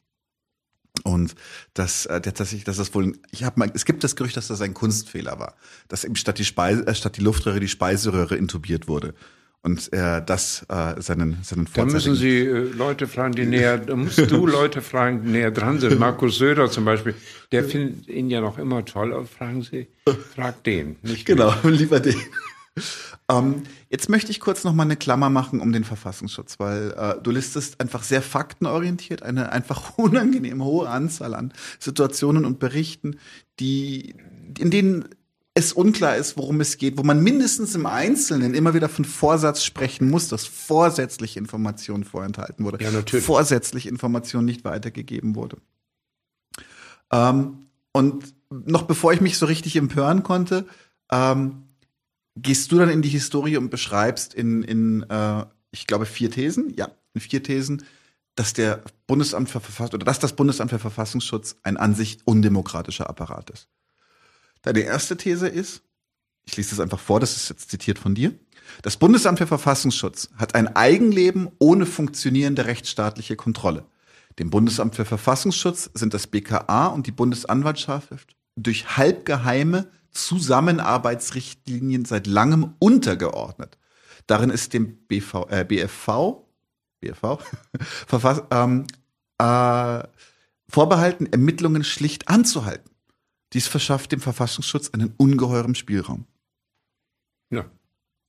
Und dass, äh, dass ich, dass das wohl, ich habe mal, es gibt das Gerücht, dass das ein Kunstfehler war, dass eben statt die Speise, äh, statt die Luftröhre die Speiseröhre intubiert wurde und er das äh, seinen seinen Da müssen Sie äh, Leute fragen, die [laughs] näher, da musst du Leute fragen, die näher dran sind. Markus Söder zum Beispiel, der findet ihn ja noch immer toll. Aber fragen Sie, frag den, nicht Genau, mich. [laughs] lieber den. ähm, jetzt möchte ich kurz noch mal eine Klammer machen um den Verfassungsschutz, weil äh, du listest einfach sehr faktenorientiert eine einfach [laughs] unangenehm hohe Anzahl an Situationen und Berichten, die in denen es unklar ist, worum es geht, wo man mindestens im Einzelnen immer wieder von Vorsatz sprechen muss, dass vorsätzliche Informationen vorenthalten wurde, ja, natürlich. vorsätzlich Informationen nicht weitergegeben wurde. Ähm, und noch bevor ich mich so richtig empören konnte, ähm, gehst du dann in die Historie und beschreibst in, in äh, ich glaube, vier Thesen, ja, in vier Thesen, dass der Bundesamt für Verfassung oder dass das Bundesamt für Verfassungsschutz ein an sich undemokratischer Apparat ist. Deine erste These ist, ich lese das einfach vor, das ist jetzt zitiert von dir. Das Bundesamt für Verfassungsschutz hat ein Eigenleben ohne funktionierende rechtsstaatliche Kontrolle. Dem Bundesamt für Verfassungsschutz sind das BKA und die Bundesanwaltschaft durch halbgeheime Zusammenarbeitsrichtlinien seit langem untergeordnet. Darin ist dem BV, äh, BFV, BFV [laughs] ähm, äh, vorbehalten, Ermittlungen schlicht anzuhalten. Dies verschafft dem Verfassungsschutz einen ungeheuren Spielraum. Ja.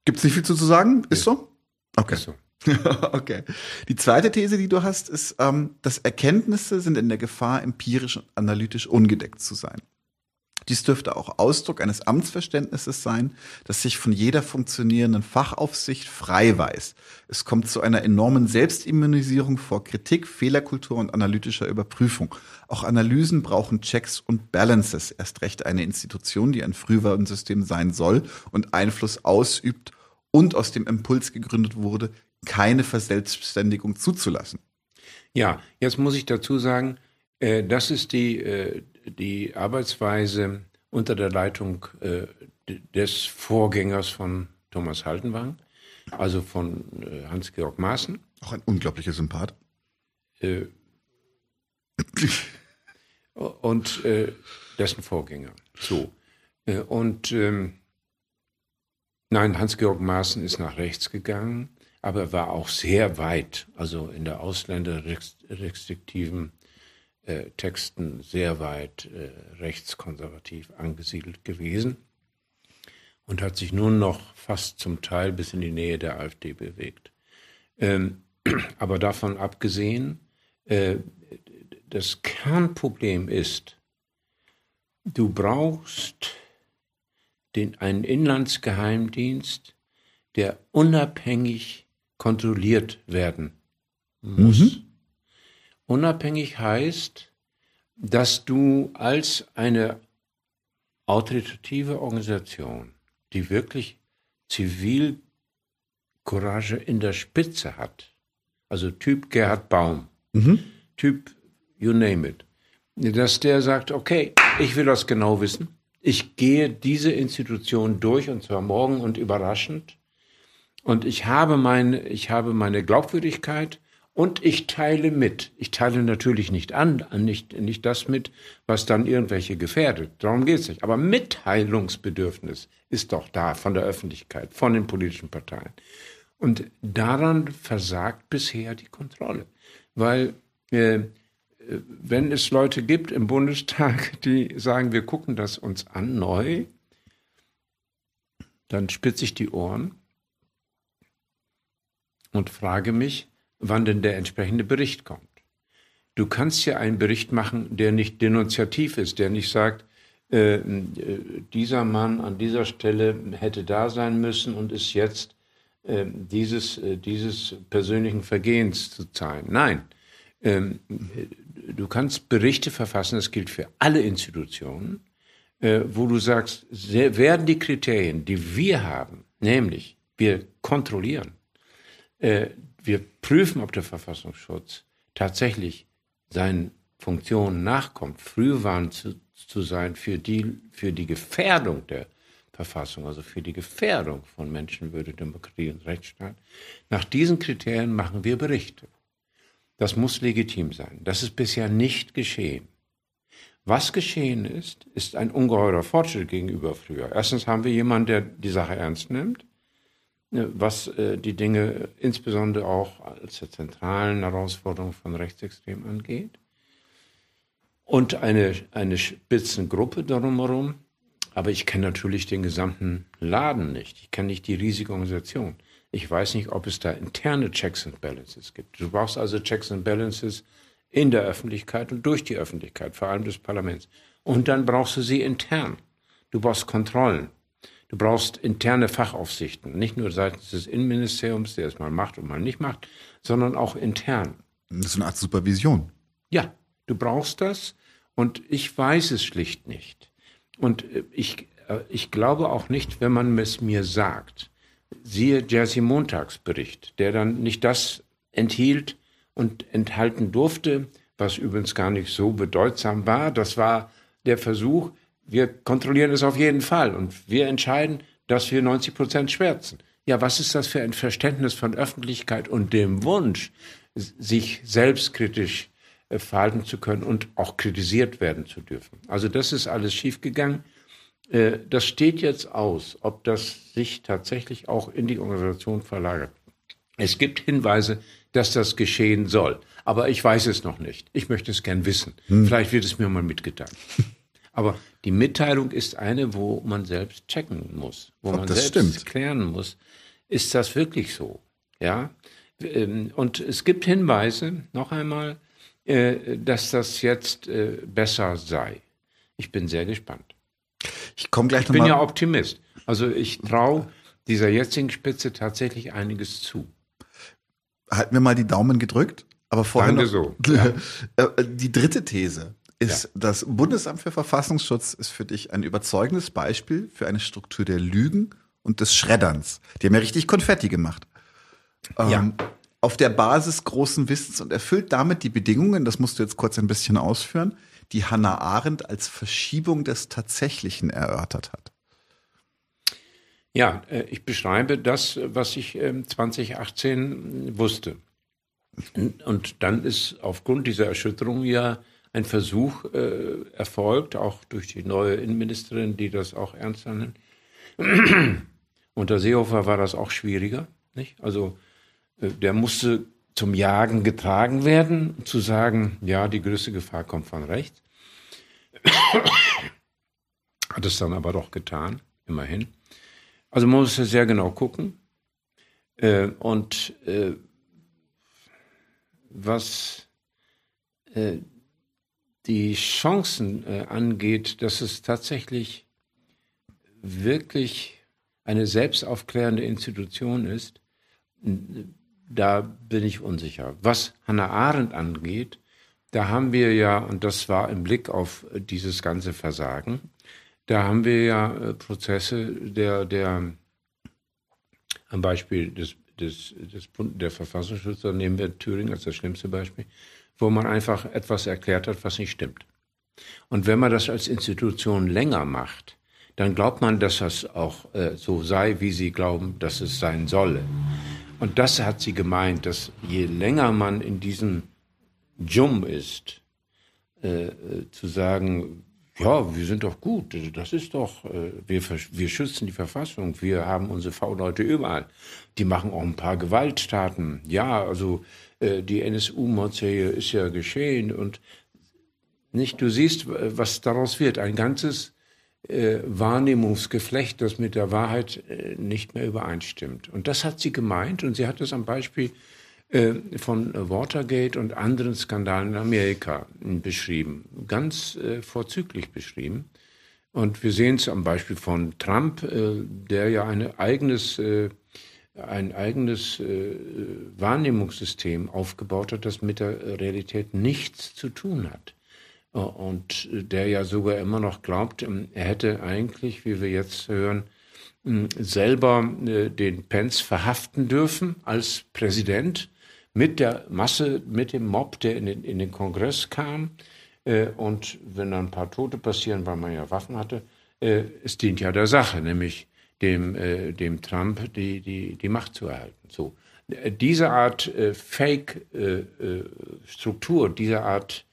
Gibt es nicht viel zu sagen? Ist nee. so? Okay. Ist so. [laughs] okay. Die zweite These, die du hast, ist, ähm, dass Erkenntnisse sind in der Gefahr, empirisch und analytisch ungedeckt zu sein. Dies dürfte auch Ausdruck eines Amtsverständnisses sein, das sich von jeder funktionierenden Fachaufsicht frei weiß. Es kommt zu einer enormen Selbstimmunisierung vor Kritik, Fehlerkultur und analytischer Überprüfung. Auch Analysen brauchen Checks und Balances. Erst recht eine Institution, die ein Frühwarnsystem sein soll und Einfluss ausübt und aus dem Impuls gegründet wurde, keine Verselbstständigung zuzulassen. Ja, jetzt muss ich dazu sagen, äh, das ist die, äh, die Arbeitsweise unter der Leitung äh, des Vorgängers von Thomas Haltenwang, also von äh, Hans-Georg Maaßen. Auch ein unglaublicher Sympath. Äh, und äh, dessen Vorgänger. So. und ähm, nein, Hans-Georg Maaßen ist nach rechts gegangen aber er war auch sehr weit, also in der ausländerrestriktiven äh, Texten sehr weit äh, rechtskonservativ angesiedelt gewesen und hat sich nun noch fast zum Teil bis in die Nähe der AfD bewegt. Ähm, [clears throat] aber davon abgesehen, äh, das Kernproblem ist, du brauchst den, einen Inlandsgeheimdienst, der unabhängig kontrolliert werden muss. Mhm. Unabhängig heißt, dass du als eine autoritative Organisation, die wirklich Zivilcourage in der Spitze hat, also Typ Gerhard Baum, mhm. Typ you name it, dass der sagt, okay, ich will das genau wissen, ich gehe diese Institution durch und zwar morgen und überraschend und ich habe meine, ich habe meine Glaubwürdigkeit und ich teile mit. Ich teile natürlich nicht an, nicht, nicht das mit, was dann irgendwelche gefährdet. Darum geht es nicht. Aber Mitteilungsbedürfnis ist doch da von der Öffentlichkeit, von den politischen Parteien. Und daran versagt bisher die Kontrolle. Weil äh, wenn es Leute gibt im Bundestag, [laughs] die sagen, wir gucken das uns an neu, dann spitze ich die Ohren und frage mich, wann denn der entsprechende Bericht kommt. Du kannst ja einen Bericht machen, der nicht denunziativ ist, der nicht sagt, äh, äh, dieser Mann an dieser Stelle hätte da sein müssen und ist jetzt äh, dieses, äh, dieses persönlichen Vergehens zu zahlen. Nein, ähm, du kannst Berichte verfassen, das gilt für alle Institutionen, äh, wo du sagst, werden die Kriterien, die wir haben, nämlich wir kontrollieren, äh, wir prüfen, ob der Verfassungsschutz tatsächlich seinen Funktionen nachkommt, frühwarnend zu, zu sein für die, für die Gefährdung der Verfassung, also für die Gefährdung von Menschenwürde, Demokratie und Rechtsstaat. Nach diesen Kriterien machen wir Berichte. Das muss legitim sein. Das ist bisher nicht geschehen. Was geschehen ist, ist ein ungeheurer Fortschritt gegenüber früher. Erstens haben wir jemanden, der die Sache ernst nimmt was äh, die Dinge insbesondere auch als der zentralen Herausforderung von Rechtsextremen angeht. Und eine, eine Spitzengruppe darum herum. Aber ich kenne natürlich den gesamten Laden nicht. Ich kenne nicht die riesige Organisation. Ich weiß nicht, ob es da interne Checks and Balances gibt. Du brauchst also Checks and Balances in der Öffentlichkeit und durch die Öffentlichkeit, vor allem des Parlaments. Und dann brauchst du sie intern. Du brauchst Kontrollen. Du brauchst interne Fachaufsichten, nicht nur seitens des Innenministeriums, der es mal macht und mal nicht macht, sondern auch intern. Das ist eine Art Supervision. Ja, du brauchst das und ich weiß es schlicht nicht. Und äh, ich, äh, ich glaube auch nicht, wenn man es mir sagt. Siehe Jersey Montagsbericht, der dann nicht das enthielt und enthalten durfte, was übrigens gar nicht so bedeutsam war. Das war der Versuch, wir kontrollieren es auf jeden Fall und wir entscheiden, dass wir 90 Prozent schwärzen. Ja, was ist das für ein Verständnis von Öffentlichkeit und dem Wunsch, sich selbstkritisch äh, verhalten zu können und auch kritisiert werden zu dürfen? Also das ist alles schiefgegangen. Äh, das steht jetzt aus, ob das sich tatsächlich auch in die Organisation verlagert. Es gibt Hinweise, dass das geschehen soll. Aber ich weiß es noch nicht. Ich möchte es gern wissen. Hm. Vielleicht wird es mir mal mitgeteilt. Aber die Mitteilung ist eine, wo man selbst checken muss, wo man selbst stimmt. klären muss, ist das wirklich so? Ja. Ähm, und es gibt Hinweise, noch einmal, äh, dass das jetzt äh, besser sei. Ich bin sehr gespannt. komme gleich Ich bin nochmal. ja Optimist. Also ich traue dieser jetzigen Spitze tatsächlich einiges zu. halten wir mal die Daumen gedrückt. Aber vorher Danke noch, so, [laughs] ja. Äh, die dritte These ist, das Bundesamt für Verfassungsschutz ist für dich ein überzeugendes Beispiel für eine Struktur der Lügen und des Schredderns. Die haben ja richtig Konfetti gemacht. Ähm, Ja. Auf der Basis großen Wissens und erfüllt damit die Bedingungen, das musst du jetzt kurz ein bisschen ausführen, die Hannah Arendt als Verschiebung des Tatsächlichen erörtert hat. Ja, äh, ich beschreibe das, was ich ähm, 2018 wusste. Und- Und dann ist aufgrund dieser Erschütterung ja ein Versuch äh, erfolgt, auch durch die neue Innenministerin, die das auch ernster nimmt. [clears throat] Unter Seehofer war das auch schwieriger. Nicht? Also äh, der musste zum Jagen getragen werden, zu sagen, ja, die größte Gefahr kommt von rechts. [clears throat] Hat es dann aber doch getan, immerhin. Also man muss sehr genau gucken. Äh, und äh, was äh, die Chancen äh, angeht, dass es tatsächlich wirklich eine selbstaufklärende Institution ist, da bin ich unsicher. Was Hannah Arendt angeht, da haben wir ja, und das war im Blick auf äh, dieses ganze Versagen, da haben wir ja äh, Prozesse der, der am Beispiel des, des, des der da nehmen wir Thüringen als das schlimmste Beispiel, wo man einfach etwas erklärt hat, was nicht stimmt. Und wenn man das als Institution länger macht, dann glaubt man, dass das auch äh, so sei, wie sie glauben, dass es sein solle. Und das hat sie gemeint, dass je länger man in diesem Jum ist, äh, äh, zu sagen, ja, wir sind doch gut, das ist doch, äh, wir, wir schützen die Verfassung, wir haben unsere V-Leute überall. Die machen auch ein paar Gewalttaten. Ja, also die NSU-Mordserie ist ja geschehen und nicht, du siehst, äh, was daraus wird. Ein ganzes äh, Wahrnehmungsgeflecht, das mit der Wahrheit äh, nicht mehr übereinstimmt. Und das hat sie gemeint und sie hat es am Beispiel äh, von Watergate und anderen Skandalen in Amerika äh, beschrieben. Ganz äh, vorzüglich beschrieben. Und wir sehen es am Beispiel von Trump, äh, der ja ein eigenes, äh, ein eigenes äh, Wahrnehmungssystem aufgebaut hat, das mit der Realität nichts zu tun hat. Äh, Und äh, der ja sogar immer noch glaubt, ähm, er hätte eigentlich, wie wir jetzt hören, ähm, selber äh, den Pence verhaften dürfen als Präsident mit der Masse, mit dem Mob, der in den, in den Kongress kam. Äh, Und wenn dann ein paar Tote passieren, weil man ja Waffen hatte, äh, es dient ja der Sache, nämlich dem, äh, dem Trump die, die, die Macht zu erhalten. So. Äh, Diese Art äh, Fake-Struktur, diese Art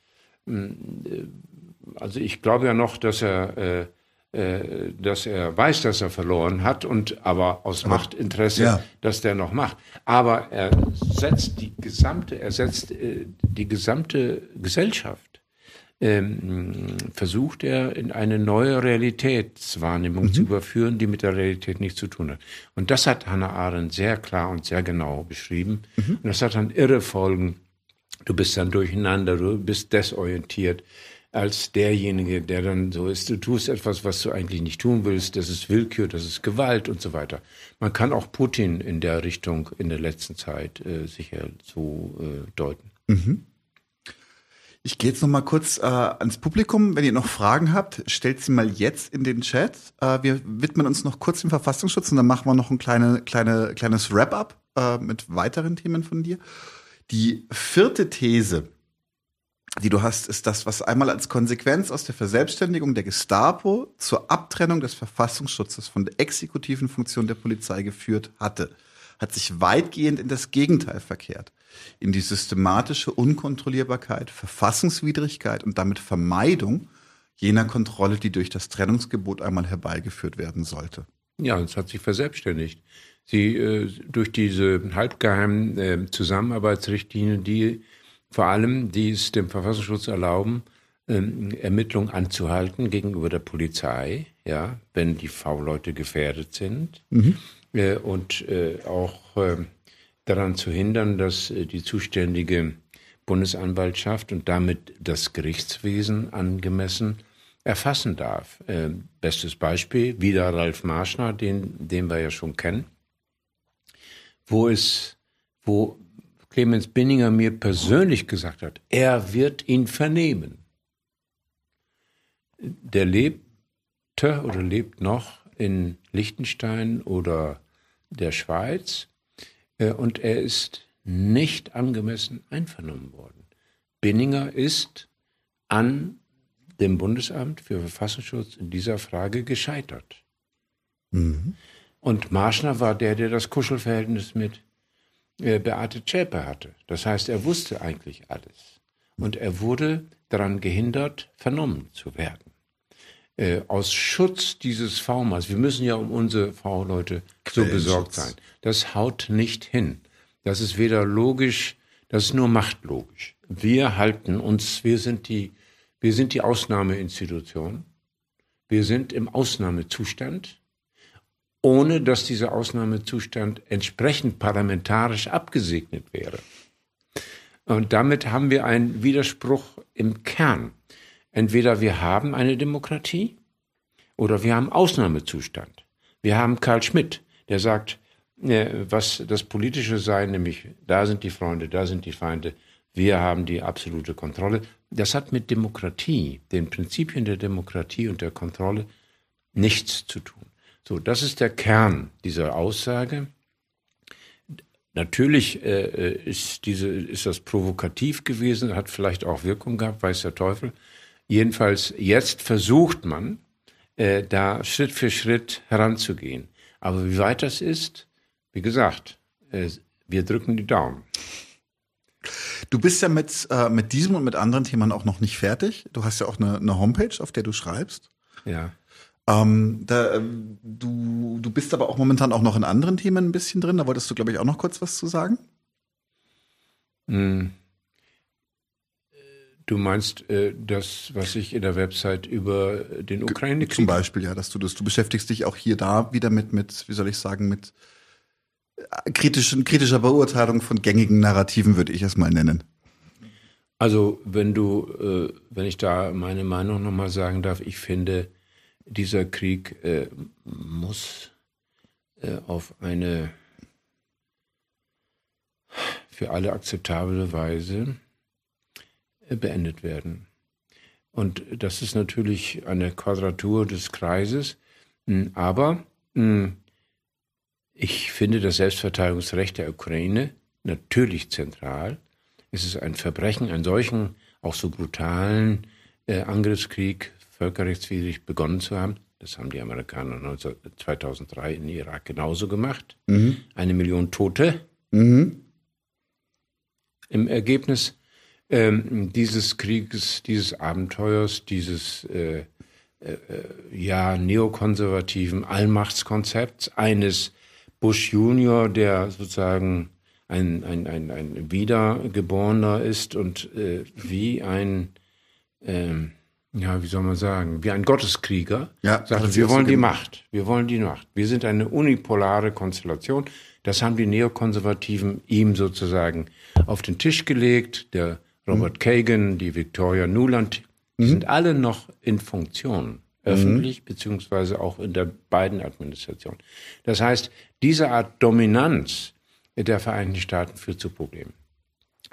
also ich glaube ja noch, dass er, äh, äh, dass er weiß, dass er verloren hat und aber aus Machtinteresse, ja. dass der noch macht. Aber er setzt die gesamte, er setzt äh, die gesamte Gesellschaft ähm, versucht er in eine neue Realitätswahrnehmung zu überführen, die mit der Realität nichts zu tun hat. Und das hat Hannah Arendt sehr klar und sehr genau beschrieben. Und das hat dann irre Folgen. Du bist dann durcheinander, du bist desorientiert als derjenige, der dann so ist, du tust etwas, was du eigentlich nicht tun willst, das ist Willkür, das ist Gewalt und so weiter. Man kann auch Putin in der Richtung in der letzten Zeit äh, sicher so äh, deuten. Ich gehe jetzt noch mal kurz äh, ans Publikum. Wenn ihr noch Fragen habt, stellt sie mal jetzt in den Chat. Äh, wir widmen uns noch kurz dem Verfassungsschutz und dann machen wir noch ein kleine, kleine, kleines Wrap-up äh, mit weiteren Themen von dir. Die vierte These, die du hast, ist das, was einmal als Konsequenz aus der Verselbstständigung der Gestapo zur Abtrennung des Verfassungsschutzes von der exekutiven Funktion der Polizei geführt hatte, hat sich weitgehend in das Gegenteil verkehrt. In die systematische Unkontrollierbarkeit, Verfassungswidrigkeit und damit Vermeidung jener Kontrolle, die durch das Trennungsgebot einmal herbeigeführt werden sollte. Ja, es hat sich verselbstständigt. Sie äh, durch diese halbgeheimen äh, Zusammenarbeitsrichtlinien, die vor allem, die es dem Verfassungsschutz erlauben, ähm, Ermittlungen anzuhalten gegenüber der Polizei, ja, wenn die V-Leute gefährdet sind äh, und äh, auch äh, daran zu hindern, dass äh, die zuständige Bundesanwaltschaft und damit das Gerichtswesen angemessen erfassen darf. Äh, bestes Beispiel, wieder Ralf Marschner, den, den wir ja schon kennen, wo es, wo Clemens Binninger mir persönlich gesagt hat, er wird ihn vernehmen. Der lebte oder lebt noch in Liechtenstein oder der Schweiz und er ist nicht angemessen einvernommen worden. Binninger ist an dem Bundesamt für Verfassungsschutz in dieser Frage gescheitert. Mhm. Und Marschner war der, der das Kuschelverhältnis mit äh, Beate Zschäpe hatte. Das heißt, er wusste eigentlich alles. Und er wurde daran gehindert, vernommen zu werden. Äh, aus Schutz dieses V-Manns, wir müssen ja um unsere V-Leute so besorgt sein. Das haut nicht hin. Das ist weder logisch, das ist nur machtlogisch. Wir halten uns, wir sind die wir sind die Ausnahmeinstitution. Wir sind im Ausnahmezustand, ohne dass dieser Ausnahmezustand entsprechend parlamentarisch abgesegnet wäre. Und damit haben wir einen Widerspruch im Kern. Entweder wir haben eine Demokratie oder wir haben Ausnahmezustand. Wir haben Karl Schmidt, der sagt, äh, was das Politische sei, nämlich da sind die Freunde, da sind die Feinde, wir haben die absolute Kontrolle. Das hat mit Demokratie, den Prinzipien der Demokratie und der Kontrolle nichts zu tun. So, das ist der Kern dieser Aussage. Natürlich äh, äh ist, diese, ist das provokativ gewesen, hat vielleicht auch Wirkung gehabt, weiß der Teufel. Jedenfalls jetzt versucht man, äh, da Schritt für Schritt heranzugehen. Aber wie weit das ist, wie gesagt, äh, wir drücken die Daumen. Du bist ja mit, äh, mit diesem und mit anderen Themen auch noch nicht fertig. Du hast ja auch eine, eine Homepage, auf der du schreibst. Ja. Ähm, da, äh, du, du bist aber auch momentan auch noch in anderen Themen ein bisschen drin. Da wolltest du, glaube ich, auch noch kurz was zu sagen. Hm. Du meinst äh, das, was ich in der Website über den Ukraine-Krieg? Zum Beispiel, ja, dass du das, du beschäftigst dich auch hier da wieder mit, mit, wie soll ich sagen, mit kritischen, kritischer Beurteilung von gängigen Narrativen, würde ich es mal nennen. Also, wenn du, äh, wenn ich da meine Meinung nochmal sagen darf, ich finde, dieser Krieg äh, muss äh, auf eine für alle akzeptable Weise äh, beendet werden. Und das ist natürlich eine Quadratur des Kreises, aber mh, ich finde das Selbstverteidigungsrecht der Ukraine natürlich zentral. Es ist ein Verbrechen, einen solchen, auch so brutalen äh, Angriffskrieg völkerrechtswidrig begonnen zu haben. Das haben die Amerikaner 19, 2003 in Irak genauso gemacht. Mhm. Eine Million Tote. Mhm. Im Ergebnis ähm, dieses Krieges, dieses Abenteuers, dieses äh, äh, ja neokonservativen Allmachtskonzepts eines Bush Junior, der sozusagen ein, ein, ein, ein Wiedergeborener ist und äh, wie ein, ähm, ja, wie soll man sagen, wie ein Gotteskrieger, ja, sagt, wir wollen die Macht, wir wollen die Macht. Wir sind eine unipolare Konstellation. Das haben die Neokonservativen ihm sozusagen auf den Tisch gelegt. Der Robert mhm. Kagan, die Victoria Nuland, die mhm. sind alle noch in Funktion öffentlich, mhm. beziehungsweise auch in der beiden Administration. Das heißt, diese Art Dominanz der Vereinigten Staaten führt zu Problemen.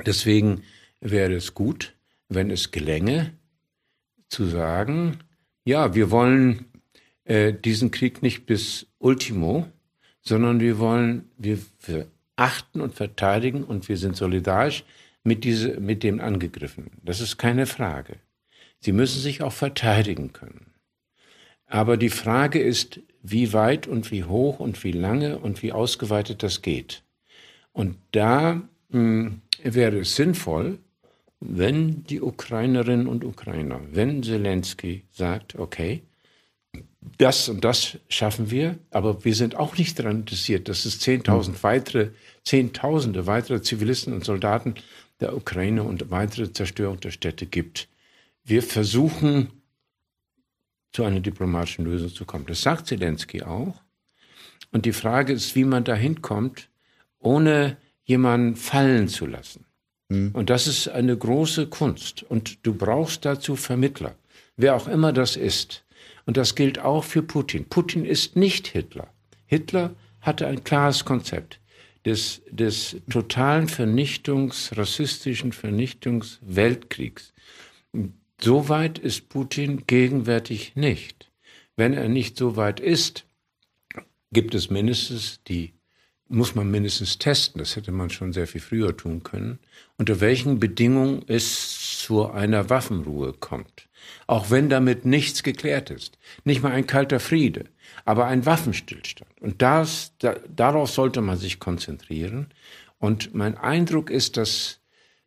Deswegen wäre es gut, wenn es gelänge, zu sagen, ja, wir wollen äh, diesen Krieg nicht bis Ultimo, sondern wir wollen, wir, wir achten und verteidigen und wir sind solidarisch mit, diese, mit dem Angegriffenen. Das ist keine Frage. Sie müssen sich auch verteidigen können. Aber die Frage ist, wie weit und wie hoch und wie lange und wie ausgeweitet das geht. Und da mh, hm, wäre es sinnvoll, wenn die Ukrainerinnen und Ukrainer, wenn Zelensky sagt, okay, das und das schaffen wir, aber wir sind auch nicht daran interessiert, dass es 10.000 weitere, Zehntausende weitere Zivilisten und Soldaten der Ukraine und weitere Zerstörung der Städte gibt. Wir versuchen zu einer diplomatischen Lösung zu kommen. Das sagt Zelensky auch. Und die Frage ist, wie man da hinkommt, ohne jemanden fallen zu lassen. Mhm. Und das ist eine große Kunst. Und du brauchst dazu Vermittler. wer auch immer das ist. Und das gilt auch für Putin. Putin ist nicht Hitler. Hitler hatte ein klares Konzept des, des totalen Vernichtungs, rassistischen Vernichtungsweltkriegs. So weit ist Putin gegenwärtig nicht. Wenn er nicht so weit ist, gibt es mindestens die, muss man mindestens testen, das hätte man schon sehr viel früher tun können, unter welchen Bedingungen es zu einer Waffenruhe kommt. Auch wenn damit nichts geklärt ist. Nicht mal ein kalter Friede, aber ein Waffenstillstand. Und das, da, darauf sollte man sich konzentrieren. Und mein Eindruck ist, dass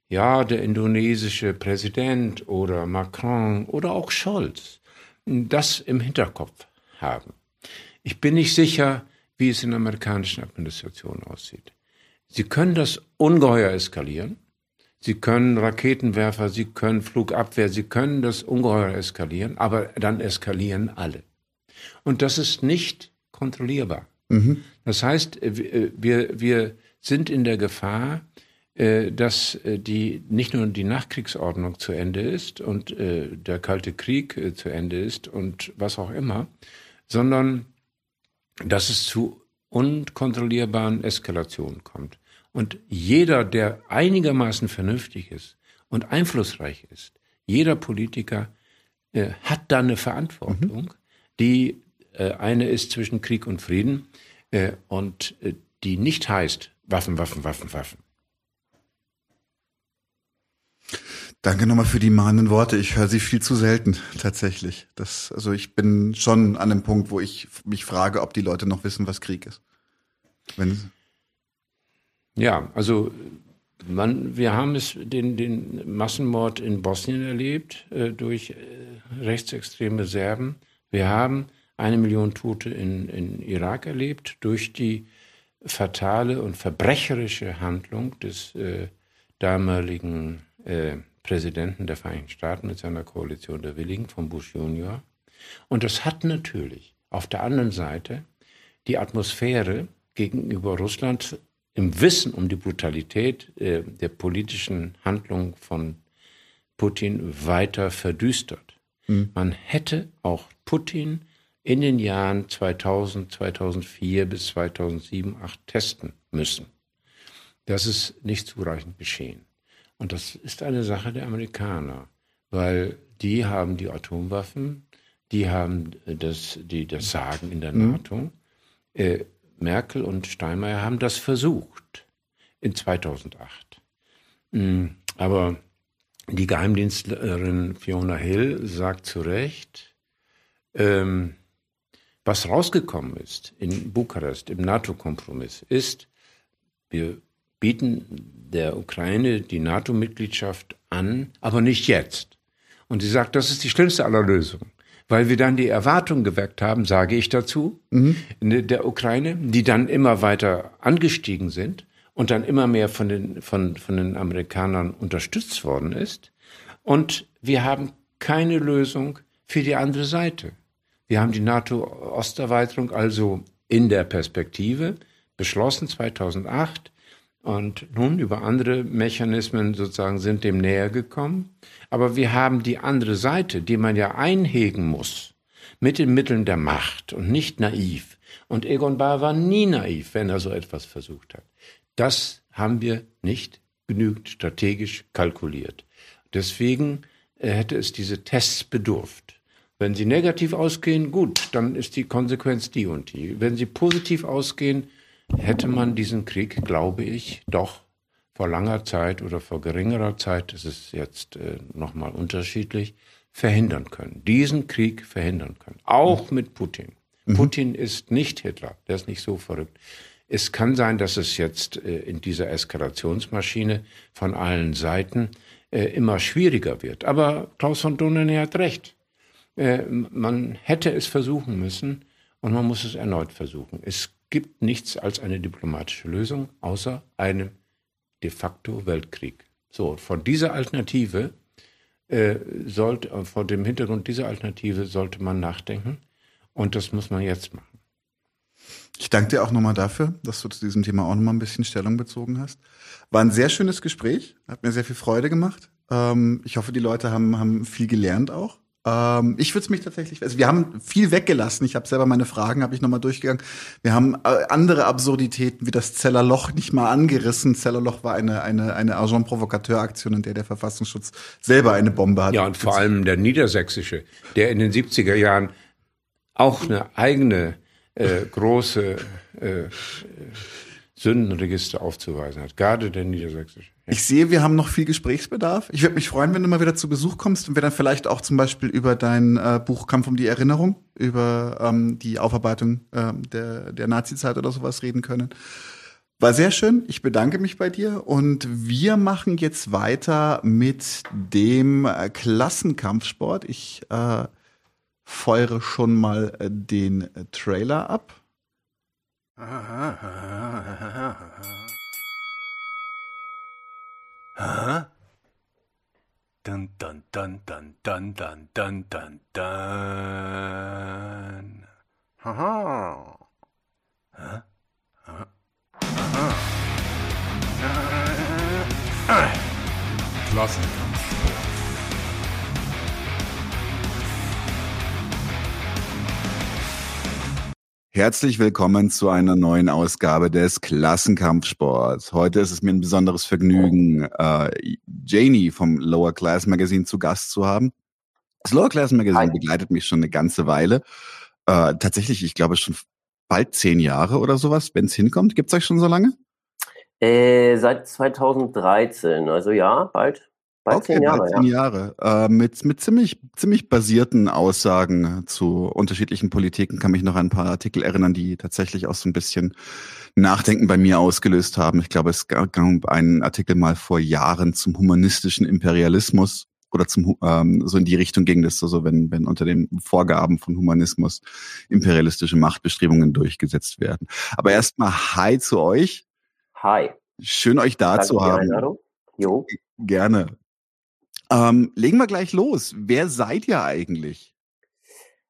ja, der indonesische Präsident oder Macron oder auch Scholz das im Hinterkopf haben. Ich bin nicht sicher, wie es in der amerikanischen Administration aussieht. Sie können das ungeheuer eskalieren. Sie können Raketenwerfer, Sie können Flugabwehr, Sie können das ungeheuer eskalieren, aber dann eskalieren alle. Und das ist nicht kontrollierbar. Mhm. Das heißt, wir, wir sind in der Gefahr, äh, dass äh, die nicht nur die Nachkriegsordnung zu Ende ist und äh, der Kalte Krieg zu Ende ist und was auch immer, sondern dass es zu unkontrollierbaren Eskalationen kommt. Und jeder, der einigermaßen vernünftig ist und einflussreich ist, jeder Politiker äh, hat da eine Verantwortung, mhm. Die äh, eine ist zwischen Krieg und Frieden äh, und die nicht heißt Waffen, Waffen, Waffen, Waffen. Danke nochmal für die mahnenden Worte. Ich höre sie viel zu selten, tatsächlich. Das, also ich bin schon an dem Punkt, wo ich mich frage, ob die Leute noch wissen, was Krieg ist. Wenn ja, also man, wir haben es den, den Massenmord in Bosnien erlebt äh, durch äh, rechtsextreme Serben. Wir haben eine Million Tote in, in Irak erlebt durch die fatale und verbrecherische Handlung des äh, damaligen äh, Präsidenten der Vereinigten Staaten mit seiner Koalition der Willigen von Bush Junior. Und das hat natürlich auf der anderen Seite die Atmosphäre gegenüber Russland im Wissen um die Brutalität äh, der politischen Handlung von Putin weiter verdüstert. Mhm. Man hätte auch Putin in den Jahren 2000, 2004 bis 2007, 2008 testen müssen. Das ist nicht zureichend geschehen. Und das ist eine Sache der Amerikaner, weil die haben die Atomwaffen, die haben das, die, das Sagen in der mhm. NATO. Äh, Merkel und Steinmeier haben das versucht in 2008. Mm, aber die Geheimdienstlerin Fiona Hill sagt zu Recht, ähm, was rausgekommen ist in Bukarest im NATO-Kompromiss ist, wir bieten der Ukraine die NATO-Mitgliedschaft an, aber nicht jetzt. Und sie sagt, das ist die schlimmste aller Lösungen weil wir dann die Erwartung geweckt haben, sage ich dazu, mhm. der Ukraine, die dann immer weiter angestiegen sind und dann immer mehr von den, von, von den Amerikanern unterstützt worden ist. Und wir haben keine Lösung für die andere Seite. Wir haben die NATO-Osterweiterung also in der Perspektive beschlossen 2008 und nun über andere Mechanismen sozusagen sind dem näher gekommen. Aber wir haben die andere Seite, die man ja einhegen muss, mit den Mitteln der Macht und nicht naiv. Und Egon Bahr war nie naiv, wenn er so etwas versucht hat. Das haben wir nicht genügend strategisch kalkuliert. Deswegen äh, hätte es diese Tests bedurft. Wenn sie negativ ausgehen, gut, dann ist die Konsequenz die und die. Wenn sie positiv ausgehen, hätte man diesen Krieg, glaube ich, doch vor langer Zeit oder vor geringerer Zeit, das ist jetzt äh, nochmal unterschiedlich, verhindern können. Diesen Krieg verhindern können. Auch mhm. mit Putin. Mhm. Putin ist nicht Hitler, der ist nicht so verrückt. Es kann sein, dass es jetzt äh, in dieser Eskalationsmaschine von allen Seiten äh, immer schwieriger wird. Aber Klaus von Donene hat recht. Äh, man hätte es versuchen müssen und man muss es erneut versuchen. Es gibt nichts als eine diplomatische Lösung, außer einem de facto Weltkrieg. So, von dieser Alternative sollte, vor dem Hintergrund dieser Alternative sollte man nachdenken und das muss man jetzt machen. Ich danke dir auch nochmal dafür, dass du zu diesem Thema auch nochmal ein bisschen Stellung bezogen hast. War ein sehr schönes Gespräch, hat mir sehr viel Freude gemacht. Ähm, ich hoffe, die Leute haben, haben viel gelernt auch. Ähm, ich würde es mich tatsächlich, also wir haben viel weggelassen. Ich habe selber meine Fragen, habe ich nochmal durchgegangen. Wir haben äh, andere Absurditäten wie das Zellerloch nicht mal angerissen. Zellerloch war eine, eine, eine Agent Provocateur-Aktion, in der der Verfassungsschutz selber eine Bombe hat. Ja, und vor allem der Niedersächsische, der in den 70er Jahren auch eine eigene äh, große äh, Sündenregister aufzuweisen hat. Gerade der Niedersächsische. Ich sehe, wir haben noch viel Gesprächsbedarf. Ich würde mich freuen, wenn du mal wieder zu Besuch kommst und wir dann vielleicht auch zum Beispiel über dein äh, Buch Kampf um die Erinnerung, über ähm, die Aufarbeitung ähm, der, der Nazi-Zeit oder sowas reden können. War sehr schön. Ich bedanke mich bei dir und wir machen jetzt weiter mit dem äh, Klassenkampfsport. Ich äh, feuere schon mal äh, den äh, Trailer ab. Huh? Dun dun dun dun dun dun dun dun dun. Haha. Huh? Huh? Huh? Herzlich willkommen zu einer neuen Ausgabe des Klassenkampfsports. Heute ist es mir ein besonderes Vergnügen, äh, Janie vom Lower Class Magazine zu Gast zu haben. Das Lower Class Magazine begleitet mich schon eine ganze Weile. Äh, tatsächlich, ich glaube schon bald zehn Jahre oder sowas, wenn es hinkommt. Gibt's euch schon so lange? Äh, seit 2013, also ja, bald, bald zehn Jahre, bald ja. zehn Jahre. Äh, mit, mit ziemlich, ziemlich basierten Aussagen zu unterschiedlichen Politiken kann mich noch an ein paar Artikel erinnern, die tatsächlich auch so ein bisschen Nachdenken bei mir ausgelöst haben. Ich glaube, es gab einen Artikel mal vor Jahren zum humanistischen Imperialismus oder zum ähm, so in die Richtung ging das so, so wenn wenn unter den Vorgaben von Humanismus imperialistische Machtbestrebungen durchgesetzt werden. Aber erstmal Hi zu euch. Hi, Schön euch da danke zu haben. Jo. Gerne. Ähm, legen wir gleich los. Wer seid ihr eigentlich?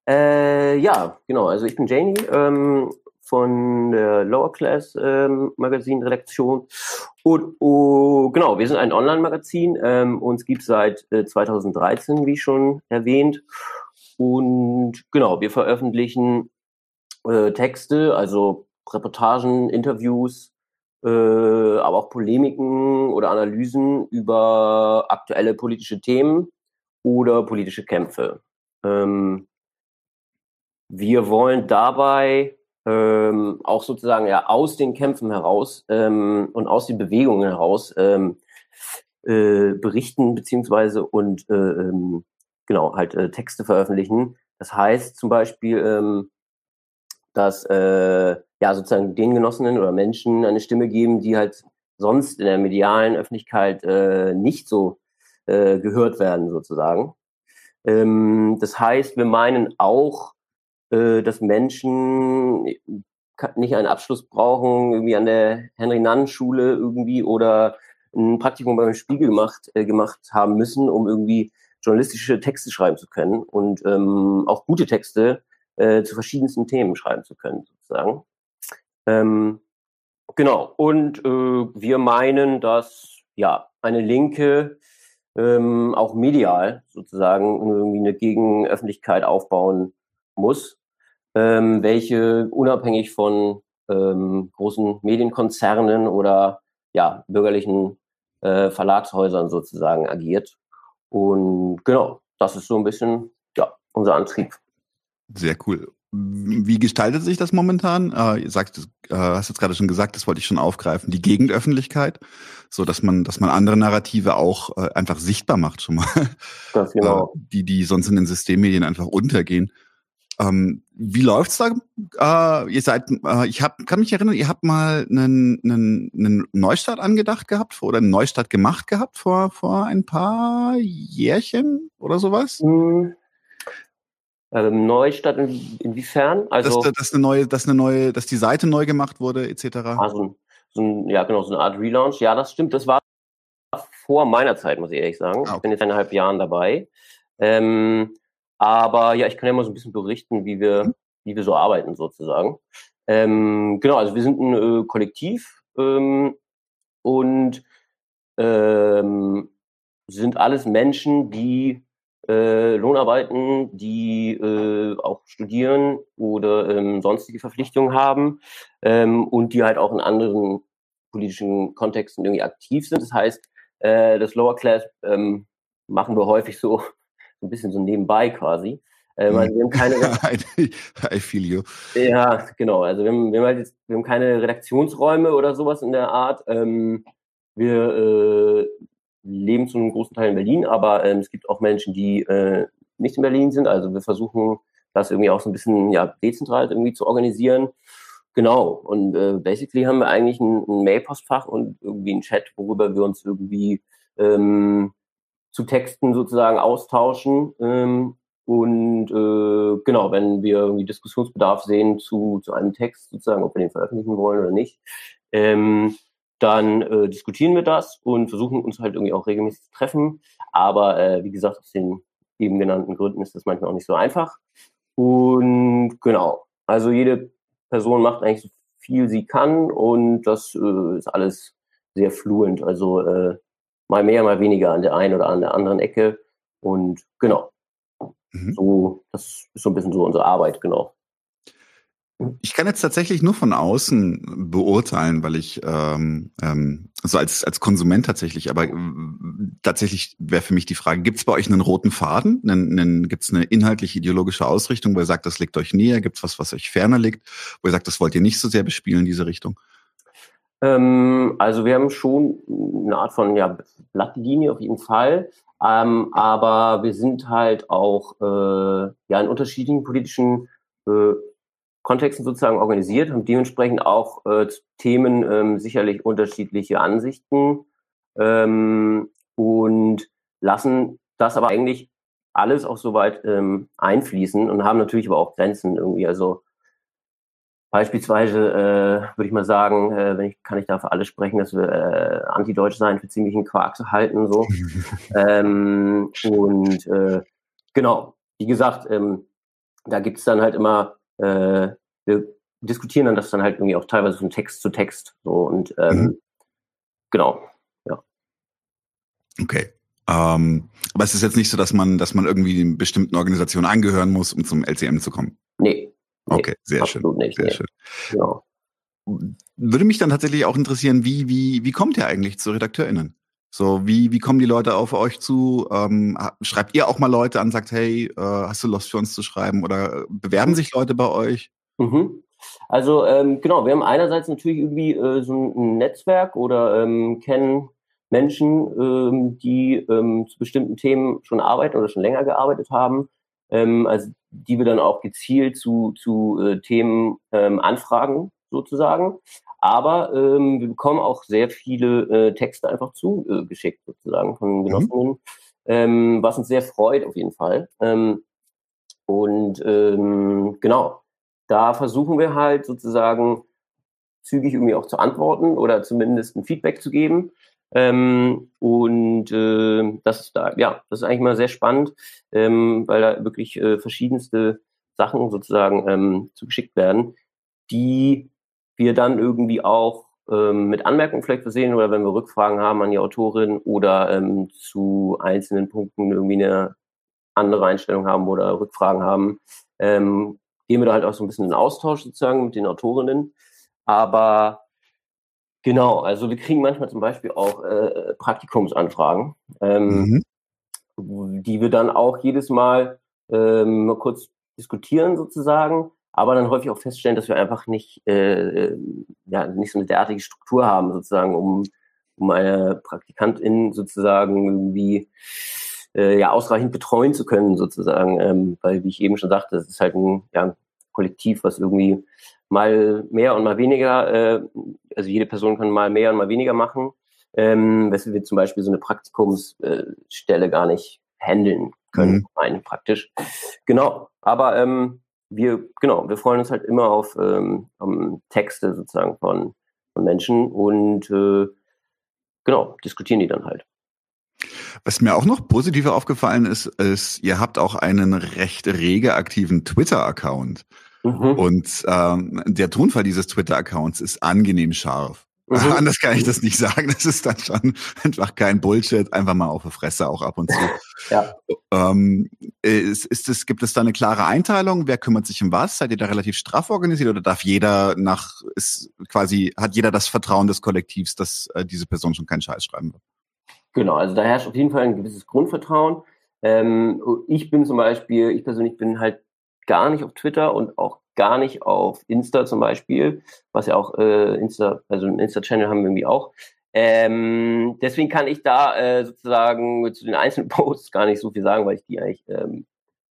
Äh, ja, genau, also ich bin Janie ähm, von der Lower Class ähm, Magazin Redaktion und oh, genau, wir sind ein Online-Magazin, ähm, uns gibt es seit äh, 2013, wie schon erwähnt und genau, wir veröffentlichen äh, Texte, also Reportagen, Interviews, äh, aber auch Polemiken oder Analysen über aktuelle politische Themen oder politische Kämpfe. Ähm, wir wollen dabei ähm, auch sozusagen ja aus den Kämpfen heraus ähm, und aus den Bewegungen heraus ähm, äh, berichten beziehungsweise und äh, ähm, genau halt äh, Texte veröffentlichen. Das heißt zum Beispiel, ähm, dass äh, ja sozusagen den Genossinnen oder Menschen eine Stimme geben, die halt sonst in der medialen Öffentlichkeit äh, nicht so äh, gehört werden sozusagen. Ähm, das heißt, wir meinen auch, äh, dass Menschen nicht einen Abschluss brauchen, irgendwie an der Henry-Nann-Schule irgendwie oder ein Praktikum beim Spiegel gemacht, äh, gemacht haben müssen, um irgendwie journalistische Texte schreiben zu können und ähm, auch gute Texte äh, zu verschiedensten Themen schreiben zu können, sozusagen. Ähm, genau. Und äh, wir meinen, dass ja eine Linke ähm, auch medial sozusagen irgendwie eine Gegenöffentlichkeit aufbauen muss, ähm, welche unabhängig von ähm, großen Medienkonzernen oder ja bürgerlichen äh, Verlagshäusern sozusagen agiert. Und genau, das ist so ein bisschen ja unser Antrieb. Sehr cool. Wie gestaltet sich das momentan? Äh, ihr sagt, äh, hast jetzt gerade schon gesagt, das wollte ich schon aufgreifen, die Gegenöffentlichkeit, so dass man, dass man andere Narrative auch äh, einfach sichtbar macht schon mal, Ganz genau. äh, die, die sonst in den Systemmedien einfach untergehen. Ähm, wie läuft's da? Äh, ihr seid, äh, ich hab, kann mich erinnern, ihr habt mal einen, einen, einen Neustart angedacht gehabt oder einen Neustart gemacht gehabt vor, vor ein paar Jährchen oder sowas? Hm. Ähm, Neustadt in, inwiefern? Also dass, dass eine neue, dass eine neue, dass die Seite neu gemacht wurde, etc. Ah, so ein, so ein, ja, genau, so eine Art Relaunch. Ja, das stimmt. Das war vor meiner Zeit, muss ich ehrlich sagen. Ah, okay. Ich bin jetzt eineinhalb Jahren dabei. Ähm, aber ja, ich kann ja mal so ein bisschen berichten, wie wir, Mhm. wie wir so arbeiten, sozusagen. Ähm, genau, also wir sind ein äh, Kollektiv ähm, und ähm, sind alles Menschen, die äh, Lohnarbeiten, die äh, auch studieren oder ähm, sonstige Verpflichtungen haben ähm, und die halt auch in anderen politischen Kontexten irgendwie aktiv sind. Das heißt, äh, das Lower Class ähm, machen wir häufig so, [laughs] ein bisschen so nebenbei quasi. Ähm, also wir haben keine I feel you. Ja, genau. Also wir haben, wir haben halt jetzt, wir haben keine Redaktionsräume oder sowas in der Art. Ähm, wir äh, leben zu einem großen Teil in Berlin, aber ähm, es gibt auch Menschen, die äh, nicht in Berlin sind. Also wir versuchen das irgendwie auch so ein bisschen ja, dezentral irgendwie zu organisieren. Genau. Und äh, basically haben wir eigentlich ein, ein Mail-Postfach und irgendwie einen Chat, worüber wir uns irgendwie ähm, zu Texten sozusagen austauschen. Ähm, und äh, genau, wenn wir irgendwie Diskussionsbedarf sehen zu, zu einem Text sozusagen, ob wir den veröffentlichen wollen oder nicht, ähm, dann äh, diskutieren wir das und versuchen uns halt irgendwie auch regelmäßig zu treffen. Aber äh, wie gesagt, aus den eben genannten Gründen ist das manchmal auch nicht so einfach. Und genau, also jede Person macht eigentlich so viel sie kann und das äh, ist alles sehr fluent. Also äh, mal mehr, mal weniger an der einen oder an der anderen Ecke. Und genau, mhm. so, das ist so ein bisschen so unsere Arbeit, genau. Ich kann jetzt tatsächlich nur von außen beurteilen, weil ich ähm, ähm, so als als Konsument tatsächlich, aber äh, tatsächlich wäre für mich die Frage: Gibt es bei euch einen roten Faden? Einen, einen, Gibt es eine inhaltliche ideologische Ausrichtung, wo ihr sagt, das liegt euch näher? Gibt es was, was euch ferner liegt, wo ihr sagt, das wollt ihr nicht so sehr bespielen diese Richtung? Ähm, also wir haben schon eine Art von ja Blattlinie auf jeden Fall, ähm, aber wir sind halt auch äh, ja in unterschiedlichen politischen äh, Kontexten sozusagen organisiert, haben dementsprechend auch äh, Themen ähm, sicherlich unterschiedliche Ansichten ähm, und lassen das aber eigentlich alles auch soweit ähm, einfließen und haben natürlich aber auch Grenzen irgendwie. Also beispielsweise äh, würde ich mal sagen, äh, wenn ich kann ich da für alle sprechen, dass wir äh, antideutsch sein für ziemlichen Quark zu halten so. [laughs] ähm, und äh, genau, wie gesagt, ähm, da gibt's dann halt immer äh, wir diskutieren dann das dann halt irgendwie auch teilweise von Text zu Text. So und ähm, mhm. genau, ja. Okay. Ähm, aber es ist jetzt nicht so, dass man, dass man irgendwie in bestimmten Organisationen angehören muss, um zum LCM zu kommen. Nee. Okay, sehr absolut schön. Nicht, sehr nee. schön. Genau. Würde mich dann tatsächlich auch interessieren, wie, wie, wie kommt ihr eigentlich zu RedakteurInnen? So, wie, wie kommen die Leute auf euch zu? Ähm, schreibt ihr auch mal Leute an, sagt, hey, äh, hast du Lust für uns zu schreiben? Oder bewerben sich Leute bei euch? Mhm. Also ähm, genau, wir haben einerseits natürlich irgendwie äh, so ein Netzwerk oder ähm, kennen Menschen, ähm, die ähm, zu bestimmten Themen schon arbeiten oder schon länger gearbeitet haben, ähm, also die wir dann auch gezielt zu, zu äh, Themen anfragen sozusagen. Aber ähm, wir bekommen auch sehr viele äh, Texte einfach zugeschickt äh, sozusagen von Genossinnen, mhm. ähm, was uns sehr freut auf jeden Fall. Ähm, und ähm, genau, da versuchen wir halt sozusagen zügig irgendwie auch zu antworten oder zumindest ein Feedback zu geben. Ähm, und äh, das ist da, ja, das ist eigentlich mal sehr spannend, ähm, weil da wirklich äh, verschiedenste Sachen sozusagen ähm, zugeschickt werden, die wir dann irgendwie auch ähm, mit Anmerkungen vielleicht versehen oder wenn wir Rückfragen haben an die Autorin oder ähm, zu einzelnen Punkten irgendwie eine andere Einstellung haben oder Rückfragen haben, ähm, gehen wir da halt auch so ein bisschen in Austausch sozusagen mit den Autorinnen. Aber genau, also wir kriegen manchmal zum Beispiel auch äh, Praktikumsanfragen, ähm, mhm. die wir dann auch jedes Mal ähm, mal kurz diskutieren sozusagen, aber dann häufig auch feststellen, dass wir einfach nicht, äh, ja, nicht so eine derartige Struktur haben sozusagen, um, um eine Praktikantin sozusagen irgendwie äh, ja ausreichend betreuen zu können sozusagen, ähm, weil wie ich eben schon sagte, das ist halt ein ja, Kollektiv, was irgendwie mal mehr und mal weniger, äh, also jede Person kann mal mehr und mal weniger machen, ähm, weshalb wir zum Beispiel so eine Praktikumsstelle äh, gar nicht handeln können, mhm. rein praktisch. Genau, aber ähm, wir, genau, wir freuen uns halt immer auf ähm, um Texte sozusagen von, von Menschen und äh, genau, diskutieren die dann halt. Was mir auch noch positiver aufgefallen ist, ist, ihr habt auch einen recht rege aktiven Twitter-Account. Mhm. Und ähm, der Tonfall dieses Twitter-Accounts ist angenehm scharf. Mhm. Anders kann ich das nicht sagen. Das ist dann schon [laughs] einfach kein Bullshit. Einfach mal auf die Fresse auch ab und zu. ja. Ähm, ist, ist es, gibt es da eine klare Einteilung? Wer kümmert sich um was? Seid ihr da relativ straff organisiert oder darf jeder nach, ist quasi, hat jeder das Vertrauen des Kollektivs, dass äh, diese Person schon keinen Scheiß schreiben wird? Genau, also da herrscht auf jeden Fall ein gewisses Grundvertrauen. Ähm, ich bin zum Beispiel, ich persönlich bin halt gar nicht auf Twitter und auch gar nicht auf Insta zum Beispiel, was ja auch äh, Insta, also ein Insta-Channel haben wir irgendwie auch. Ähm, deswegen kann ich da äh, sozusagen zu den einzelnen [laughs] Posts gar nicht so viel sagen, weil ich die eigentlich ähm,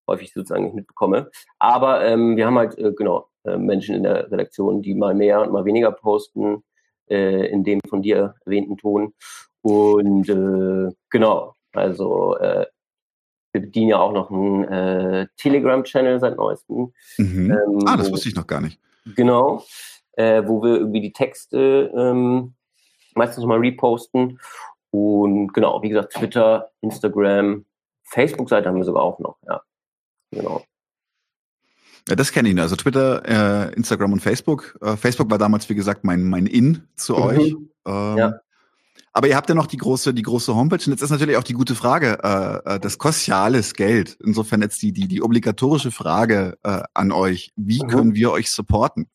häufig sozusagen nicht mitbekomme. Aber ähm, wir haben halt äh, genau äh, Menschen in der Redaktion, die mal mehr und mal weniger posten äh, in dem von dir erwähnten Ton. Und äh, genau, also äh, wir bedienen ja auch noch einen äh, Telegram-Channel seit neuestem. Mhm. Ähm, ah, das wusste ich noch gar nicht. Genau, äh, wo wir irgendwie die Texte ähm, meistens mal reposten. Und genau, wie gesagt, Twitter, Instagram, Facebook-Seite haben wir sogar auch noch, ja. Genau. Ja, das kenne ich. Also Twitter, äh, Instagram und Facebook. Äh, Facebook war damals, wie gesagt, mein, mein In zu mhm. euch. Ähm, ja. Aber ihr habt ja noch die große, die große Homepage. Und jetzt ist natürlich auch die gute Frage, äh, äh, das kostet ja alles Geld. Insofern jetzt die, die, die obligatorische Frage äh, an euch. Wie mhm. können wir euch supporten?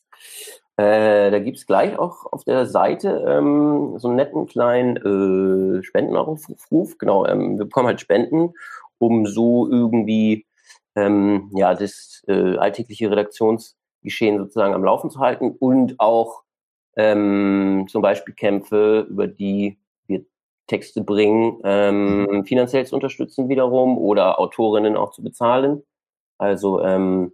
Äh, da gibt's gleich auch auf der Seite ähm, so einen netten kleinen äh, Spendenaufruf. Genau, ähm, wir bekommen halt Spenden, um so irgendwie ähm, ja das äh, alltägliche Redaktionsgeschehen sozusagen am Laufen zu halten und auch ähm, zum Beispiel Kämpfe, über die Texte bringen, ähm, mhm. finanziell zu unterstützen wiederum oder Autorinnen auch zu bezahlen. Also ähm,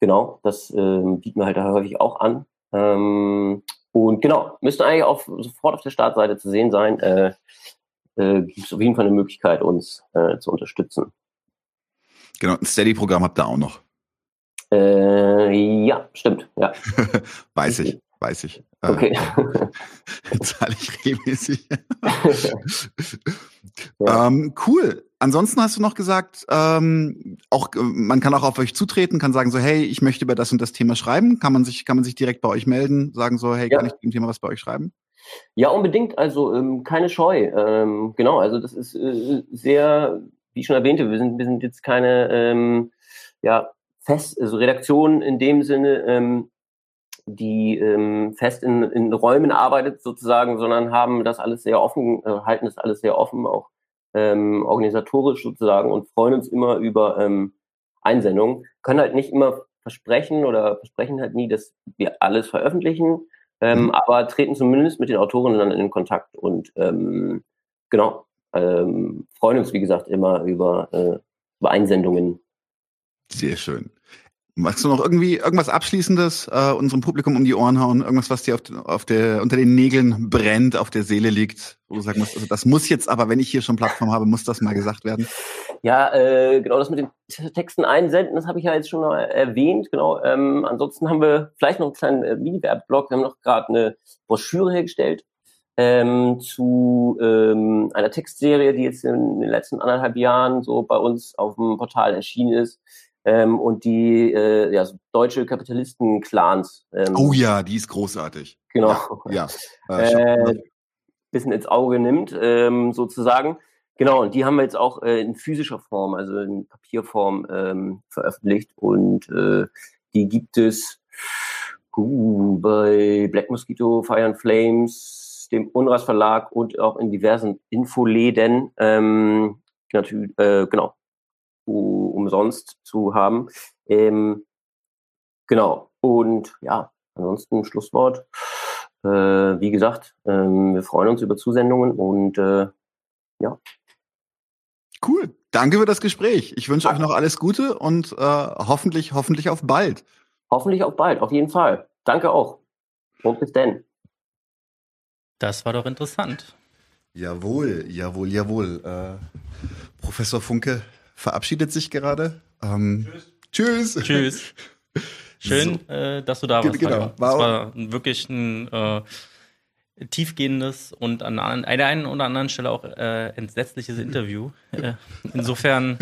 genau, das ähm, bieten wir halt da häufig auch an. Ähm, und genau, müsste eigentlich auch sofort auf der Startseite zu sehen sein. Äh, äh, Gibt es auf jeden Fall eine Möglichkeit, uns äh, zu unterstützen. Genau, ein Steady-Programm habt ihr auch noch. Äh, ja, stimmt. Ja. [laughs] Weiß ich weiß ich. Äh, okay. [laughs] zahle ich regelmäßig. [laughs] ja. ähm, cool. Ansonsten hast du noch gesagt, ähm, auch äh, man kann auch auf euch zutreten, kann sagen so, hey, ich möchte über das und das Thema schreiben. Kann man sich, kann man sich direkt bei euch melden, sagen so, hey, ja. kann ich dem Thema was bei euch schreiben? Ja, unbedingt. Also ähm, keine Scheu. Ähm, genau. Also das ist äh, sehr, wie ich schon erwähnte, wir sind, wir sind jetzt keine ähm, ja fest, also Redaktion in dem Sinne. Die ähm, fest in, in Räumen arbeitet sozusagen, sondern haben das alles sehr offen, äh, halten das alles sehr offen, auch ähm, organisatorisch sozusagen und freuen uns immer über ähm, Einsendungen. Können halt nicht immer versprechen oder versprechen halt nie, dass wir alles veröffentlichen, ähm, mhm. aber treten zumindest mit den Autoren dann in Kontakt und ähm, genau, ähm, freuen uns, wie gesagt, immer über, äh, über Einsendungen. Sehr schön. Magst du noch irgendwie irgendwas Abschließendes äh, unserem Publikum um die Ohren hauen? Irgendwas, was dir auf, auf der, unter den Nägeln brennt, auf der Seele liegt? Wo du sagen musst, also das muss jetzt aber, wenn ich hier schon Plattform habe, muss das mal gesagt werden? Ja, äh, genau, das mit den Texten einsenden, das habe ich ja jetzt schon mal erwähnt. Genau. Ähm, ansonsten haben wir vielleicht noch einen kleinen äh, Mini-Werbeblock. Wir haben noch gerade eine Broschüre hergestellt ähm, zu ähm, einer Textserie, die jetzt in den letzten anderthalb Jahren so bei uns auf dem Portal erschienen ist ähm, und die äh, ja, deutsche Kapitalisten-Clans. Ähm, oh ja, die ist großartig. Genau. Ja. ja. [laughs] Äh, äh, bisschen ins Auge nimmt, ähm, sozusagen. Genau, und die haben wir jetzt auch äh, in physischer Form, also in Papierform ähm, veröffentlicht und äh, die gibt es uh, bei Black Mosquito, Fire and Flames, dem Unras Verlag und auch in diversen Infoläden. Ähm, natürlich, äh, genau, umsonst zu haben. Ähm, genau. Und ja, ansonsten Schlusswort. Äh, wie gesagt, ähm, wir freuen uns über Zusendungen und äh, ja. Cool. Danke für das Gespräch. Ich wünsche euch noch alles Gute und äh, hoffentlich, hoffentlich auf bald. Hoffentlich auf bald, auf jeden Fall. Danke auch. Und bis denn. Das war doch interessant. Jawohl, jawohl, jawohl. Äh, Professor Funke, verabschiedet sich gerade. Ähm, tschüss. Tschüss. Tschüss. Schön, so. äh, dass du da warst. Genau. War das war wirklich ein äh, tiefgehendes und an, an der einen oder anderen Stelle auch äh, entsetzliches Interview. [laughs] Äh, insofern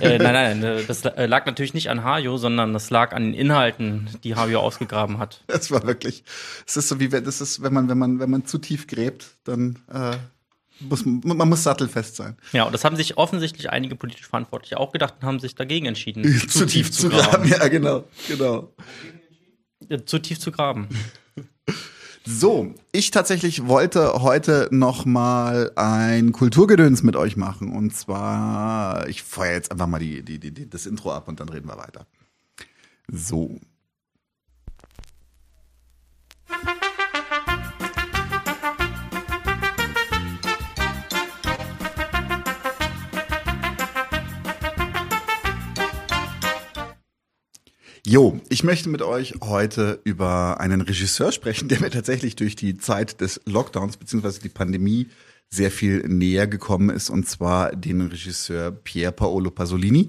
Äh, nein, nein, äh, das äh, lag natürlich nicht an Hajo, sondern das lag an den Inhalten, die Hajo ausgegraben hat. Das war wirklich, es ist so wie, wenn- das ist, wenn man, wenn man, wenn man zu tief gräbt, dann äh, muss man, muss sattelfest sein. Ja, und das haben sich offensichtlich einige politisch Verantwortliche auch gedacht und haben sich dagegen entschieden, zu tief zu graben. Ja, genau, genau. Zu tief zu graben. [laughs] So, ich tatsächlich wollte heute noch mal ein Kulturgedöns mit euch machen. Und zwar, ich feuer jetzt einfach mal die, die, die, die, das Intro ab und dann reden wir weiter. So. Jo, ich möchte mit euch heute über einen Regisseur sprechen, der mir tatsächlich durch die Zeit des Lockdowns beziehungsweise die Pandemie sehr viel näher gekommen ist, und zwar den Regisseur Pier Paolo Pasolini.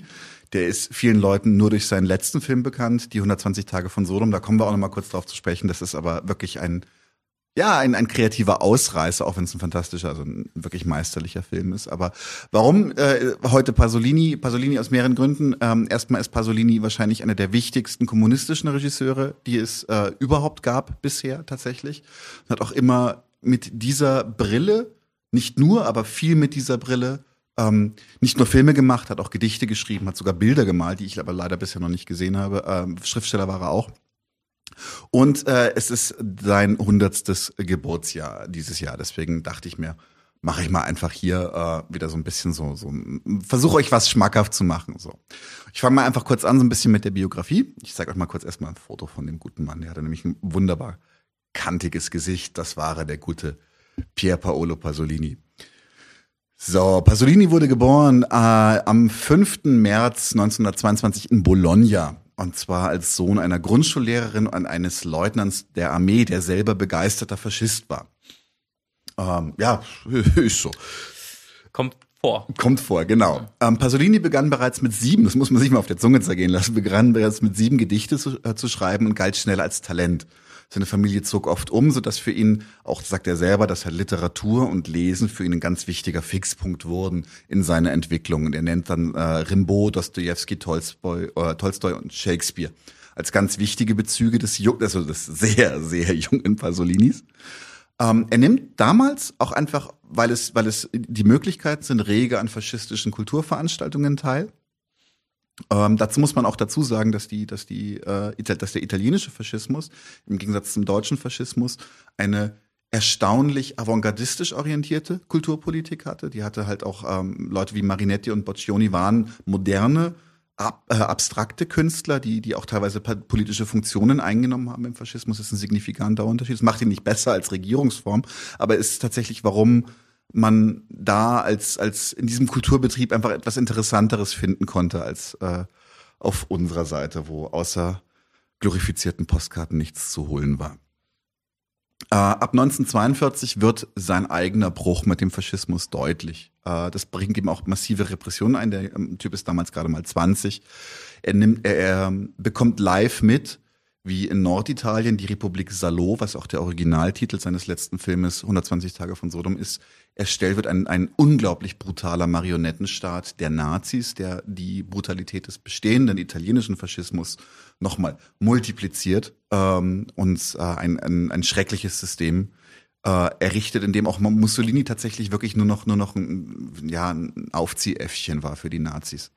Der ist vielen Leuten nur durch seinen letzten Film bekannt, die 120 Tage von Sodom. Da kommen wir auch noch mal kurz drauf zu sprechen. Das ist aber wirklich ein ja, ein, ein kreativer Ausreißer, auch wenn es ein fantastischer, also ein wirklich meisterlicher Film ist. Aber warum äh, heute Pasolini? Pasolini aus mehreren Gründen. Ähm, erstmal ist Pasolini wahrscheinlich einer der wichtigsten kommunistischen Regisseure, die es äh, überhaupt gab bisher tatsächlich. Und hat auch immer mit dieser Brille, nicht nur, aber viel mit dieser Brille, ähm, nicht nur Filme gemacht, hat auch Gedichte geschrieben, hat sogar Bilder gemalt, die ich aber leider bisher noch nicht gesehen habe. Ähm, Schriftsteller war er auch. Und äh, es ist sein hundertstes Geburtsjahr dieses Jahr. Deswegen dachte ich mir, mache ich mal einfach hier äh, wieder so ein bisschen so, so versuche euch was schmackhaft zu machen. So, ich fange mal einfach kurz an, so ein bisschen mit der Biografie. Ich zeige euch mal kurz erstmal ein Foto von dem guten Mann. Der hatte nämlich ein wunderbar kantiges Gesicht. Das war er, der gute Pier Paolo Pasolini. So, Pasolini wurde geboren äh, am 5. März 1922 in Bologna. Und zwar als Sohn einer Grundschullehrerin und eines Leutnants der Armee, der selber begeisterter Faschist war. Ähm, ja, [laughs] ist so. Kommt vor. Kommt vor, genau. Ähm, Pasolini begann bereits mit sieben, das muss man sich mal auf der Zunge zergehen lassen, begann bereits mit sieben Gedichte zu, äh, zu schreiben und galt schnell als Talent. Seine Familie zog oft um, so dass für ihn, auch sagt er selber, dass halt Literatur und Lesen für ihn ein ganz wichtiger Fixpunkt wurden in seiner Entwicklung. Und er nennt dann äh, Rimbaud, Dostoevsky, Tolstoi, äh, Tolstoi und Shakespeare als ganz wichtige Bezüge des, Ju- also des sehr, sehr jungen Pasolinis. Ähm, er nimmt damals auch einfach, weil es, weil es die Möglichkeiten sind, rege an faschistischen Kulturveranstaltungen teil. Ähm, dazu muss man auch dazu sagen, dass die, dass die, äh, dass der italienische Faschismus im Gegensatz zum deutschen Faschismus eine erstaunlich avantgardistisch orientierte Kulturpolitik hatte. Die hatte halt auch ähm, Leute wie Marinetti und Boccioni waren moderne, ab, äh, abstrakte Künstler, die, die auch teilweise politische Funktionen eingenommen haben im Faschismus. Das ist ein signifikanter Unterschied. Das macht ihn nicht besser als Regierungsform, aber es ist tatsächlich, warum man da als, als in diesem Kulturbetrieb einfach etwas Interessanteres finden konnte als äh, auf unserer Seite, wo außer glorifizierten Postkarten nichts zu holen war. Äh, ab 1942 wird sein eigener Bruch mit dem Faschismus deutlich. Äh, das bringt ihm auch massive Repressionen ein. Der ähm, Typ ist damals gerade mal 20. Er, nimmt, er, er bekommt live mit, wie in Norditalien die Republik Salo, was auch der Originaltitel seines letzten Filmes 120 Tage von Sodom ist, erstellt wird ein, ein unglaublich brutaler Marionettenstaat der Nazis, der die Brutalität des bestehenden italienischen Faschismus nochmal multipliziert ähm, und äh, ein, ein, ein schreckliches System äh, errichtet, in dem auch Mussolini tatsächlich wirklich nur noch nur noch ein, ja, ein Aufziehäffchen war für die Nazis.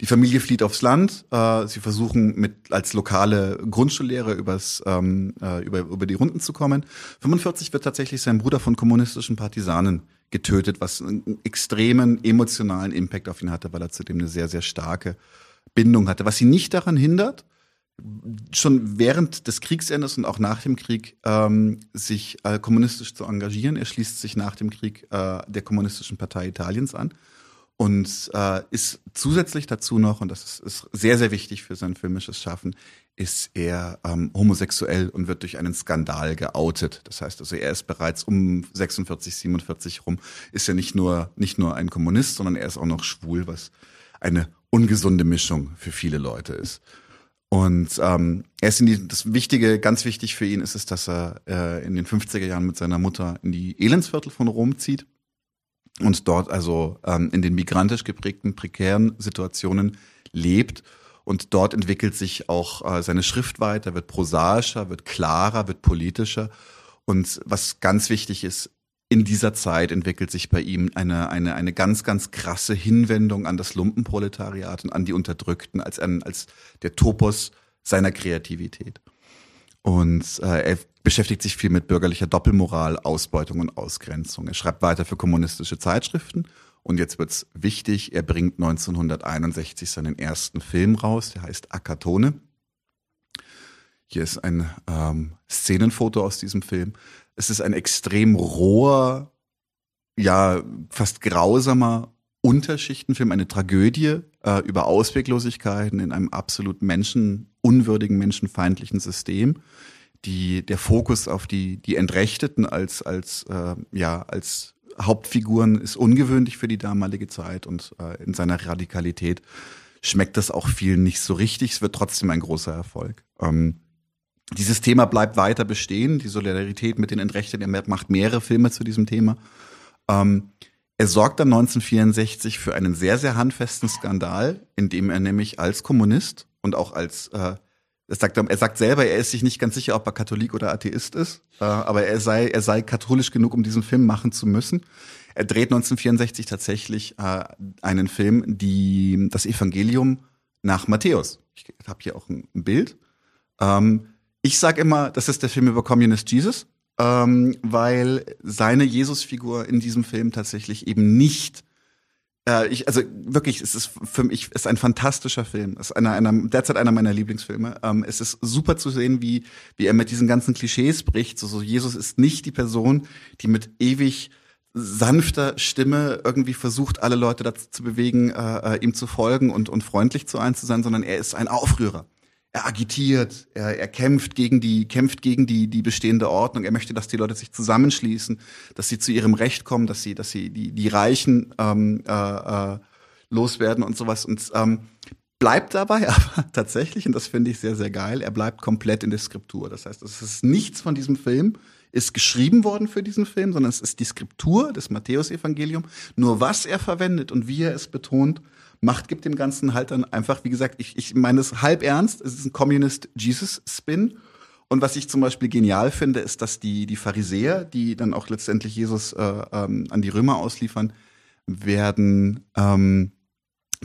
Die Familie flieht aufs Land. Äh, sie versuchen mit als lokale Grundschullehrer übers, ähm, äh, über, über die Runden zu kommen. 45 wird tatsächlich sein Bruder von kommunistischen Partisanen getötet, was einen extremen emotionalen Impact auf ihn hatte, weil er zudem eine sehr, sehr starke Bindung hatte. Was ihn nicht daran hindert, schon während des Kriegsendes und auch nach dem Krieg ähm, sich äh, kommunistisch zu engagieren. Er schließt sich nach dem Krieg äh, der Kommunistischen Partei Italiens an und äh, ist zusätzlich dazu noch, und das ist, ist sehr, sehr wichtig für sein filmisches Schaffen, ist er ähm, homosexuell und wird durch einen Skandal geoutet. Das heißt also, er ist bereits um 46, 47 rum, ist er nicht nur, nicht nur ein Kommunist, sondern er ist auch noch schwul, was eine ungesunde Mischung für viele Leute ist. Und ähm, er ist in die, das Wichtige, ganz wichtig für ihn ist es, dass er äh, in den 50er Jahren mit seiner Mutter in die Elendsviertel von Rom zieht. Und dort also ähm, in den migrantisch geprägten prekären Situationen lebt. Und dort entwickelt sich auch äh, seine Schrift weiter, wird prosaischer, wird klarer, wird politischer. Und was ganz wichtig ist, in dieser Zeit entwickelt sich bei ihm eine, eine, eine ganz, ganz krasse Hinwendung an das Lumpenproletariat und an die Unterdrückten als, ein, als der Topos seiner Kreativität. Und äh, er beschäftigt sich viel mit bürgerlicher Doppelmoral, Ausbeutung und Ausgrenzung. Er schreibt weiter für kommunistische Zeitschriften. Und jetzt wird's wichtig, er bringt 1961 seinen ersten Film raus, der heißt Akatone. Hier ist ein ähm, Szenenfoto aus diesem Film. Es ist ein extrem roher, ja, fast grausamer Unterschichtenfilm, eine Tragödie äh, über Ausweglosigkeiten in einem absolut menschenunwürdigen, menschenfeindlichen System. Die, der Fokus auf die, die Entrechteten als, als, äh, ja, als Hauptfiguren ist ungewöhnlich für die damalige Zeit und äh, in seiner Radikalität schmeckt das auch vielen nicht so richtig. Es wird trotzdem ein großer Erfolg. Ähm, dieses Thema bleibt weiter bestehen, die Solidarität mit den Entrechteten. Er macht mehrere Filme zu diesem Thema. Ähm, er sorgt dann 1964 für einen sehr, sehr handfesten Skandal, in dem er nämlich als Kommunist und auch als, äh, er, sagt, er sagt selber, er ist sich nicht ganz sicher, ob er Katholik oder Atheist ist, äh, aber er sei, er sei katholisch genug, um diesen Film machen zu müssen. Er dreht 1964 tatsächlich äh, einen Film, die das Evangelium nach Matthäus. Ich habe hier auch ein, ein Bild. Ähm, ich sage immer, das ist der Film über Communist Jesus ähm, weil seine Jesusfigur in diesem Film tatsächlich eben nicht äh, ich, also wirklich, es ist für mich ist ein fantastischer Film. Es ist einer, einer, derzeit einer meiner Lieblingsfilme. Ähm, es ist super zu sehen, wie, wie er mit diesen ganzen Klischees bricht. So, so Jesus ist nicht die Person, die mit ewig sanfter Stimme irgendwie versucht, alle Leute dazu zu bewegen, äh, äh ihm zu folgen und, und freundlich zu einem zu sein, sondern er ist ein Aufrührer er agitiert, er, er kämpft gegen die, kämpft gegen die, die bestehende Ordnung. Er möchte, dass die Leute sich zusammenschließen, dass sie zu ihrem Recht kommen, dass sie, dass sie die, die Reichen ähm, äh, äh, loswerden und sowas. Und ähm, bleibt dabei [laughs] aber tatsächlich, und das finde ich sehr, sehr geil, er bleibt komplett in der Skriptur. Das heißt, es ist nichts von diesem Film ist geschrieben worden für diesen Film, sondern es ist die Skriptur des Matthäusevangelium. Nur was er verwendet und wie er es betont, macht, gibt dem Ganzen halt dann einfach, wie gesagt, ich, ich meine es halb ernst, es ist ein Communist Jesus Spin. Und was ich zum Beispiel genial finde, ist, dass die, die Pharisäer, die dann auch letztendlich Jesus äh, ähm, an die Römer ausliefern, werden ähm,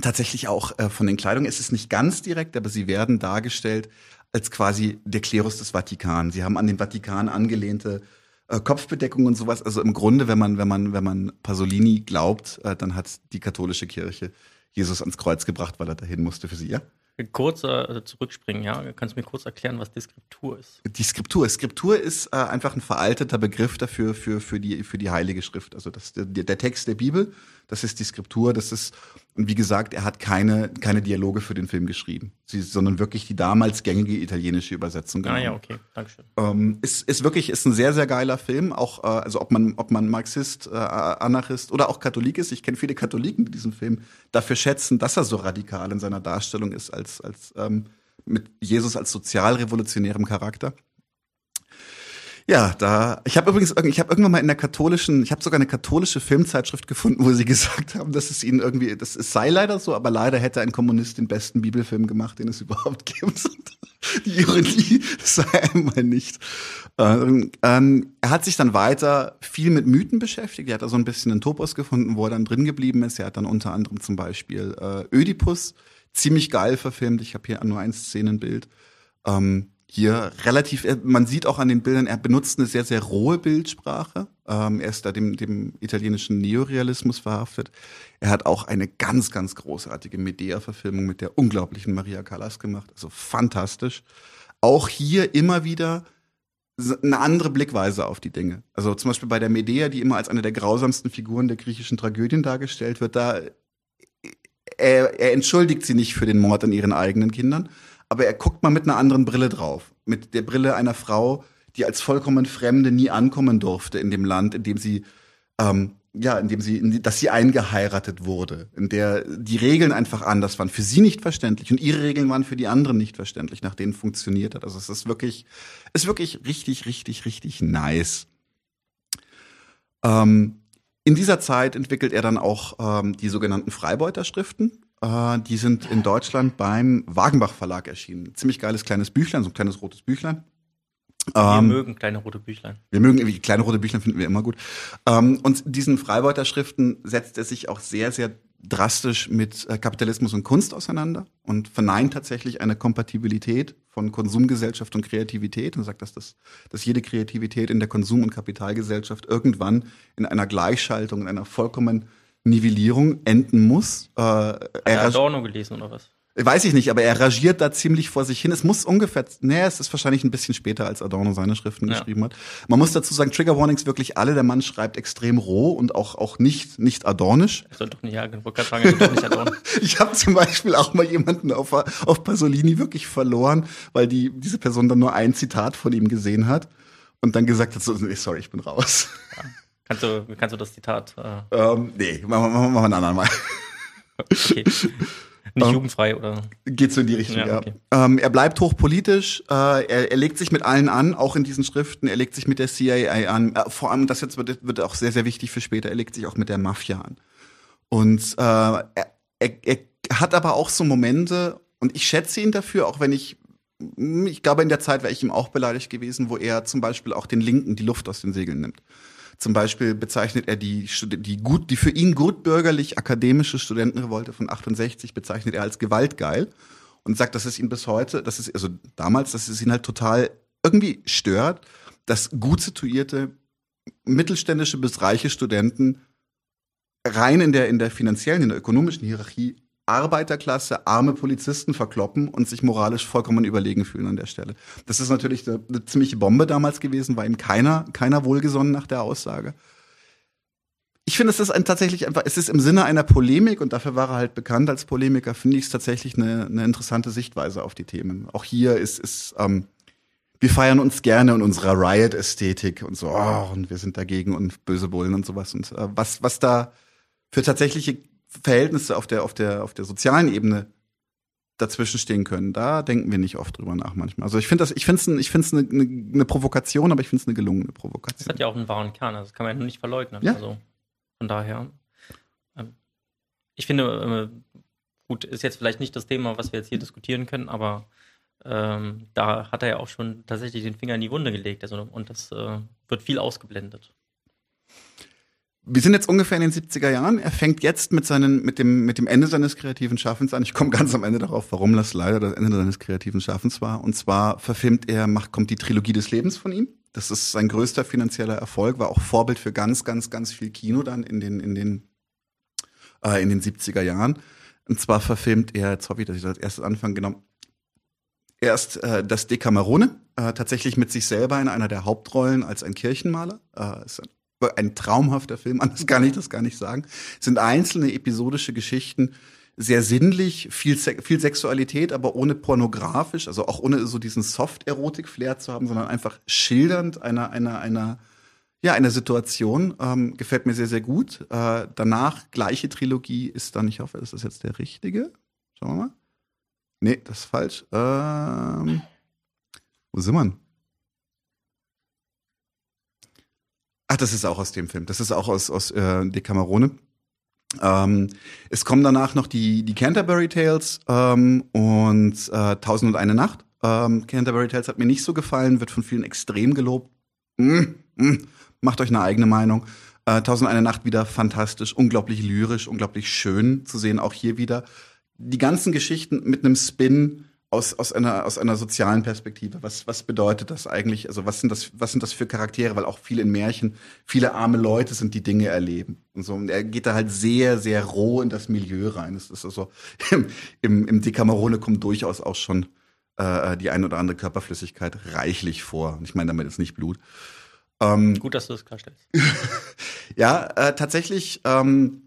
tatsächlich auch äh, von den Kleidungen, es ist nicht ganz direkt, aber sie werden dargestellt als quasi der Klerus des Vatikan. Sie haben an den Vatikan angelehnte äh, Kopfbedeckung und sowas. Also im Grunde, wenn man, wenn man, wenn man Pasolini glaubt, äh, dann hat die katholische Kirche Jesus ans Kreuz gebracht, weil er dahin musste für sie, ja? Kurz äh, zurückspringen, ja. Kannst du mir kurz erklären, was die Skriptur ist? Die Skriptur. Skriptur ist äh, einfach ein veralteter Begriff dafür für, für, die, für die Heilige Schrift. Also das, der, der Text der Bibel, das ist die Skriptur, das ist, und wie gesagt, er hat keine, keine Dialoge für den Film geschrieben, sie, sondern wirklich die damals gängige italienische Übersetzung. Genommen. Ah ja, okay, Dankeschön. Ähm, ist, ist wirklich, ist ein sehr, sehr geiler Film, auch, äh, also ob man, ob man Marxist, äh, Anarchist oder auch Katholik ist. Ich kenne viele Katholiken, die diesen Film dafür schätzen, dass er so radikal in seiner Darstellung ist, als, als ähm, mit Jesus als sozialrevolutionärem Charakter. Ja, da. Ich habe übrigens, ich habe irgendwann mal in der katholischen, ich habe sogar eine katholische Filmzeitschrift gefunden, wo sie [laughs] gesagt haben, dass es ihnen irgendwie, das es sei leider so, aber leider hätte ein Kommunist den besten Bibelfilm gemacht, den es [laughs] überhaupt gibt. Die Ironie, sei einmal nicht. Ähm, ähm, er hat sich dann weiter viel mit Mythen beschäftigt. Er hat da so ein bisschen einen Topos gefunden, wo er dann drin geblieben ist. Er hat dann unter anderem zum Beispiel äh, Ödipus ziemlich geil verfilmt. Ich habe hier nur ein Szenenbild. Ähm, hier relativ, man sieht auch an den Bildern, er benutzt eine sehr, sehr rohe Bildsprache. Ähm, er ist da dem, dem italienischen Neorealismus verhaftet. Er hat auch eine ganz, ganz großartige Medea-Verfilmung mit der unglaublichen Maria Callas gemacht. Also fantastisch. Auch hier immer wieder eine andere Blickweise auf die Dinge. Also zum Beispiel bei der Medea, die immer als eine der grausamsten Figuren der griechischen Tragödien dargestellt wird, da er, er entschuldigt sie nicht für den Mord an ihren eigenen Kindern, aber er guckt mal mit einer anderen Brille drauf. Mit der Brille einer Frau, die als vollkommen Fremde nie ankommen durfte in dem Land, in dem sie, ähm, ja, in dem sie, in die, dass sie eingeheiratet wurde, in der die Regeln einfach anders waren, für sie nicht verständlich und ihre Regeln waren für die anderen nicht verständlich, nach denen funktioniert hat. Also es ist wirklich, ist wirklich richtig, richtig, richtig nice. Ähm, In dieser Zeit entwickelt er dann auch ähm, die sogenannten Freibeuter-Schriften. Äh, die sind in Deutschland beim Wagenbach Verlag erschienen. Ziemlich geiles kleines Büchlein, so ein kleines rotes Büchlein. Wir Ähm, mögen kleine rote Büchlein. wir mögen kleine rote Büchlein finden wir immer gut. Ähm, und diesen Freibeuter-Schriften setzt er sich auch sehr, sehr drastisch mit äh, Kapitalismus und Kunst auseinander und verneint tatsächlich eine Kompatibilität von Konsumgesellschaft und Kreativität und sagt, dass, das, dass jede Kreativität in der Konsum- und Kapitalgesellschaft irgendwann in einer Gleichschaltung, in einer vollkommenen Nivellierung enden muss. Äh, er Hat er Adorno gelesen oder was? Weiß ich nicht, aber er rangiert da ziemlich vor sich hin. Es muss ungefähr, nee, es ist wahrscheinlich ein bisschen später, als Adorno seine Schriften Ja. geschrieben hat. Man muss dazu sagen, Trigger Warnings wirklich alle, der Mann schreibt extrem roh und auch, auch nicht, nicht adornisch. Er soll doch nicht, ja, ich sagen, er soll doch nicht Adorno. [laughs] Ich habe zum Beispiel auch mal jemanden auf, auf Pasolini wirklich verloren, weil die, diese Person dann nur ein Zitat von ihm gesehen hat und dann gesagt hat, so, nee, sorry, ich bin raus. Kannst du, kannst du das Zitat, äh, Ähm, nee, machen wir machen wir ein andermal mal. okay. [laughs] Nicht Ähm, jugendfrei oder? Geht so in die Richtung, ja. Ja, okay. Ähm, er bleibt hochpolitisch, äh, er, er legt sich mit allen an, auch in diesen Schriften, er legt sich mit der CIA an, äh, vor allem, das jetzt wird, wird auch sehr, sehr wichtig für später, er legt sich auch mit der Mafia an. Und äh, er, er, er hat aber auch so Momente, und ich schätze ihn dafür, auch wenn ich, ich glaube, in der Zeit wäre ich ihm auch beleidigt gewesen, wo er zum Beispiel auch den Linken die Luft aus den Segeln nimmt. Zum Beispiel bezeichnet er die, die gut, die für ihn gutbürgerlich akademische Studentenrevolte von 68 bezeichnet er als gewaltgeil und sagt, dass es ihn bis heute, dass es, also damals, dass es ihn halt total irgendwie stört, dass gut situierte, mittelständische bis reiche Studenten rein in der, in der finanziellen, in der ökonomischen Hierarchie Arbeiterklasse, arme Polizisten verkloppen und sich moralisch vollkommen überlegen fühlen an der Stelle. Das ist natürlich eine, eine ziemliche Bombe damals gewesen, war ihm keiner, keiner wohlgesonnen nach der Aussage. Ich finde, es ist ein, tatsächlich einfach, es ist im Sinne einer Polemik und dafür war er halt bekannt als Polemiker, finde ich es tatsächlich eine, eine interessante Sichtweise auf die Themen. Auch hier ist, ist ähm, wir feiern uns gerne in unserer Riot-Ästhetik und so, oh, und wir sind dagegen und böse Bullen und sowas. Und äh, was, was da für tatsächliche Verhältnisse auf der, auf der, auf der sozialen Ebene dazwischen stehen können, da denken wir nicht oft drüber nach manchmal. Also ich finde das, ich finde es ich eine, eine, eine Provokation, aber ich finde es eine gelungene Das Provokation. hat ja auch einen wahren Kern, also das kann man ja nicht verleugnen. Ja. Also von daher. ähm, Ich finde, äh, gut, ist jetzt vielleicht nicht das Thema, was wir jetzt hier diskutieren können, aber ähm, da hat er ja auch schon tatsächlich den Finger in die Wunde gelegt. Also, und das äh, wird viel ausgeblendet. Wir sind jetzt ungefähr in den 70er Jahren. Er fängt jetzt mit, seinen, mit, dem, mit dem Ende seines kreativen Schaffens an. Ich komme ganz am Ende darauf, warum das leider das Ende seines kreativen Schaffens war. Und zwar verfilmt er, macht, kommt die Trilogie des Lebens von ihm. Das ist sein größter finanzieller Erfolg, war auch Vorbild für ganz, ganz, ganz viel Kino dann in den, in den, äh, in den 70er Jahren. Und zwar verfilmt er, jetzt hoffe ich, dass ich das erstes anfange, genau, erst äh, das Decamerone, äh, tatsächlich mit sich selber in einer der Hauptrollen als ein Kirchenmaler. Äh, ist ein, ein traumhafter Film, anders kann ich das gar nicht sagen. Es sind einzelne episodische Geschichten, sehr sinnlich, viel, Se viel Sexualität, aber ohne pornografisch, also auch ohne so diesen Soft-Erotik-Flair zu haben, sondern einfach schildernd einer, einer, einer, ja, einer Situation. Ähm, gefällt mir sehr, sehr gut. Äh, danach, gleiche Trilogie ist dann, ich hoffe, ist das jetzt der richtige? Schauen wir mal. Nee, das ist falsch. Ähm, wo sind wir? Ach, das ist auch aus dem Film. Das ist auch aus, aus äh, Decamerone. Ähm, es kommen danach noch die, die Canterbury Tales ähm, und äh, Tausend und eine Nacht. Ähm, Canterbury Tales hat mir nicht so gefallen, wird von vielen extrem gelobt. Mm, mm, macht euch eine eigene Meinung. Äh, Tausend und eine Nacht wieder fantastisch, unglaublich lyrisch, unglaublich schön zu sehen. Auch hier wieder die ganzen Geschichten mit einem Spin aus, aus, einer, aus einer sozialen Perspektive. Was, was bedeutet das eigentlich? Also was sind das, was sind das für Charaktere? Weil auch viele in Märchen, viele arme Leute sind, die Dinge erleben. Und so. Und er geht da halt sehr, sehr roh in das Milieu rein. Es ist also, [laughs] im, im, im Decamerone kommt durchaus auch schon äh, die ein oder andere Körperflüssigkeit reichlich vor. Und ich meine damit jetzt nicht Blut. Ähm, Gut, dass du das klarstellst. [laughs] ja, äh, tatsächlich. Ähm,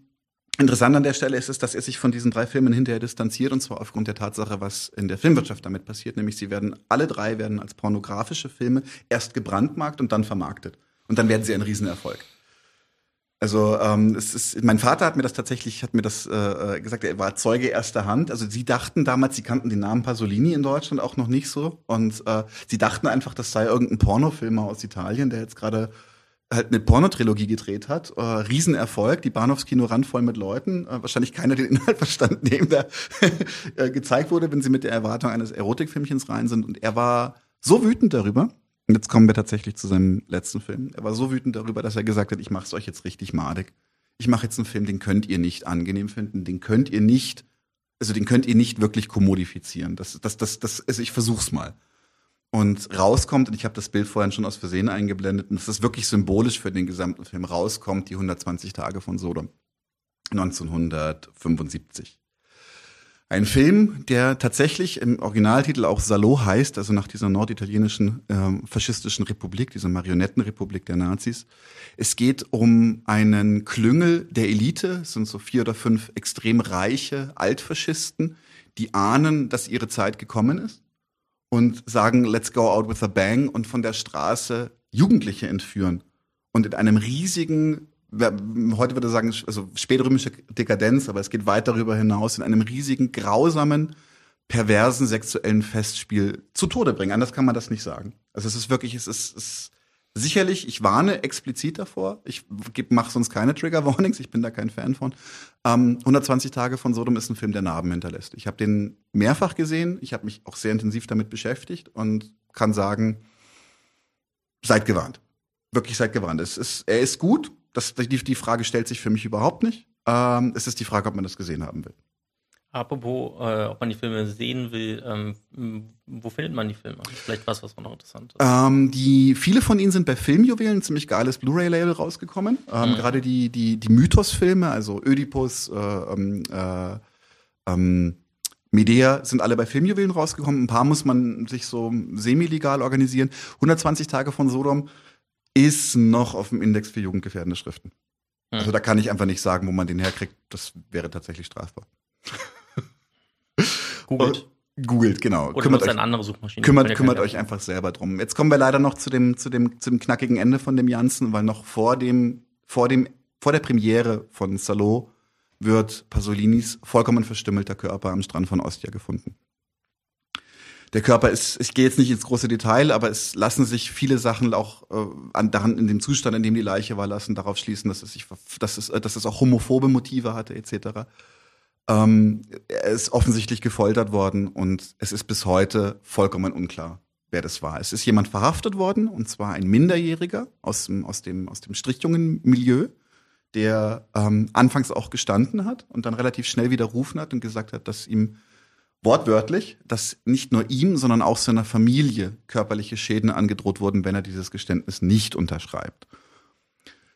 Interessant an der Stelle ist es, dass er sich von diesen drei Filmen hinterher distanziert und zwar aufgrund der Tatsache, was in der Filmwirtschaft damit passiert, nämlich sie werden alle drei werden als pornografische Filme erst gebrandmarkt und dann vermarktet und dann werden sie ein Riesenerfolg. Also ähm, es ist, mein Vater hat mir das tatsächlich, hat mir das äh, gesagt, er war Zeuge erster Hand. Also sie dachten damals, sie kannten den Namen Pasolini in Deutschland auch noch nicht so und äh, sie dachten einfach, das sei irgendein Pornofilmer aus Italien, der jetzt gerade halt eine Pornotrilogie gedreht hat. Äh, Riesenerfolg, die Bahnhofskino randvoll mit Leuten. Äh, wahrscheinlich keiner den Inhalt [laughs] verstanden, dem da [laughs] äh, gezeigt wurde, wenn sie mit der Erwartung eines Erotikfilmchens rein sind. Und er war so wütend darüber. Und jetzt kommen wir tatsächlich zu seinem letzten Film. Er war so wütend darüber, dass er gesagt hat, ich mache es euch jetzt richtig madig. Ich mache jetzt einen Film, den könnt ihr nicht angenehm finden, den könnt ihr nicht, also den könnt ihr nicht wirklich kommodifizieren. Das, das, das, das, also ich versuch's mal und rauskommt, und ich habe das Bild vorhin schon aus Versehen eingeblendet, und das ist wirklich symbolisch für den gesamten Film, rauskommt die 120 Tage von Sodom 1975. Ein Film, der tatsächlich im Originaltitel auch Salo heißt, also nach dieser norditalienischen äh, faschistischen Republik, dieser Marionettenrepublik der Nazis. Es geht um einen Klüngel der Elite, es sind so vier oder fünf extrem reiche Altfaschisten, die ahnen, dass ihre Zeit gekommen ist und sagen, let's go out with a bang und von der Straße Jugendliche entführen. Und in einem riesigen, heute würde ich sagen, also spätrömische Dekadenz, aber es geht weit darüber hinaus, in einem riesigen, grausamen, perversen sexuellen Festspiel zu Tode bringen. Anders kann man das nicht sagen. Also es ist wirklich, es ist, es ist sicherlich, ich warne explizit davor. Ich mache sonst keine Trigger Warnings, ich bin da kein Fan von. Ähm, 120 Tage von Sodom ist ein Film, der Narben hinterlässt. Ich habe den mehrfach gesehen, ich habe mich auch sehr intensiv damit beschäftigt und kann sagen, seid gewarnt. Wirklich seid gewarnt. Es ist, er ist gut. Das, die, die Frage stellt sich für mich überhaupt nicht. Ähm, es ist die Frage, ob man das gesehen haben will. Apropos, äh, ob man die Filme sehen will, ähm, wo findet man die Filme? Vielleicht was, was noch interessant ist. Ähm, die, viele von ihnen sind bei Filmjuwelen, ziemlich geiles Blu-ray-Label rausgekommen. Ähm, mhm. Gerade die, die, die Mythos-Filme, also Ödipus, äh, ähm, äh, ähm, Medea sind alle bei Filmjuwelen rausgekommen. Ein paar muss man sich so semi-legal organisieren. 120 Tage von Sodom ist noch auf dem Index für jugendgefährdende Schriften. Mhm. Also da kann ich einfach nicht sagen, wo man den herkriegt. Das wäre tatsächlich strafbar. Googelt. Googelt, genau. Oder kümmert euch, eine andere Suchmaschine. Kümmert, kümmert euch einfach selber drum. Jetzt kommen wir leider noch zu dem, zu dem, zu dem knackigen Ende von dem Janssen, weil noch vor dem, vor dem, vor der Premiere von Salo wird Pasolinis vollkommen verstümmelter Körper am Strand von Ostia gefunden. Der Körper ist, ich gehe jetzt nicht ins große Detail, aber es lassen sich viele Sachen auch äh, an, daran, in dem Zustand, in dem die Leiche war, lassen darauf schließen, dass es sich, dass es, dass es auch homophobe Motive hatte, etc. Ähm, er ist offensichtlich gefoltert worden und es ist bis heute vollkommen unklar, wer das war. Es ist jemand verhaftet worden, und zwar ein Minderjähriger aus dem, aus dem, aus dem Strichjungen-Milieu, der ähm, anfangs auch gestanden hat und dann relativ schnell widerrufen hat und gesagt hat, dass ihm wortwörtlich, dass nicht nur ihm, sondern auch seiner Familie körperliche Schäden angedroht wurden, wenn er dieses Geständnis nicht unterschreibt.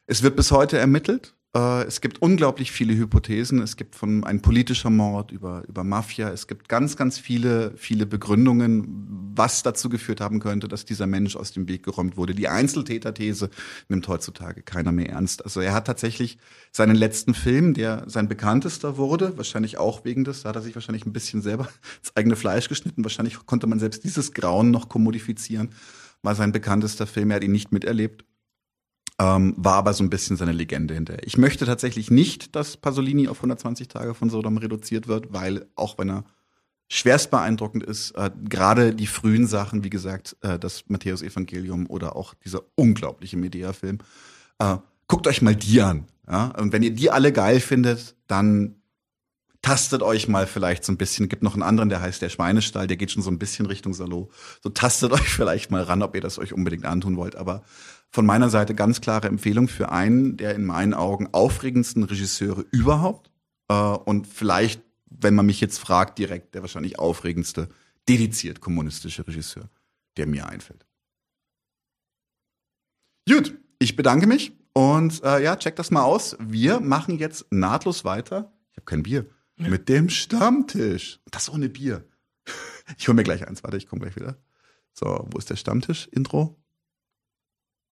Es wird bis heute ermittelt. Äh, es gibt unglaublich viele Hypothesen. Es gibt von ein politischer Mord über, über Mafia. Es gibt ganz, ganz viele, viele Begründungen, was dazu geführt haben könnte, dass dieser Mensch aus dem Weg geräumt wurde. Die Einzeltäterthese nimmt heutzutage keiner mehr ernst. Also er hat tatsächlich seinen letzten Film, der sein bekanntester wurde, wahrscheinlich auch wegen des, da hat er sich wahrscheinlich ein bisschen selber [laughs] ins eigene Fleisch geschnitten. Wahrscheinlich konnte man selbst dieses Grauen noch kommodifizieren. War sein bekanntester Film, er hat ihn nicht miterlebt ähm, war aber so ein bisschen seine Legende hinterher. Ich möchte tatsächlich nicht, dass Pasolini auf 120 Tage von Sodom reduziert wird, weil auch wenn er schwerst beeindruckend ist, äh, gerade die frühen Sachen, wie gesagt, äh, das Matthäus-Evangelium oder auch dieser unglaubliche Medea-Film, äh, guckt euch mal die an. Ja? Und wenn ihr die alle geil findet, dann tastet euch mal vielleicht so ein bisschen, gibt noch einen anderen, der heißt der Schweinestall, der geht schon so ein bisschen Richtung Salo. So tastet [laughs] euch vielleicht mal ran, ob ihr das euch unbedingt antun wollt. Aber von meiner Seite ganz klare Empfehlung für einen der in meinen Augen aufregendsten Regisseure überhaupt. Äh, und vielleicht, wenn man mich jetzt fragt, direkt der wahrscheinlich aufregendste, dediziert kommunistische Regisseur, der mir einfällt. Gut, ich bedanke mich und äh, ja, check das mal aus. Wir machen jetzt nahtlos weiter. Ich habe kein Bier. Mit dem Stammtisch. Das ohne Bier. [laughs] Ich hole mir gleich eins. Warte, ich komme gleich wieder. So, wo ist der Stammtisch? Intro.